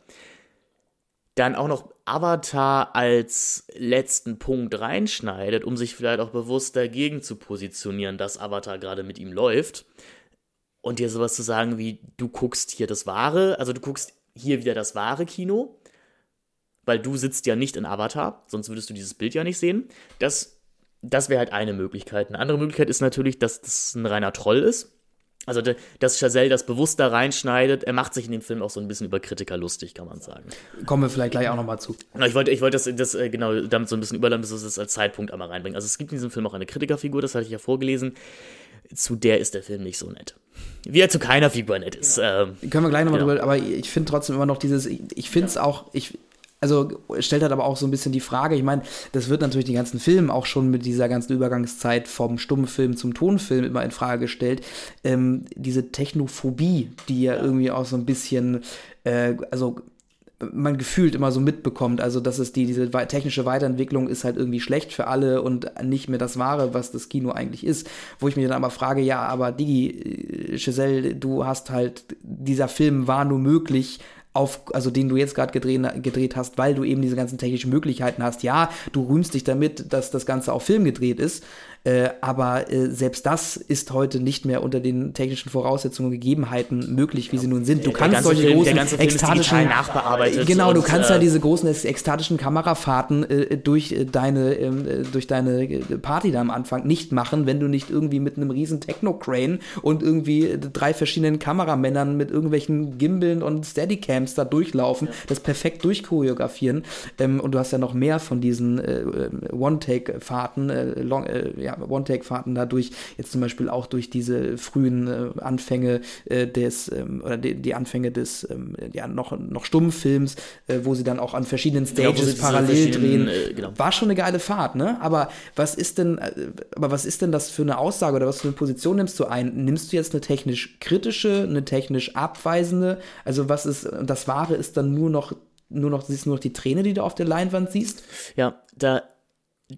dann auch noch Avatar als letzten Punkt reinschneidet, um sich vielleicht auch bewusst dagegen zu positionieren, dass Avatar gerade mit ihm läuft. Und dir sowas zu sagen wie, du guckst hier das wahre, also du guckst hier wieder das wahre Kino, weil du sitzt ja nicht in Avatar, sonst würdest du dieses Bild ja nicht sehen. Das, das wäre halt eine Möglichkeit. Eine andere Möglichkeit ist natürlich, dass das ein reiner Troll ist also, dass Chazelle das bewusst da reinschneidet, er macht sich in dem Film auch so ein bisschen über Kritiker lustig, kann man sagen. Kommen wir vielleicht gleich auch nochmal zu. Ich wollte, ich wollte das, das, äh, genau damit so ein bisschen überladen, bis es als Zeitpunkt einmal reinbringen. Also, es gibt in diesem Film auch eine Kritikerfigur, das hatte ich ja vorgelesen. Zu der ist der Film nicht so nett. Wie er zu keiner Figur nett ist. Ja. Ähm, Können wir gleich nochmal genau. drüber, aber ich finde trotzdem immer noch dieses, ich, ich finde es ja. auch, ich, also stellt halt aber auch so ein bisschen die Frage, ich meine, das wird natürlich die ganzen Filme auch schon mit dieser ganzen Übergangszeit vom Stummfilm zum Tonfilm immer in Frage gestellt. Ähm, diese Technophobie, die ja, irgendwie auch so ein bisschen, äh, also man gefühlt immer so mitbekommt, also dass es die, diese technische Weiterentwicklung ist halt irgendwie schlecht für alle und nicht mehr das Wahre, was das Kino eigentlich ist. Wo ich mich dann aber frage, ja, aber Digi, Giselle, du hast halt, dieser Film war nur möglich, auf, also den du jetzt gerade gedreht, gedreht hast, weil du eben diese ganzen technischen Möglichkeiten hast. Ja, du rühmst dich damit, dass das Ganze auf Film gedreht ist, äh, aber äh, selbst das ist heute nicht mehr unter den technischen Voraussetzungen und Gegebenheiten möglich, wie sie nun sind. Du kannst solche Film, großen ekstatischen nachbearbeitet. Genau, du kannst ja äh, diese großen ekstatischen Kamerafahrten äh, durch äh, deine ähm, äh, durch deine Party da am Anfang nicht machen, wenn du nicht irgendwie mit einem riesen Techno-Crane und irgendwie drei verschiedenen Kameramännern mit irgendwelchen Gimbeln und Steadycams da durchlaufen, ja. das perfekt durchchoreografieren. Ähm, und du hast ja noch mehr von diesen One-Take-Fahrten, Long, ja, ja, One-Take-Fahrten dadurch, jetzt zum Beispiel auch durch diese frühen äh, Anfänge äh, des, ähm, oder die, die, Anfänge des, ähm, ja, noch, noch Stummfilms, äh, wo sie dann auch an verschiedenen Stages ja, parallel drehen. Äh, genau. War schon eine geile Fahrt, ne? Aber was ist denn, äh, aber was ist denn das für eine Aussage oder was für eine Position nimmst du ein? Nimmst du jetzt eine technisch kritische, eine technisch abweisende? Also was ist, das Wahre ist dann nur noch nur noch, siehst nur noch die Träne, die du auf der Leinwand siehst. Ja, da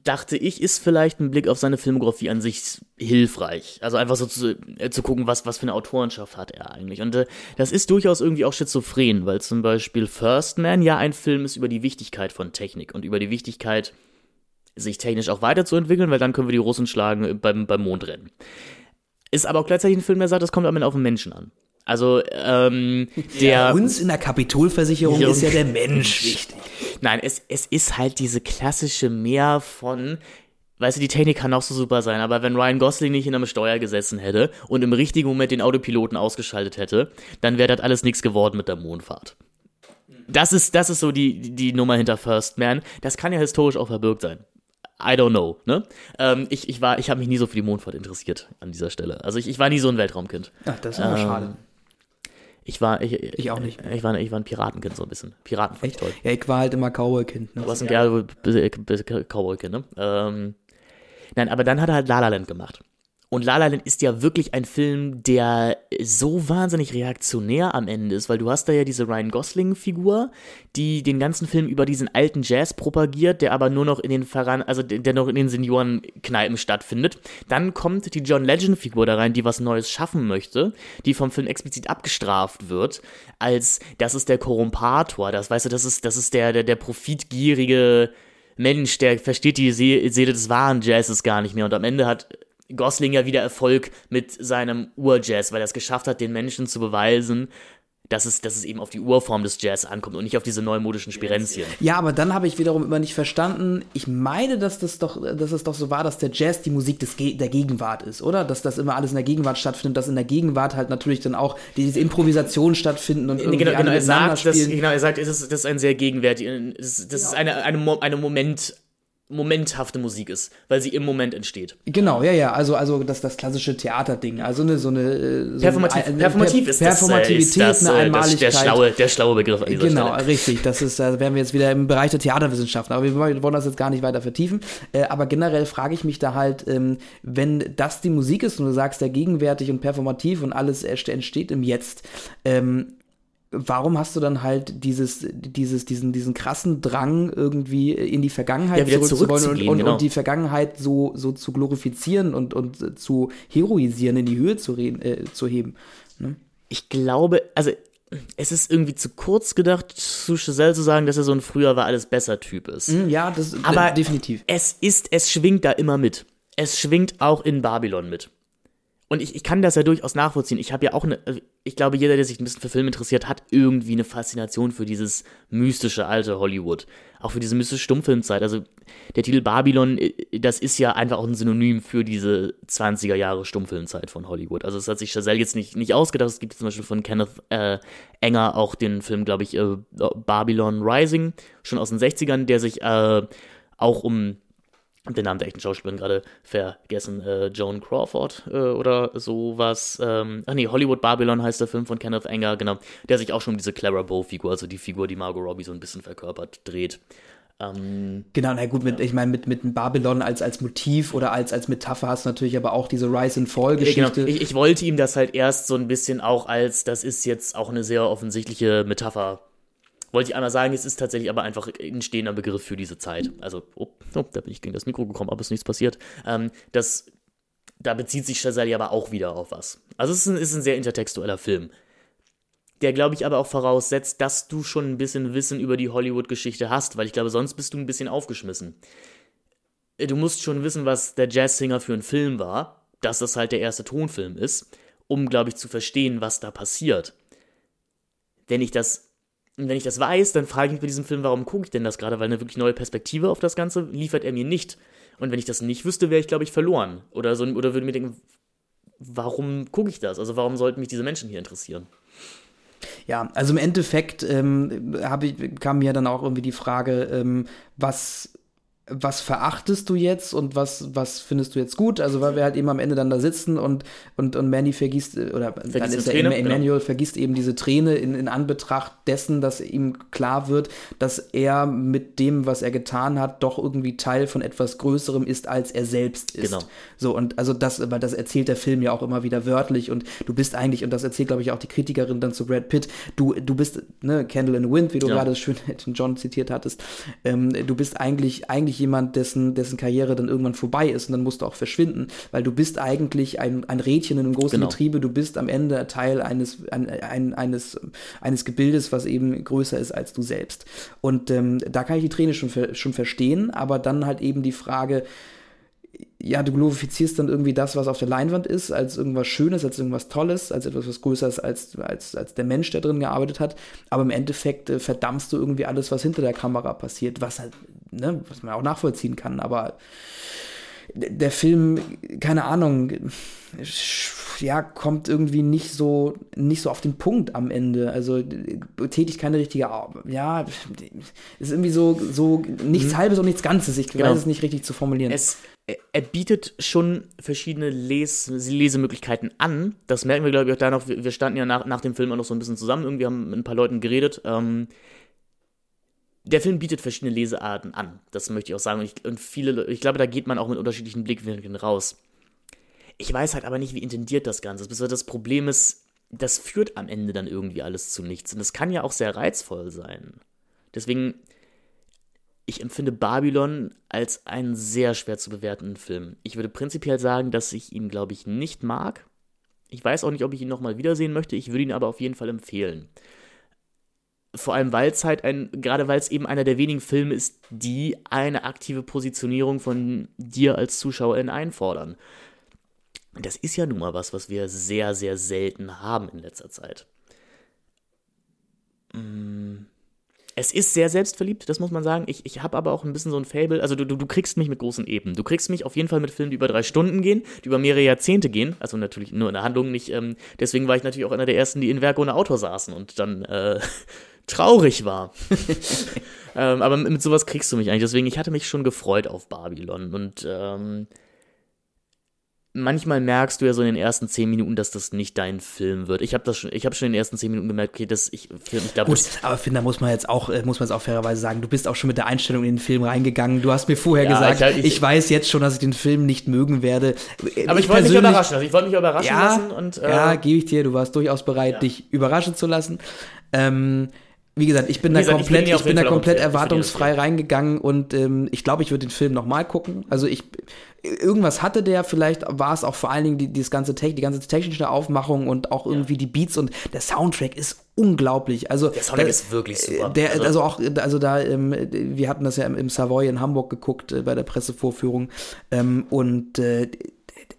dachte ich, ist vielleicht ein Blick auf seine Filmografie an sich hilfreich. Also einfach so zu, äh, zu gucken, was, was für eine Autorenschaft hat er eigentlich. Und äh, das ist durchaus irgendwie auch schizophren, weil zum Beispiel First Man ja ein Film ist über die Wichtigkeit von Technik und über die Wichtigkeit, sich technisch auch weiterzuentwickeln, weil dann können wir die Russen schlagen beim, beim Mondrennen. Ist aber auch gleichzeitig ein Film, der sagt, das kommt am Ende auf den Menschen an. Also, ähm, der. Ja, uns in der Kapitolversicherung ist ja der Mensch wichtig. Nein, es, es ist halt diese klassische Mehr von, weißt du, die Technik kann auch so super sein, aber wenn Ryan Gosling nicht in einem Steuer gesessen hätte und im richtigen Moment den Autopiloten ausgeschaltet hätte, dann wäre das alles nichts geworden mit der Mondfahrt. Das ist, das ist so die, die Nummer hinter First Man. Das kann ja historisch auch verbirgt sein. I don't know, ne? Ähm, ich, ich war, ich habe mich nie so für die Mondfahrt interessiert an dieser Stelle. Also ich, ich war nie so ein Weltraumkind. Ach, das ist aber ähm, schade. Ich war, ich, ich auch nicht. Ich war, ich war ein Piratenkind so ein bisschen. Piraten fand ich toll. Ja, ich war halt immer Cowboy-Kind. Ne? Du warst ein ja. Cowboy-Kind, ne? Ähm, nein, aber dann hat er halt La La Land gemacht. Und La La Land ist ja wirklich ein Film, der so wahnsinnig reaktionär am Ende ist, weil du hast da ja diese Ryan Gosling-Figur, die den ganzen Film über diesen alten Jazz propagiert, der aber nur noch in den Verran also der noch in den Seniorenkneipen stattfindet. Dann kommt die John Legend-Figur da rein, die was Neues schaffen möchte, die vom Film explizit abgestraft wird, als das ist der Korrumpator, das weißt du, das ist, das ist der, der, der profitgierige Mensch, der versteht die Seele des wahren Jazzes gar nicht mehr und am Ende hat Gosling ja wieder Erfolg mit seinem Urjazz, weil er es geschafft hat, den Menschen zu beweisen, dass es, dass es eben auf die Urform des Jazz ankommt und nicht auf diese neumodischen Spirenzien. Ja, aber dann habe ich wiederum immer nicht verstanden. Ich meine, dass das doch, dass es doch so war, dass der Jazz die Musik des Ge der Gegenwart ist, oder? Dass das immer alles in der Gegenwart stattfindet, dass in der Gegenwart halt natürlich dann auch diese Improvisationen stattfinden und irgendwie genau, genau, er sagt, das, genau, er sagt, das ist, das ist ein sehr gegenwärtig, das, das genau. ist eine, eine, eine Moment, momenthafte Musik ist, weil sie im Moment entsteht. Genau, ja, ja, also also das das klassische Theaterding, also eine so eine äh, so Performativ, ein, performativ ist Performativität, das, äh, ist das, eine Einmaligkeit. Das, der schlaue der schlaue Begriff an dieser Genau, Stelle. richtig, das ist da wären wir jetzt wieder im Bereich der Theaterwissenschaften, aber wir wollen das jetzt gar nicht weiter vertiefen, äh, aber generell frage ich mich da halt, ähm, wenn das die Musik ist und du sagst, der gegenwärtig und performativ und alles entsteht im Jetzt, ähm, warum hast du dann halt dieses, dieses, diesen, diesen krassen Drang, irgendwie in die Vergangenheit ja, zurückzuwollen und, und, genau. und, die Vergangenheit so, so zu glorifizieren und, und zu heroisieren, in die Höhe zu, reden, äh, zu heben? Ne? Ich glaube, also es ist irgendwie zu kurz gedacht, zu Chazelle zu sagen, dass er so ein früher war alles besser Typ ist. Mm, ja, das aber definitiv. Es ist, es schwingt da immer mit. Es schwingt auch in Babylon mit. Und ich, ich kann das ja durchaus nachvollziehen. Ich habe ja auch eine, also ich glaube, jeder, der sich ein bisschen für Film interessiert, hat irgendwie eine Faszination für dieses mystische alte Hollywood. Auch für diese mystische Stummfilmzeit. Also der Titel Babylon, äh, das ist ja einfach auch ein Synonym für diese 20er Jahre Stummfilmzeit von Hollywood. Also das hat sich Chazelle jetzt nicht, nicht ausgedacht. Es gibt zum Beispiel von Kenneth äh, Enger auch den Film, glaube ich, äh, Babylon Rising, schon aus den 60ern, der sich äh, auch um den Namen der echten Schauspielerin gerade vergessen, äh, Joan Crawford äh, oder sowas. Ähm, ach nee, Hollywood Babylon heißt der Film von Kenneth Anger, genau, der sich auch schon um diese Clara Bow-Figur, also die Figur, die Margot Robbie so ein bisschen verkörpert, dreht. Ähm, genau, na gut, mit, ich meine, mit, mit Babylon als, als Motiv oder als, als Metapher hast du natürlich aber auch diese Rise and Fall-Geschichte. Genau. Ich, ich wollte ihm das halt erst so ein bisschen auch als, das ist jetzt auch eine sehr offensichtliche Metapher wollte ich einmal sagen, es ist tatsächlich aber einfach ein stehender Begriff für diese Zeit. Also, oh, oh da bin ich gegen das Mikro gekommen, aber ist nichts passiert. Ähm, das, da bezieht sich Shazali aber auch wieder auf was. Also es ist ein, ist ein sehr intertextueller Film. Der, glaube ich, aber auch voraussetzt, dass du schon ein bisschen Wissen über die Hollywood-Geschichte hast, weil ich glaube, sonst bist du ein bisschen aufgeschmissen. Du musst schon wissen, was der Jazzsinger für ein Film war, dass das halt der erste Tonfilm ist, um, glaube ich, zu verstehen, was da passiert. Wenn ich das und wenn ich das weiß, dann frage ich mich bei diesem Film, warum gucke ich denn das gerade? Weil eine wirklich neue Perspektive auf das Ganze liefert er mir nicht. Und wenn ich das nicht wüsste, wäre ich, glaube ich, verloren. Oder, so, oder würde mir denken, warum gucke ich das? Also warum sollten mich diese Menschen hier interessieren? Ja, also im Endeffekt ähm, ich, kam mir dann auch irgendwie die Frage, ähm, was was verachtest du jetzt und was, was findest du jetzt gut? Also, weil wir halt eben am Ende dann da sitzen und, und, und Manny vergisst, äh, oder vergisst dann ist ja Träne, Emmanuel genau. vergisst eben diese Träne in, in Anbetracht dessen, dass ihm klar wird, dass er mit dem, was er getan hat, doch irgendwie Teil von etwas Größerem ist, als er selbst ist. Genau. So, und also das, weil das erzählt der Film ja auch immer wieder wörtlich und du bist eigentlich, und das erzählt, glaube ich, auch die Kritikerin dann zu Brad Pitt, du, du bist, ne, Candle in the Wind, wie du ja. gerade schön John zitiert hattest, ähm, du bist eigentlich, eigentlich eigentlich jemand, dessen, dessen Karriere dann irgendwann vorbei ist und dann musst du auch verschwinden, weil du bist eigentlich ein, ein Rädchen in einem großen genau. Betriebe, du bist am Ende Teil eines, ein, ein, eines, eines Gebildes, was eben größer ist als du selbst. Und ähm, da kann ich die Träne schon, schon verstehen, aber dann halt eben die Frage, ja, du glorifizierst dann irgendwie das, was auf der Leinwand ist, als irgendwas Schönes, als irgendwas Tolles, als etwas, was größer ist als, als, als der Mensch, der drin gearbeitet hat. Aber im Endeffekt äh, verdammst du irgendwie alles, was hinter der Kamera passiert, was halt, ne, was man auch nachvollziehen kann. Aber der Film, keine Ahnung, ja, kommt irgendwie nicht so, nicht so auf den Punkt am Ende. Also tätigt keine richtige, ja, ist irgendwie so, so nichts mhm. Halbes und nichts Ganzes. Ich genau. weiß es nicht richtig zu formulieren. Es, er bietet schon verschiedene Les Lesemöglichkeiten an. Das merken wir, glaube ich, auch da noch. Wir standen ja nach, nach dem Film auch noch so ein bisschen zusammen. Irgendwie haben mit ein paar Leuten geredet. Ähm, der Film bietet verschiedene Lesearten an. Das möchte ich auch sagen. Und, ich, und viele, ich glaube, da geht man auch mit unterschiedlichen Blickwinkeln raus. Ich weiß halt aber nicht, wie intendiert das Ganze ist. Das Problem ist, das führt am Ende dann irgendwie alles zu nichts. Und das kann ja auch sehr reizvoll sein. Deswegen, ich empfinde Babylon als einen sehr schwer zu bewertenden Film. Ich würde prinzipiell sagen, dass ich ihn, glaube ich, nicht mag. Ich weiß auch nicht, ob ich ihn nochmal wiedersehen möchte. Ich würde ihn aber auf jeden Fall empfehlen vor allem weil es halt ein, gerade weil es eben einer der wenigen Filme ist, die eine aktive Positionierung von dir als Zuschauerin einfordern. Das ist ja nun mal was, was wir sehr, sehr selten haben in letzter Zeit. Mm. Es ist sehr selbstverliebt, das muss man sagen. Ich, ich habe aber auch ein bisschen so ein Fable. Also, du, du, du kriegst mich mit großen Eben. Du kriegst mich auf jeden Fall mit Filmen, die über drei Stunden gehen, die über mehrere Jahrzehnte gehen. Also, natürlich nur in der Handlung nicht. Ähm, deswegen war ich natürlich auch einer der ersten, die in Werk ohne Autor saßen und dann äh, traurig war. ähm, aber mit sowas kriegst du mich eigentlich. Deswegen, ich hatte mich schon gefreut auf Babylon. Und ähm, manchmal merkst du ja so in den ersten zehn Minuten, dass das nicht dein Film wird. Ich habe das schon, ich habe schon in den ersten zehn Minuten gemerkt, okay, das ich, ich glaube. Gut, aber Finn, da muss man jetzt auch, äh, muss man es auch fairerweise sagen, du bist auch schon mit der Einstellung in den Film reingegangen. Du hast mir vorher ja, gesagt, ich, ich, ich, weiß jetzt schon, dass ich den Film nicht mögen werde. Aber ich, ich wollte mich überraschen, also ich wollte mich überraschen ja, lassen und äh, ja, gebe ich dir. Du warst durchaus bereit, ja. dich überraschen zu lassen. Ähm, wie gesagt, ich bin Wie da gesagt, komplett, ich bin, ich bin da komplett erwartungsfrei reingegangen und ähm, ich glaube, ich würde den Film nochmal gucken. Also ich, irgendwas hatte der, vielleicht war es auch vor allen Dingen die, die, ganze die ganze technische Aufmachung und auch irgendwie ja. die Beats und der Soundtrack ist unglaublich. Also der Soundtrack der, ist wirklich super. Der, also, also auch, also da, ähm, wir hatten das ja im, im Savoy in Hamburg geguckt äh, bei der Pressevorführung ähm, und äh,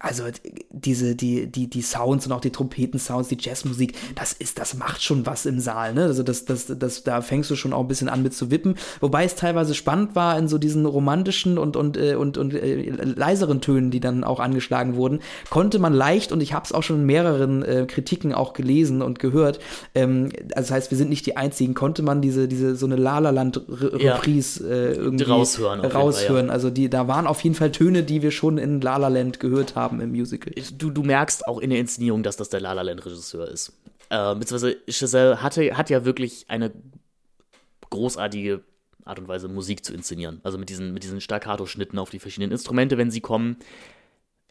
also diese, die, die, die Sounds und auch die Trompetensounds, die Jazzmusik, das ist, das macht schon was im Saal, ne? Also das, das, das, da fängst du schon auch ein bisschen an mit zu wippen. Wobei es teilweise spannend war in so diesen romantischen und, und, äh, und, und äh, leiseren Tönen, die dann auch angeschlagen wurden, konnte man leicht, und ich habe es auch schon in mehreren äh, Kritiken auch gelesen und gehört, ähm, also das heißt, wir sind nicht die einzigen, konnte man diese, diese so eine Lala-Land-Reprise äh, irgendwie raushören. raushören. Fall, ja. Also die, da waren auf jeden Fall Töne, die wir schon in Lala Land gehört haben haben im Musical. Du, du merkst auch in der Inszenierung, dass das der La La Land Regisseur ist. Äh, beziehungsweise Giselle hatte, hat ja wirklich eine großartige Art und Weise, Musik zu inszenieren. Also mit diesen, mit diesen Staccato-Schnitten auf die verschiedenen Instrumente, wenn sie kommen.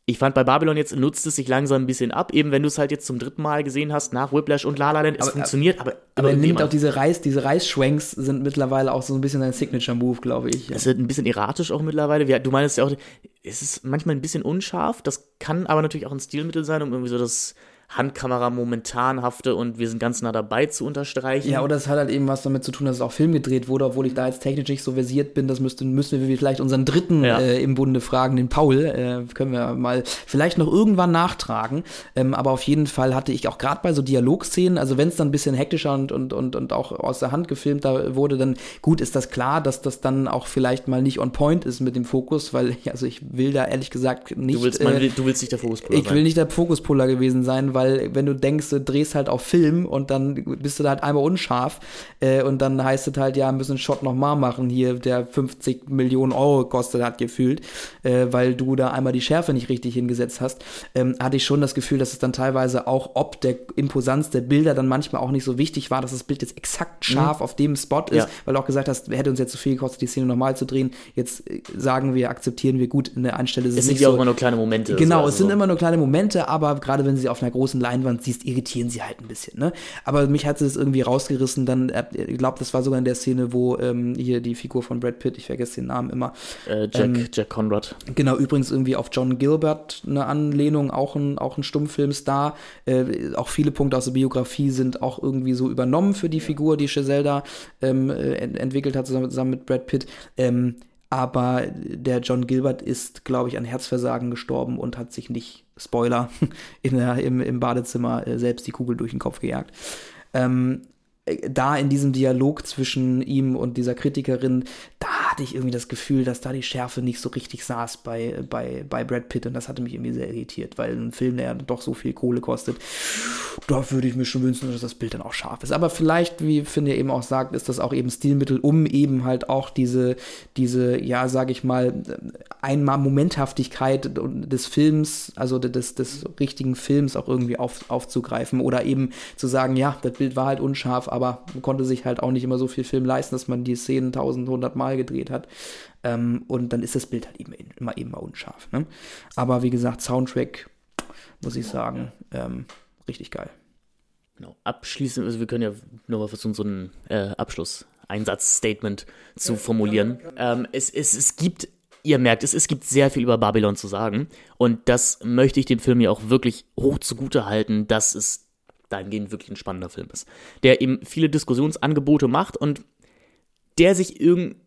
Ich fand bei Babylon jetzt nutzt es sich langsam ein bisschen ab, eben wenn du es halt jetzt zum dritten Mal gesehen hast, nach Whiplash und La La Land, es aber, funktioniert, aber aber er nimmt auch diese Reis, diese Reisschwenks sind mittlerweile auch so ein bisschen ein Signature-Move, glaube ich. Es wird ein bisschen erratisch auch mittlerweile. Du meinst ja auch, es ist manchmal ein bisschen unscharf, das kann aber natürlich auch ein Stilmittel sein, um irgendwie so das Handkamera momentanhafte und wir sind ganz nah dabei zu unterstreichen. Ja, oder es hat halt eben was damit zu tun, dass es auch Film gedreht wurde, obwohl ich da jetzt technisch nicht so versiert bin. Das müssten, müssen wir vielleicht unseren dritten ja. äh, im Bunde fragen, den Paul. Äh, können wir mal vielleicht noch irgendwann nachtragen. Ähm, aber auf jeden Fall hatte ich auch gerade bei so Dialogszenen, also wenn es dann ein bisschen hektischer und, und, und, und auch aus der Hand gefilmt wurde, dann gut ist das klar, dass das dann auch vielleicht mal nicht on point ist mit dem Fokus, weil also ich will da ehrlich gesagt nicht. Du willst, äh, will, du willst nicht der Fokuspuller Ich will nicht der Fokuspuller gewesen sein, weil weil wenn du denkst, du drehst halt auf Film und dann bist du da halt einmal unscharf äh, und dann heißt es halt, ja, müssen einen Shot nochmal machen hier, der 50 Millionen Euro kostet hat gefühlt, äh, weil du da einmal die Schärfe nicht richtig hingesetzt hast, ähm, hatte ich schon das Gefühl, dass es dann teilweise auch ob der Imposanz der Bilder dann manchmal auch nicht so wichtig war, dass das Bild jetzt exakt scharf mhm. auf dem Spot ist, ja. weil du auch gesagt hast, hätte uns jetzt zu so viel gekostet, die Szene nochmal zu drehen. Jetzt äh, sagen wir, akzeptieren wir gut, in der Anstelle ist es, es sind ja so, auch immer nur kleine Momente. Genau, also es sind immer nur kleine Momente, aber gerade wenn sie auf einer großen Leinwand siehst, irritieren sie halt ein bisschen. Ne? Aber mich hat es irgendwie rausgerissen, dann, äh, ich glaube, das war sogar in der Szene, wo ähm, hier die Figur von Brad Pitt, ich vergesse den Namen immer. Äh, Jack, ähm, Jack Conrad. Genau, übrigens irgendwie auf John Gilbert eine Anlehnung, auch ein, auch ein Stummfilmstar. Äh, auch viele Punkte aus der Biografie sind auch irgendwie so übernommen für die Figur, die Chazelle da ähm, äh, entwickelt hat, zusammen, zusammen mit Brad Pitt. Ähm, aber der John Gilbert ist, glaube ich, an Herzversagen gestorben und hat sich nicht, Spoiler, in der, im, im Badezimmer äh, selbst die Kugel durch den Kopf gejagt. Ähm, da in diesem Dialog zwischen ihm und dieser Kritikerin, da hatte ich irgendwie das Gefühl, dass da die Schärfe nicht so richtig saß bei, bei, bei Brad Pitt und das hatte mich irgendwie sehr irritiert, weil ein Film, der ja doch so viel Kohle kostet, da würde ich mir schon wünschen, dass das Bild dann auch scharf ist. Aber vielleicht, wie Finn ja eben auch sagt, ist das auch eben Stilmittel, um eben halt auch diese, diese, ja, sage ich mal, einmal Momenthaftigkeit des Films, also des, des richtigen Films auch irgendwie auf, aufzugreifen oder eben zu sagen, ja, das Bild war halt unscharf, aber man konnte sich halt auch nicht immer so viel Film leisten, dass man die Szenen tausend, hundert Mal gedreht hat. Ähm, und dann ist das Bild halt eben immer eben mal unscharf. Ne? Aber wie gesagt, Soundtrack, muss ich sagen, ähm, richtig geil. Genau. Abschließend, also wir können ja nochmal versuchen, so ein äh, Abschluss-Einsatzstatement zu formulieren. Ähm, es, es, es gibt, ihr merkt, es, es gibt sehr viel über Babylon zu sagen. Und das möchte ich dem Film ja auch wirklich hoch zugute halten, dass es dahingehend wirklich ein spannender Film ist. Der eben viele Diskussionsangebote macht und der sich irgendwie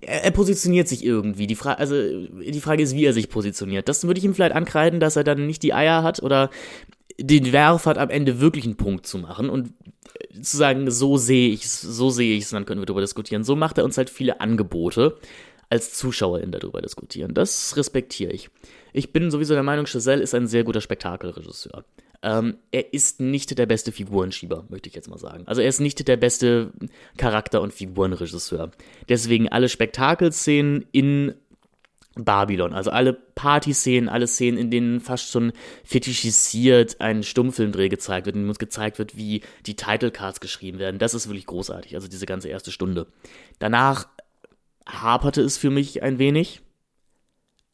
er, er, positioniert sich irgendwie. Die, Fra also, die Frage ist, wie er sich positioniert. Das würde ich ihm vielleicht ankreiden, dass er dann nicht die Eier hat oder den Werf hat, am Ende wirklich einen Punkt zu machen und zu sagen, so sehe ich es, so sehe ich es, dann können wir darüber diskutieren. So macht er uns halt viele Angebote als Zuschauerin darüber diskutieren. Das respektiere ich. Ich bin sowieso der Meinung, Chazelle ist ein sehr guter Spektakelregisseur. Ähm, er ist nicht der beste Figurenschieber, möchte ich jetzt mal sagen. Also er ist nicht der beste Charakter- und Figurenregisseur. Deswegen alle Spektakelszenen in Babylon, also alle Partyszenen, alle Szenen, in denen fast schon fetischisiert ein Stummfilmdreh gezeigt wird, in dem uns gezeigt wird, wie die Titlecards geschrieben werden. Das ist wirklich großartig, also diese ganze erste Stunde. Danach haperte es für mich ein wenig,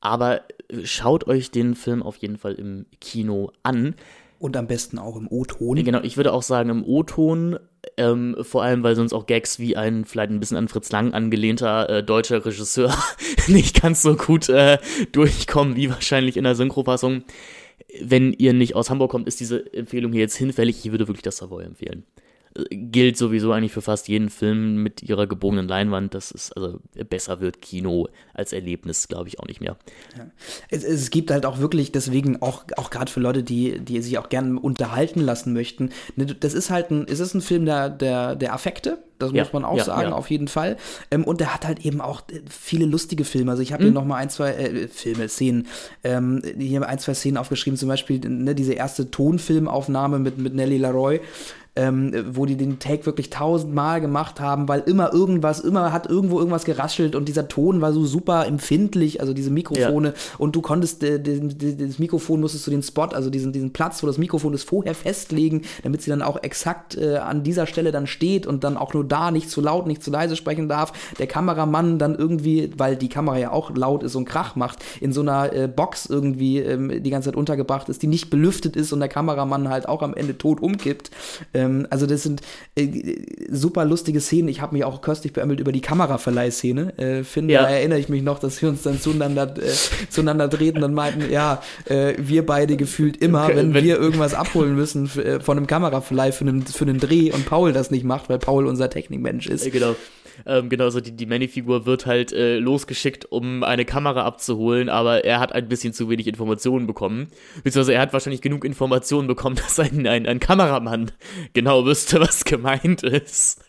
aber schaut euch den Film auf jeden Fall im Kino an. Und am besten auch im O-Ton. Genau, ich würde auch sagen im O-Ton, ähm, vor allem weil sonst auch Gags wie ein vielleicht ein bisschen an Fritz Lang angelehnter äh, deutscher Regisseur nicht ganz so gut äh, durchkommen wie wahrscheinlich in der Synchrofassung. Wenn ihr nicht aus Hamburg kommt, ist diese Empfehlung hier jetzt hinfällig. Ich würde wirklich das Savoy empfehlen gilt sowieso eigentlich für fast jeden Film mit ihrer gebogenen Leinwand. Das ist, also besser wird Kino als Erlebnis, glaube ich, auch nicht mehr. Ja. Es, es, gibt halt auch wirklich, deswegen auch, auch gerade für Leute, die, die sich auch gerne unterhalten lassen möchten, ne, das ist halt ein, es ist ein Film der, der, der Affekte, das ja, muss man auch ja, sagen, ja. auf jeden Fall. Ähm, und der hat halt eben auch äh, viele lustige Filme. Also ich habe mhm. hier noch mal ein, zwei äh, Filme, Szenen, ähm, hier ein, zwei Szenen aufgeschrieben. Zum Beispiel ne, diese erste Tonfilmaufnahme mit, mit Nelly Laroy ähm, wo die den Take wirklich tausendmal gemacht haben, weil immer irgendwas, immer hat irgendwo irgendwas geraschelt und dieser Ton war so super empfindlich, also diese Mikrofone ja. und du konntest äh, das Mikrofon musstest du den Spot, also diesen, diesen Platz, wo das Mikrofon ist, vorher festlegen, damit sie dann auch exakt äh, an dieser Stelle dann steht und dann auch nur da nicht zu laut, nicht zu leise sprechen darf. Der Kameramann dann irgendwie, weil die Kamera ja auch laut ist und Krach macht, in so einer äh, Box irgendwie ähm, die ganze Zeit untergebracht ist, die nicht belüftet ist und der Kameramann halt auch am Ende tot umkippt. Ähm, ähm, also das sind äh, super lustige Szenen. Ich habe mich auch köstlich beömmelt über die Kameraverleihszene. Äh, finde, ja. da erinnere ich mich noch, dass wir uns dann zueinander, äh, zueinander treten und meinten, ja, äh, wir beide gefühlt immer, wenn, wenn wir irgendwas abholen müssen äh, von einem Kameraverleih für einen, für einen Dreh und Paul das nicht macht, weil Paul unser Technikmensch ist. Genau. Ähm, genauso die, die Manny-Figur wird halt äh, losgeschickt, um eine Kamera abzuholen, aber er hat ein bisschen zu wenig Informationen bekommen. Beziehungsweise er hat wahrscheinlich genug Informationen bekommen, dass ein, ein, ein Kameramann genau wüsste, was gemeint ist.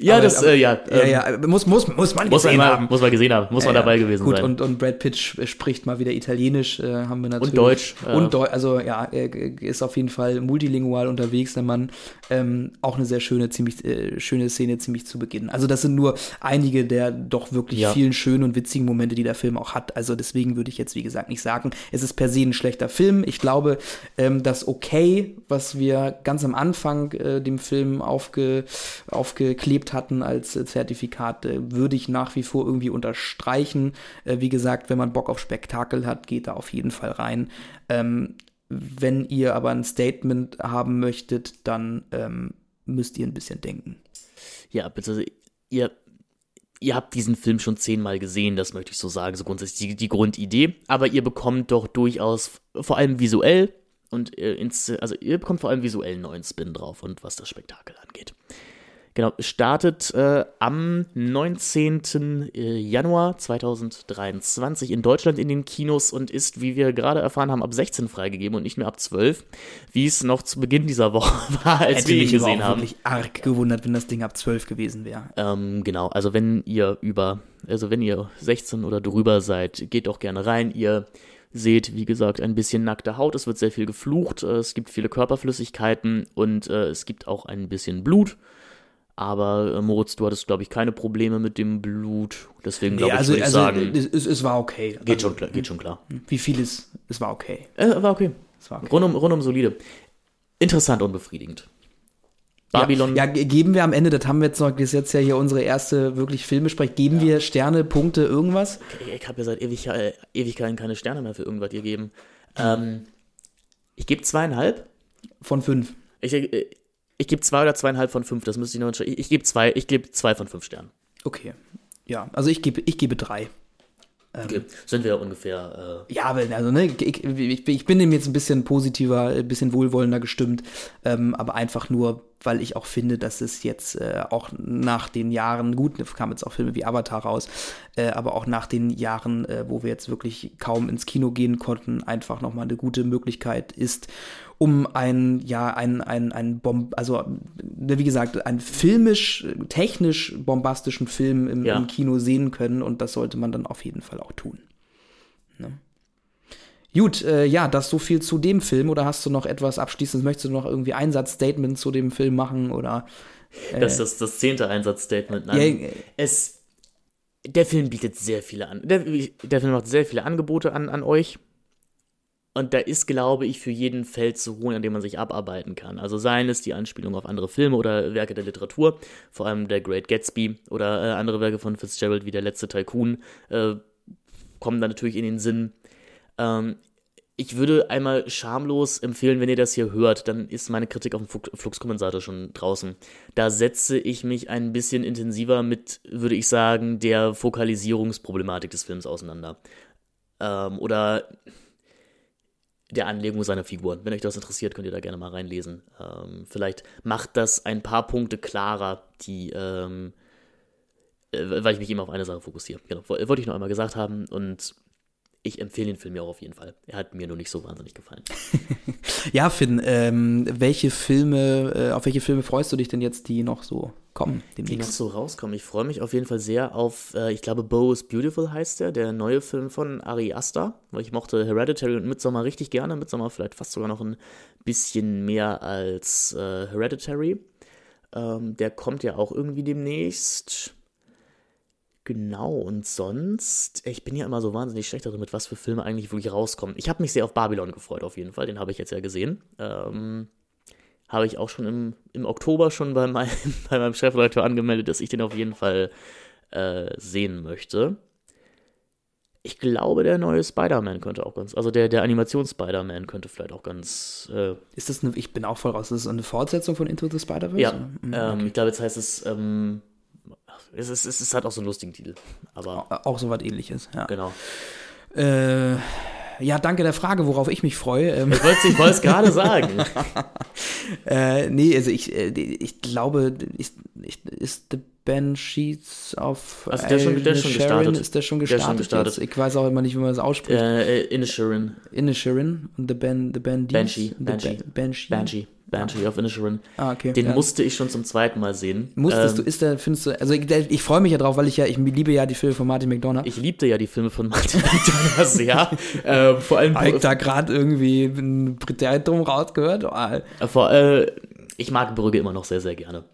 Ja, Aber- das, aber- äh, ja. Ähm, ja, muss, muss, muss man Muss man, gesehen mal, haben. muss man gesehen haben, muss man Ja, dabei ja. gewesen Gut, sein. Und, und Brad Pitt sp- spricht mal wieder Italienisch, äh, haben wir natürlich. Deutsch, äh. Und Deutsch, also ja, er ist auf jeden Fall multilingual unterwegs, der Mann. Ähm, auch eine sehr schöne, ziemlich äh, schöne Szene, ziemlich zu Beginn. Also das sind nur einige der doch wirklich Ja. vielen schönen und witzigen Momente, die der Film auch hat. Also deswegen würde ich jetzt, wie gesagt, nicht sagen, es ist per se ein schlechter Film. Ich glaube, ähm, das Okay, was wir ganz am Anfang äh, dem Film aufge, aufgeklebt hatten als äh, Zertifikat, äh, würde ich nach wie vor irgendwie unterstreichen. Äh, wie gesagt, wenn man Bock auf Spektakel hat, geht da auf jeden Fall rein. Ähm, wenn ihr aber ein Statement haben möchtet, dann ähm, müsst ihr ein bisschen denken. Ja, bitte, ihr, ihr habt diesen Film schon zehnmal gesehen, das möchte ich so sagen, so grundsätzlich die, die Grundidee. Aber ihr bekommt doch durchaus, vor allem visuell, und äh, ins, also ihr bekommt vor allem visuell einen neuen Spin drauf und was das Spektakel angeht. Genau, startet äh, am 19. äh, Januar 2023 in Deutschland in den Kinos und ist, wie wir gerade erfahren haben, ab 16 freigegeben und nicht mehr ab 12, wie es noch zu Beginn dieser Woche war, als Hätte wir ihn gesehen haben. wirklich arg gewundert, wenn das Ding ab 12 gewesen wäre. Ähm, genau, also wenn ihr über, also wenn ihr 16 oder drüber seid, geht doch gerne rein. Ihr seht, wie gesagt, ein bisschen nackte Haut, es wird sehr viel geflucht, äh, es gibt viele Körperflüssigkeiten und äh, es gibt auch ein bisschen Blut. Aber äh, Moritz, du hattest, glaube ich, keine Probleme mit dem Blut. Deswegen glaube ich, also, würde ich also sagen, es, es, es war okay. geht also, schon klar, geht schon klar. Wie viel ist, es war okay. Äh, war okay. Es war okay. Rundum, rundum solide. Interessant und befriedigend. Babylon. Ja, ge- geben wir am Ende, das haben wir jetzt noch, das ist jetzt ja hier unsere erste wirklich Filmbesprechung, geben wir Sterne, Punkte, irgendwas? Ich, ich habe ja seit Ewig, äh, Ewigkeiten keine Sterne mehr für irgendwas gegeben. Ähm, ich gebe zweieinhalb. Von fünf. Ich, äh, ich gebe zwei oder zweieinhalb von fünf. Das müsste ich noch entscheiden. Ich, ich gebe zwei, ich gebe zwei von fünf Sternen. Okay. Ja, also ich gebe, ich gebe drei. Okay. Sind wir ungefähr. Äh, Ja, aber also, ne, ich, ich, ich bin dem jetzt ein bisschen positiver, ein bisschen wohlwollender gestimmt, ähm, aber einfach nur, weil ich auch finde, dass es jetzt äh, auch nach den Jahren, gut, es kamen jetzt auch Filme wie Avatar raus, äh, aber auch nach den Jahren, äh, wo wir jetzt wirklich kaum ins Kino gehen konnten, einfach nochmal eine gute Möglichkeit ist, um ein, ja, ein, ein, ein Bomb, also, ne, wie gesagt, einen filmisch, technisch bombastischen Film im, Ja. im Kino sehen können und das sollte man dann auf jeden Fall auch tun. Ne? Gut, äh, ja, das so viel zu dem Film. Oder hast du noch etwas abschließend? Möchtest du noch irgendwie Einsatzstatement zu dem Film machen? Oder das ist das, das zehnte Einsatzstatement. Nein, Ja, äh, es. Der Film bietet sehr viele an. Der, der Film macht sehr viele Angebote an, an euch. Und da ist, glaube ich, für jeden Feld zu holen, an dem man sich abarbeiten kann. Also seien es die Anspielung auf andere Filme oder Werke der Literatur, vor allem der Great Gatsby oder äh, andere Werke von Fitzgerald wie der letzte Tycoon, äh, kommen da natürlich in den Sinn. Ähm, ich würde einmal schamlos empfehlen, wenn ihr das hier hört, dann ist meine Kritik auf dem Flux- Fluxkompensator schon draußen. Da setze ich mich ein bisschen intensiver mit, würde ich sagen, der Fokalisierungsproblematik des Films auseinander. Ähm, oder der Anlegung seiner Figuren. Wenn euch das interessiert, könnt ihr da gerne mal reinlesen. Ähm, vielleicht macht das ein paar Punkte klarer, die, ähm, äh, weil ich mich eben auf eine Sache fokussiere. Genau, woll- wollte ich noch einmal gesagt haben und ich empfehle den Film ja auch auf jeden Fall. Er hat mir nur nicht so wahnsinnig gefallen. ja, Finn, ähm, welche Filme, äh, auf welche Filme freust du dich denn jetzt, die noch so kommen Die noch demnächst? so rauskommen. Ich freue mich auf jeden Fall sehr auf, äh, ich glaube, Bo is Beautiful heißt der, der neue Film von Ari Aster, weil ich mochte Hereditary und Midsommar richtig gerne. Midsommar vielleicht fast sogar noch ein bisschen mehr als äh, Hereditary. Ähm, der kommt ja auch irgendwie demnächst. Genau, und sonst, ich bin ja immer so wahnsinnig schlecht darin, mit was für Filme eigentlich wirklich rauskommen. Ich habe mich sehr auf Babylon gefreut, auf jeden Fall, den habe ich jetzt ja gesehen. Ähm, habe ich auch schon im, im Oktober schon bei meinem, bei meinem Chefredakteur angemeldet, dass ich den auf jeden Fall äh, sehen möchte. Ich glaube, der neue Spider-Man könnte auch ganz, also der, der Animations-Spider-Man könnte vielleicht auch ganz, äh, Ist das eine, ich bin auch voll raus, ist das eine Fortsetzung von Into the Spider-Verse? ja, Mhm, ähm, okay. ich glaube, jetzt heißt es, ähm, es, ist, es ist halt auch so einen lustigen Titel, aber Auch so was ähnliches, ja. genau. Äh, ja, danke der Frage, worauf ich mich freue. Ähm, Ich wollte es gerade sagen. Äh, nee, also ich, äh, ich glaube, ich, ich, ist The Banshees auf Also der ist schon- der ist schon gestartet. Ist der schon Der ist schon gestartet? gestartet. Ich weiß auch immer nicht, wie man das ausspricht. äh, Inisherin, Inisherin und The, ban, the Bandies. Banshee, The Banshee. Ba- Banshee. Banshee. Banshee of Inisherin. Ah, okay, Den ja. musste ich schon zum zweiten Mal sehen. Musstest Ähm, du, ist der, findest du, also ich, ich freue mich ja drauf, weil ich ja, ich liebe ja die Filme von Martin McDonough. Ich liebte ja die Filme von Martin McDonagh sehr. ähm, vor allem Habe ich da gerade irgendwie ein Präteritum rausgehört? Oh, Äh, Vor, äh, ich mag Brügge immer noch sehr, sehr gerne.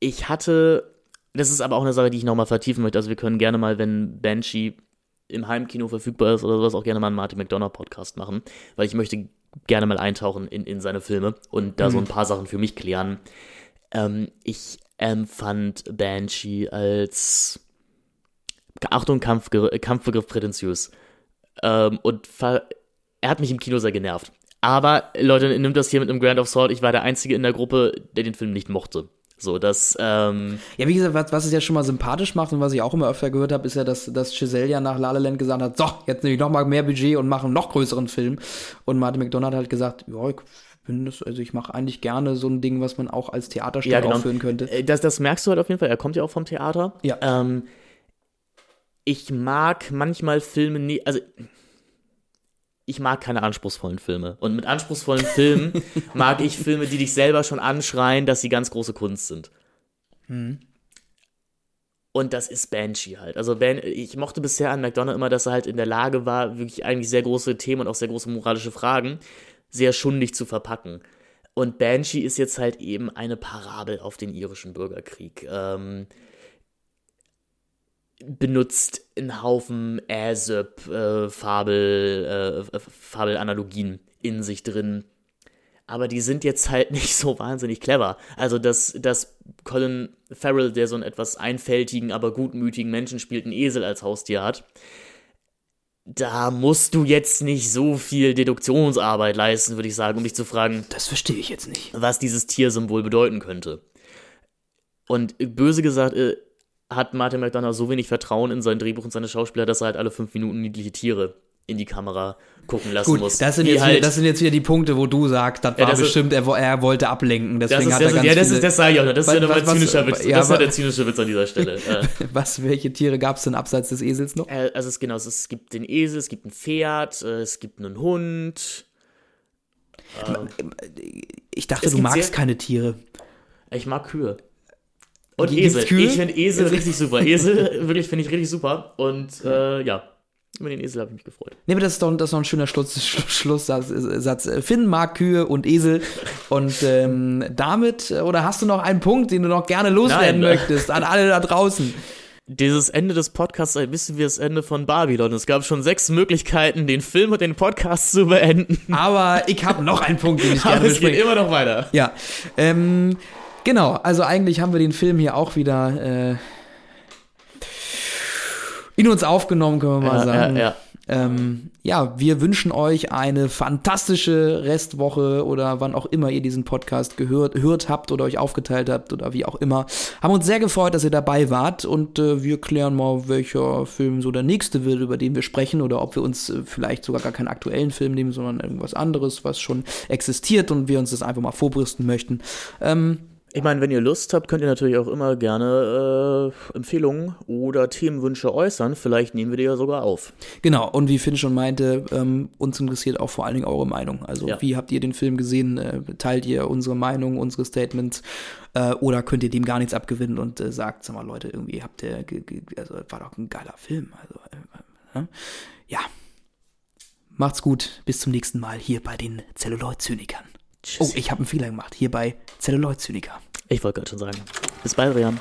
Ich hatte, das ist aber auch eine Sache, die ich nochmal vertiefen möchte. Also wir können gerne mal, wenn Banshee im Heimkino verfügbar ist oder sowas, auch gerne mal einen Martin McDonough Podcast machen, weil ich möchte gerne mal eintauchen in, in seine Filme und da so ein paar Sachen für mich klären. Ähm, ich empfand Banshee als Achtung, Kampfge Kampfbegriff prätentiös. Ähm, und er hat mich im Kino sehr genervt. Aber, Leute, nimmt das hier mit einem Grand of Sword. Ich war der Einzige in der Gruppe, der den Film nicht mochte. So, das, ähm, Ja, wie gesagt, was, was es ja schon mal sympathisch macht und was ich auch immer öfter gehört habe, ist ja, dass, dass Giselle ja nach La La Land gesagt hat, so, jetzt nehme ich noch mal mehr Budget und mache einen noch größeren Film. Und Martin McDonough hat halt gesagt, ja, ich bin das, also ich mache eigentlich gerne so ein Ding, was man auch als Theaterstück ja, genau. aufführen könnte. Äh, Das, das merkst du halt auf jeden Fall. Er kommt ja auch vom Theater. Ja. Ähm, ich mag manchmal Filme nie, also ich mag keine anspruchsvollen Filme. Und mit anspruchsvollen Filmen mag ich Filme, die dich selber schon anschreien, dass sie ganz große Kunst sind. Und das ist Banshee halt. Also ban ich mochte bisher an McDonough immer, dass er halt in der Lage war, wirklich eigentlich sehr große Themen und auch sehr große moralische Fragen sehr schundig zu verpacken. Und Banshee ist jetzt halt eben eine Parabel auf den irischen Bürgerkrieg. Ähm, benutzt einen Haufen Aesop, äh, Fabel, äh, Fabelanalogien in sich drin. Aber die sind jetzt halt nicht so wahnsinnig clever. Also, dass, dass Colin Farrell, der so einen etwas einfältigen, aber gutmütigen Menschen spielt, einen Esel als Haustier hat, da musst du jetzt nicht so viel Deduktionsarbeit leisten, würde ich sagen, um dich zu fragen, Das verstehe ich jetzt nicht. was dieses Tiersymbol bedeuten könnte. Und äh, böse gesagt, äh, hat Martin McDonough so wenig Vertrauen in sein Drehbuch und seine Schauspieler, dass er halt alle fünf Minuten niedliche Tiere in die Kamera gucken lassen Gut, muss. das sind, jetzt halt, wieder, das sind jetzt wieder die Punkte, wo du sagst, das war das ist- bestimmt, er, wo- er wollte ablenken. das Deswegen ist, hat das, er ganz ja, das ist, das sage ich auch noch. Das ist Was- ja nochmal zynischer Witz. ja, das ist ja aber- der zynische Witz an dieser Stelle. äh, Was, welche Tiere gab es denn abseits des Esels noch? äh, also es, genau, es, gibt den Esel, es gibt ein Pferd, äh, es gibt einen Hund. Ich dachte, du magst keine Tiere. Ich mag Kühe. Und Gibt's Esel. Ich finde Esel richtig super. Esel, wirklich, finde ich richtig super. Und äh, ja, über den Esel habe ich mich gefreut. Nee, aber das ist doch, das ist doch ein schöner Schluss, Schluss, Schlusssatz. Satz. Finn mag Kühe und Esel. Und ähm, damit, äh, oder hast du noch einen Punkt, den du noch gerne loswerden Nein. möchtest an alle da draußen? Dieses Ende des Podcasts ein bisschen wie das Ende von Babylon. Es gab schon sechs Möglichkeiten, den Film und den Podcast zu beenden. Aber ich habe noch einen Punkt, den ich gerne Aber es geht immer noch weiter. Ja, ähm, genau. Also eigentlich haben wir den Film hier auch wieder äh, in uns aufgenommen, können wir mal Ja, sagen. ja, ja. Ähm, ja, wir wünschen euch eine fantastische Restwoche oder wann auch immer ihr diesen Podcast gehört, gehört habt oder euch aufgeteilt habt oder wie auch immer. Haben uns sehr gefreut, dass ihr dabei wart und äh, wir klären mal, welcher Film so der nächste wird, über den wir sprechen oder ob wir uns äh, vielleicht sogar gar keinen aktuellen Film nehmen, sondern irgendwas anderes, was schon existiert und wir uns das einfach mal vorbrüsten möchten. Ähm, Ich meine, wenn ihr Lust habt, könnt ihr natürlich auch immer gerne äh, Empfehlungen oder Themenwünsche äußern. Vielleicht nehmen wir die ja sogar auf. Genau, und wie Finn schon meinte, ähm, uns interessiert auch vor allen Dingen eure Meinung. Also, Ja. wie habt ihr den Film gesehen? Äh, teilt ihr unsere Meinung, unsere Statements? Äh, oder könnt ihr dem gar nichts abgewinnen und äh, sagt, sag mal, Leute, irgendwie habt ihr, also, war doch ein geiler Film. Also, äh, äh, ja. Macht's gut, bis zum nächsten Mal hier bei den Celluloid-Zynikern. Oh, ich habe einen Fehler gemacht, hier bei Celluloid-Zyniker. Ich wollte gerade schon sagen. Bis bald, Rian.